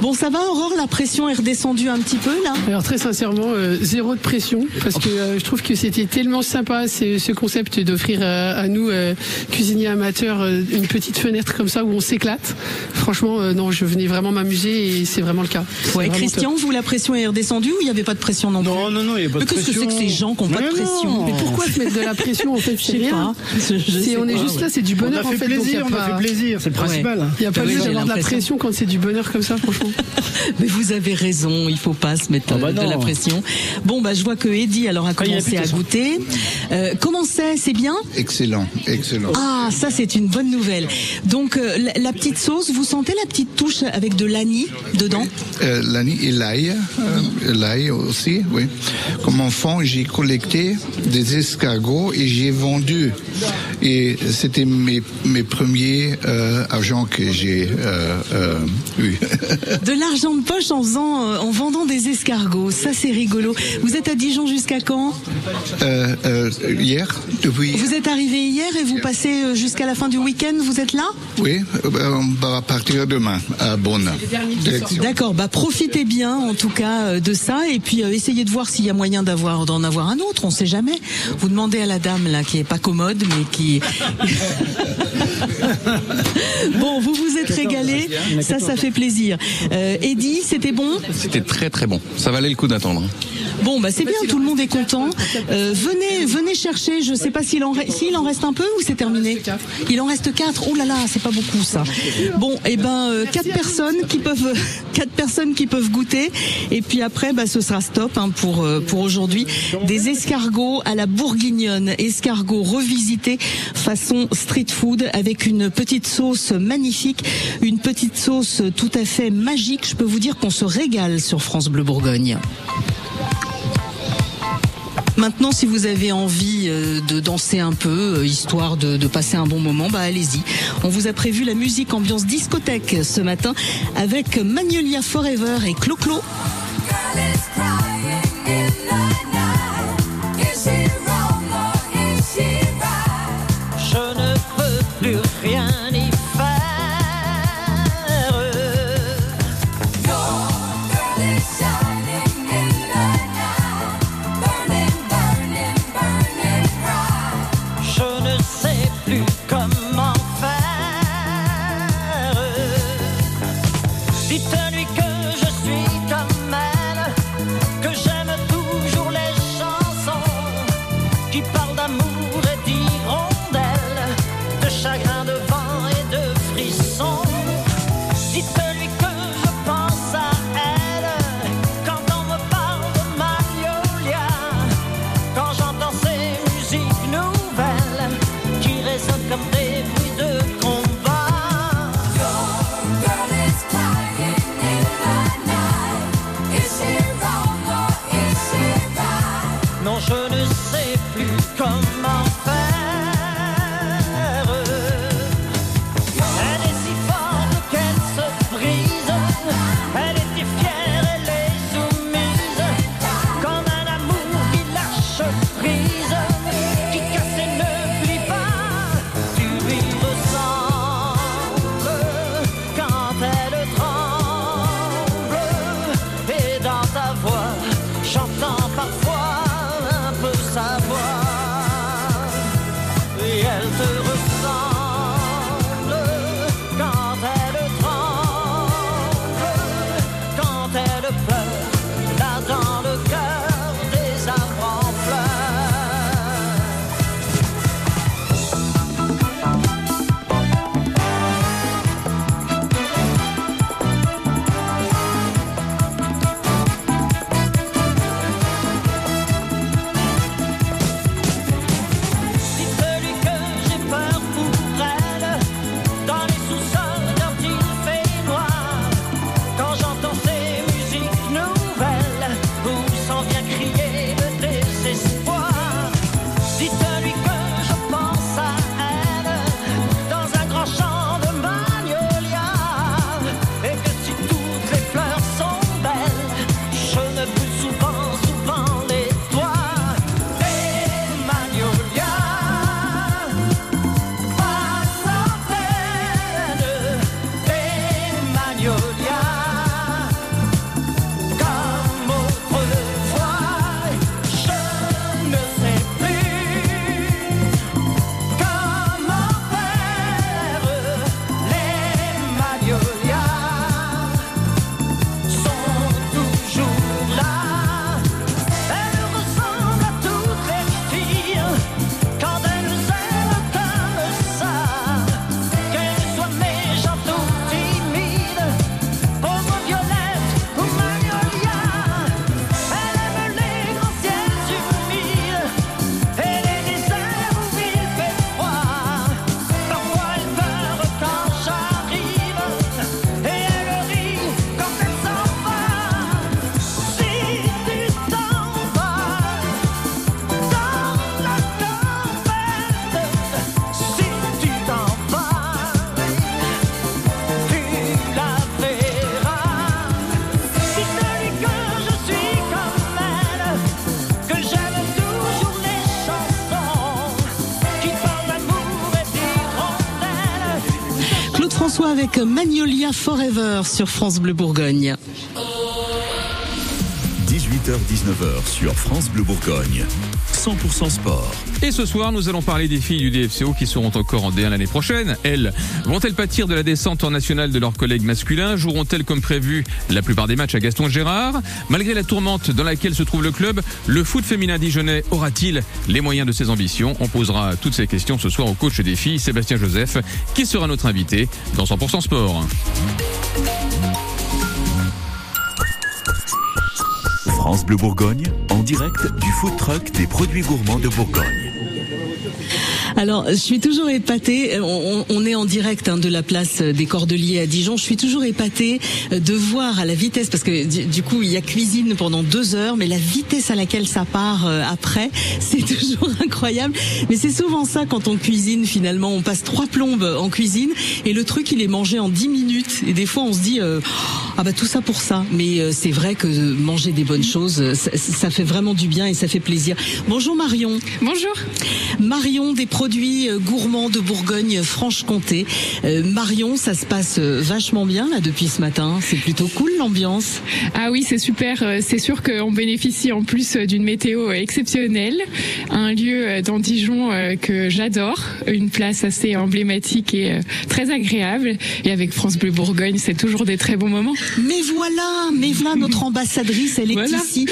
Bon, ça va Aurore, la pression est redescendue un petit peu là? Alors très sincèrement, euh, zéro de pression, parce que euh, je trouve que c'était tellement sympa ce, ce concept d'offrir euh, à nous, euh, cuisiniers amateurs, euh, une petite fenêtre comme ça où on s'éclate. Franchement, euh, non, je venais vraiment m'amuser et c'est vraiment le cas. Ouais, Christian, top. vous, la pression est redescendue ou il n'y avait pas de pression non plus? Non, non, non, il n'y a pas de Mais qu'est-ce que pression. c'est que ces gens qui n'ont pas de pression non. Mais pourquoi se mettre de la pression en fait Je sais rien. pas. Sais on est juste là, c'est du On bonheur en fait fait. donc plaisir, a on a fait plaisir, c'est le principal. Il n'y a pas lieu j'ai d'avoir de la pression quand c'est du bonheur comme ça, franchement. Mais vous avez raison, il faut pas se mettre Ah bah de la pression. Bon, bah, je vois que Eddie alors a Ah, a commencé à goûter. Euh, comment c'est? C'est bien? Excellent, excellent. Ah, ça c'est une bonne nouvelle. Donc euh, la, la petite sauce, vous sentez la petite touche avec de l'anis dedans? Euh, et l'ail, euh, l'ail aussi, oui. Comme enfant, j'ai collecté des escargots et j'ai vendu Et c'était mes, mes premiers euh, argent que j'ai euh, euh, eu. De l'argent de poche en, faisant, euh, en vendant des escargots, ça c'est rigolo. Vous êtes à Dijon jusqu'à quand? Euh, euh, hier, depuis. Vous êtes arrivé hier et vous passez jusqu'à la fin du week-end, vous êtes là? Oui, on va partir demain à Bonn. Direction. D'accord, bah profitez bien en tout cas de ça et puis euh, essayez de voir s'il y a moyen d'avoir d'en avoir un autre, on sait jamais. Vous demandez à la dame là qui est pas commode mais qui Bon, vous vous êtes régalé, ça ça fait plaisir. Euh, Eddie, c'était bon? C'était très très bon. Ça valait le coup d'attendre. Bon, bah c'est bien, tout le monde est content. Euh, venez, venez chercher. Je sais pas s'il en, s'il en reste un peu ou c'est terminé. Il en reste quatre. Oh là là, c'est pas beaucoup ça. Bon, et ben euh, quatre personnes qui peuvent, quatre personnes qui peuvent goûter. Et puis après, bah ce sera stop hein, pour euh, pour aujourd'hui. Des escargots à la bourguignonne, escargots revisités façon street food avec une petite sauce magnifique, une petite sauce tout à fait magique. Je peux vous dire qu'on se régale sur France Bleu Bourgogne. Maintenant, si vous avez envie euh, de danser un peu, euh, histoire de, de passer un bon moment, bah allez-y. On vous a prévu la musique ambiance discothèque ce matin avec Magnolia Forever et Clo-Clo. Magnolia Forever sur France Bleu Bourgogne. 18h-19h sur France Bleu Bourgogne. 100% sport. Et ce soir, nous allons parler des filles du DFCO qui seront encore en D1 l'année prochaine. Elles, vont-elles pâtir de la descente en nationale de leurs collègues masculins? Joueront-elles comme prévu la plupart des matchs à Gaston Gérard? Malgré la tourmente dans laquelle se trouve le club, le foot féminin dijonnais aura-t-il les moyens de ses ambitions? On posera toutes ces questions ce soir au coach des filles, Sébastien Joseph, qui sera notre invité dans 100% sport. France Bleu Bourgogne, en direct du food truck des produits gourmands de Bourgogne. Alors, je suis toujours épatée. On, on- on est en direct hein, de la place des Cordeliers à Dijon. Je suis toujours épatée euh, de voir à la vitesse, parce que du, du coup, il y a cuisine pendant deux heures, mais la vitesse à laquelle ça part euh, après, c'est toujours incroyable. Mais c'est souvent ça quand on cuisine. Finalement, on passe trois plombes en cuisine et le truc, il est mangé en dix minutes. Et des fois, on se dit, euh, ah bah tout ça pour ça. Mais euh, c'est vrai que manger des bonnes choses, euh, ça, ça fait vraiment du bien et ça fait plaisir. Bonjour Marion. Bonjour. Marion des produits euh, gourmands de Bourgogne-Franche-Comté. Euh, Marion, ça se passe euh, vachement bien là depuis ce matin. C'est plutôt cool l'ambiance. Ah oui, c'est super. C'est sûr qu'on bénéficie en plus d'une météo exceptionnelle. Un lieu dans Dijon que j'adore. Une place assez emblématique et très agréable. Et avec France Bleu Bourgogne, c'est toujours des très bons moments. Mais voilà, mais voilà notre ambassadrice, elle est Voilà. ici.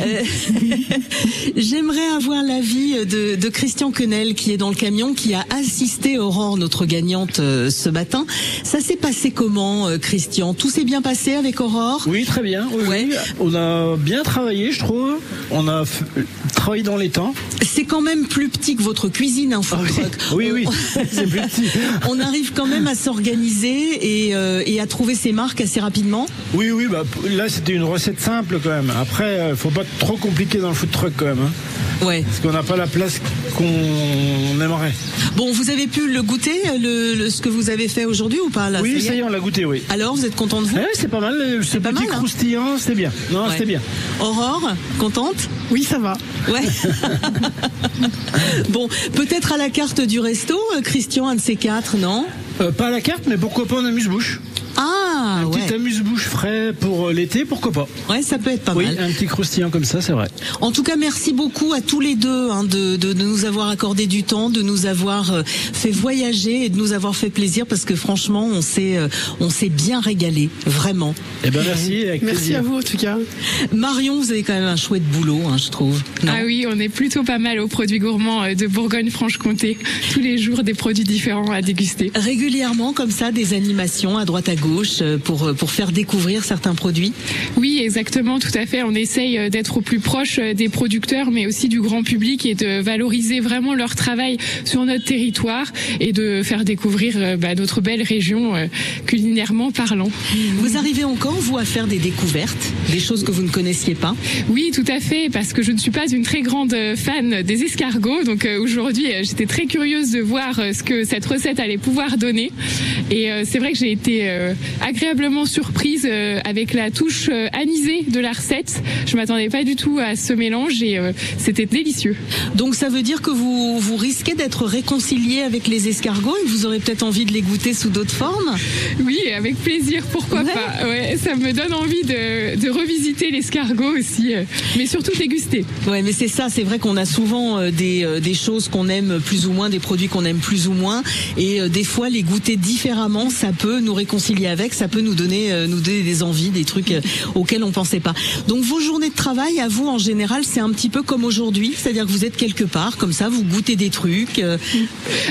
Euh, J'aimerais avoir l'avis de, de Christian Quenel qui est dans le camion, qui a assisté Aurore, notre gagnante, euh, ce matin. Ça s'est passé comment, euh, Christian? Tout s'est bien passé avec Aurore? Oui, très bien. oui, oui. On a bien travaillé, je trouve. On a travaillé dans les temps. C'est quand même plus petit que votre cuisine, un food truck. Ah Oui, oui, c'est plus petit. On arrive quand même à s'organiser et, euh, et à trouver ses marques assez rapidement. Oui, oui, bah, là c'était une recette simple quand même. Après, euh, faut pas trop compliquer dans le food truck quand même. hein. Ouais. Parce qu'on n'a pas la place qu'on aimerait. Bon, vous avez pu le goûter, le, le- ce que vous avez fait aujourd'hui ou pas là oui, ça y est, on l'a goûté, oui. Alors, vous êtes content de vous Ouais, c'est pas mal. Ce pas petit mal, hein croustillant, c'était bien. Non, Ouais. c'était bien. Aurore, contente Oui, ça va. Ouais. bon, peut-être à la carte du resto, euh, Christian, un de ces quatre, non? Euh, pas à la carte, mais pourquoi pas en amuse-bouche Ah, Un ouais. petit amuse-bouche frais pour euh, l'été, pourquoi pas Ouais, ça peut être pas Oui, mal. un petit croustillant comme ça, c'est vrai. En tout cas, merci beaucoup à tous les deux hein, de, de, de nous avoir accordé du temps, de nous avoir euh, fait voyager et de nous avoir fait plaisir parce que franchement, on s'est euh, on s'est bien régalé, vraiment. Eh ben merci, avec Merci plaisir. à vous en tout cas. Marion, vous avez quand même un chouette boulot, hein, je trouve. Non Ah oui, on est plutôt pas mal aux produits gourmands de Bourgogne-Franche-Comté. Tous les jours, des produits différents à déguster. Régulièrement, comme ça, des animations à droite à gauche euh, pour pour faire découvrir certains produits. Oui, exactement, tout à fait. On essaye euh, d'être au plus proche euh, des producteurs, mais aussi du grand public et de valoriser vraiment leur travail sur notre territoire et de faire découvrir euh, bah, notre belle région euh, culinairement parlant. Vous arrivez encore, vous, à faire des découvertes, des choses que vous ne connaissiez pas? Oui, tout à fait, parce que je ne suis pas une très grande fan des escargots. Donc euh, aujourd'hui, j'étais très curieuse de voir ce que cette recette allait pouvoir donner. Et euh, c'est vrai que j'ai été euh, agréablement surprise euh, avec la touche euh, anisée de la recette. Je m'attendais pas du tout à ce mélange et euh, c'était délicieux. Donc ça veut dire que vous, vous risquez d'être réconcilié avec les escargots et vous aurez peut-être envie de les goûter sous d'autres formes? Oui, avec plaisir, pourquoi pas. Ouais, ça me donne envie de, de revisiter l'escargot aussi, mais surtout déguster. Ouais, mais c'est ça, c'est vrai qu'on a souvent des, des choses qu'on aime plus ou moins, des produits qu'on aime plus ou moins, et des fois les goûter différemment, ça peut nous réconcilier avec, ça peut nous donner, euh, nous donner des envies, des trucs euh, auxquels on pensait pas. Donc vos journées de travail, à vous en général, c'est un petit peu comme aujourd'hui, c'est-à-dire que vous êtes quelque part, comme ça, vous goûtez des trucs. euh,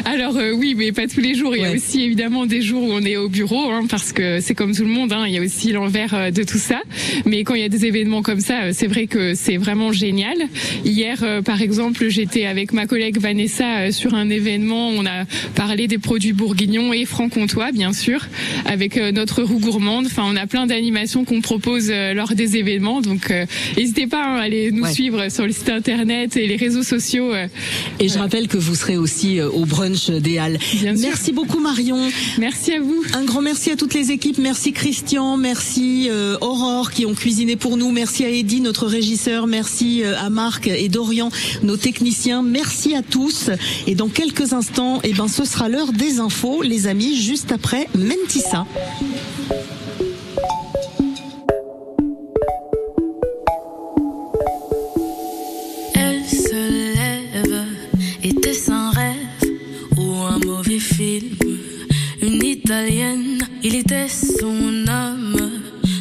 Alors euh, oui, mais pas tous les jours. Il y a aussi évidemment des jours où on est au bureau, hein, parce que c'est comme tout le monde. hein, il y a aussi l'envers de tout ça. Mais quand il y a des événements comme ça, c'est vrai que c'est vraiment génial. Hier, euh, par exemple, j'étais avec ma collègue Vanessa euh, sur un événement. On a parlé des produits bourguignons et franc-comtois, bien sûr, avec notre roue gourmande. Enfin, on a plein d'animations qu'on propose euh, lors des événements. Donc, euh, n'hésitez pas hein, à aller nous suivre sur le site internet et les réseaux sociaux. euh. Et je rappelle que vous serez aussi au brunch des Halles. Merci beaucoup Marion. Merci à vous. Un grand merci à toutes les équipes. Merci Christian, merci euh, Aurore qui ont cuisiné pour nous. Merci à Eddy, notre régisseur. Merci à Marc et Dorian, nos techniciens. Merci à tous. Et dans quelques instants, eh ben, ce sera l'heure des infos, les amis, juste après Mentissa. Il était son âme,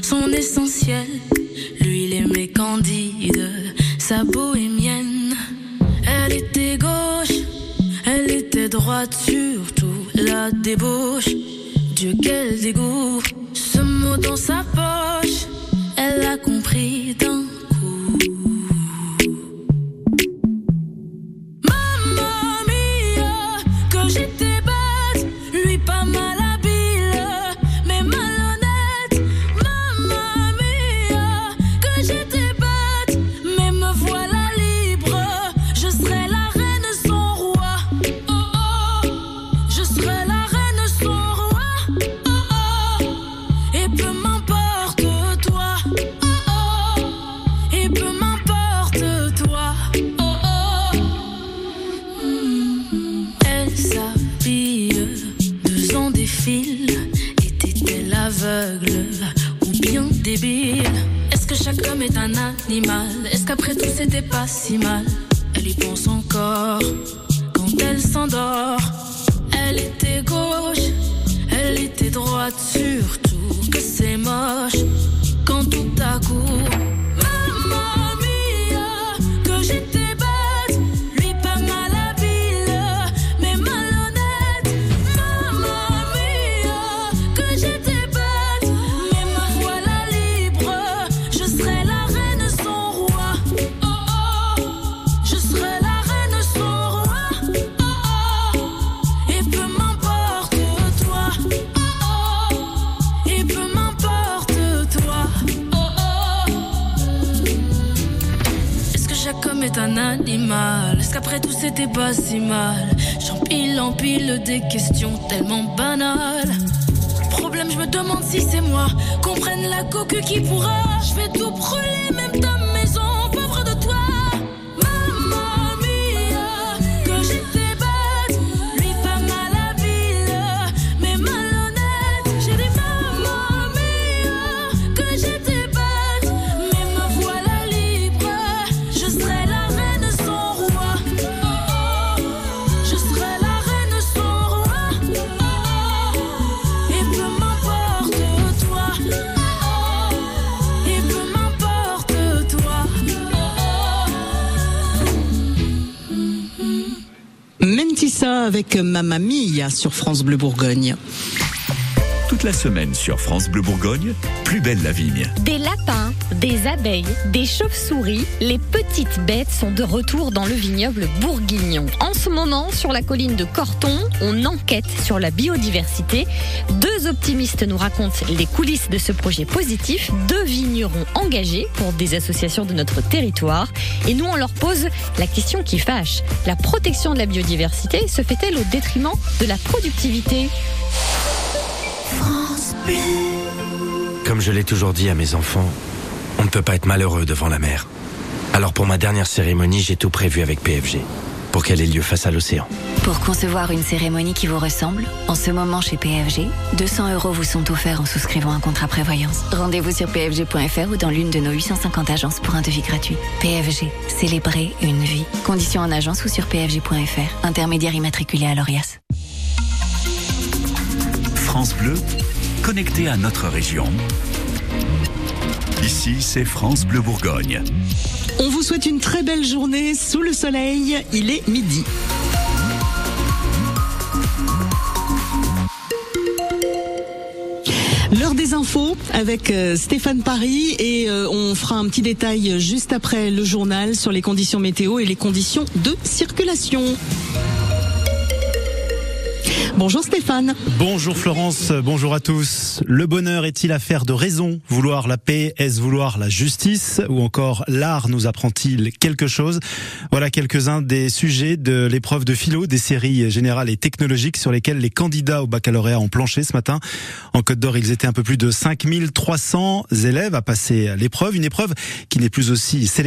son essentiel. Lui, il aimait Candide, sa bohémienne. Elle était gauche, elle était droite, surtout la débauche. Dieu, quel dégoût, ce mot dans sa poche, elle a compris un animal Est-ce qu'après tout c'était pas si mal? La coque Mamma Mia sur France Bleu Bourgogne. La semaine sur France Bleu Bourgogne, plus belle la vigne. Des lapins, des abeilles, des chauves-souris, les petites bêtes sont de retour dans le vignoble bourguignon. En ce moment, sur la colline de Corton, on enquête sur la biodiversité. Deux optimistes nous racontent les coulisses de ce projet positif, deux vignerons engagés pour des associations de notre territoire. Et nous, on leur pose la question qui fâche. La protection de la biodiversité se fait-elle au détriment de la productivité? Comme je l'ai toujours dit à mes enfants, on ne peut pas être malheureux devant la mer. Alors pour ma dernière cérémonie, j'ai tout prévu avec PFG, pour qu'elle ait lieu face à l'océan. Pour concevoir une cérémonie qui vous ressemble, en ce moment chez PFG, 200 euros vous sont offerts en souscrivant un contrat prévoyance. Rendez-vous sur pfg.fr ou dans l'une de nos 850 agences pour un devis gratuit. PFG, célébrer une vie. Conditions en agence ou sur pfg.fr. Intermédiaire immatriculé à l'ORIAS. France Bleu, connecté à notre région. Ici, c'est France Bleu Bourgogne. On vous souhaite une très belle journée sous le soleil. Il est midi. L'heure des infos avec euh, Stéphane Paris et euh, on fera un petit détail juste après le journal sur les conditions météo et les conditions de circulation. Bonjour Stéphane. Bonjour Florence, bonjour à tous. Le bonheur est-il affaire de raison? Vouloir la paix, est-ce vouloir la justice? Ou encore l'art nous apprend-il quelque chose? Voilà quelques-uns des sujets de l'épreuve de philo des séries générales et technologiques sur lesquelles les candidats au baccalauréat ont planché ce matin. En Côte d'Or, ils étaient un peu plus de 5300 élèves à passer l'épreuve. Une épreuve qui n'est plus aussi sélective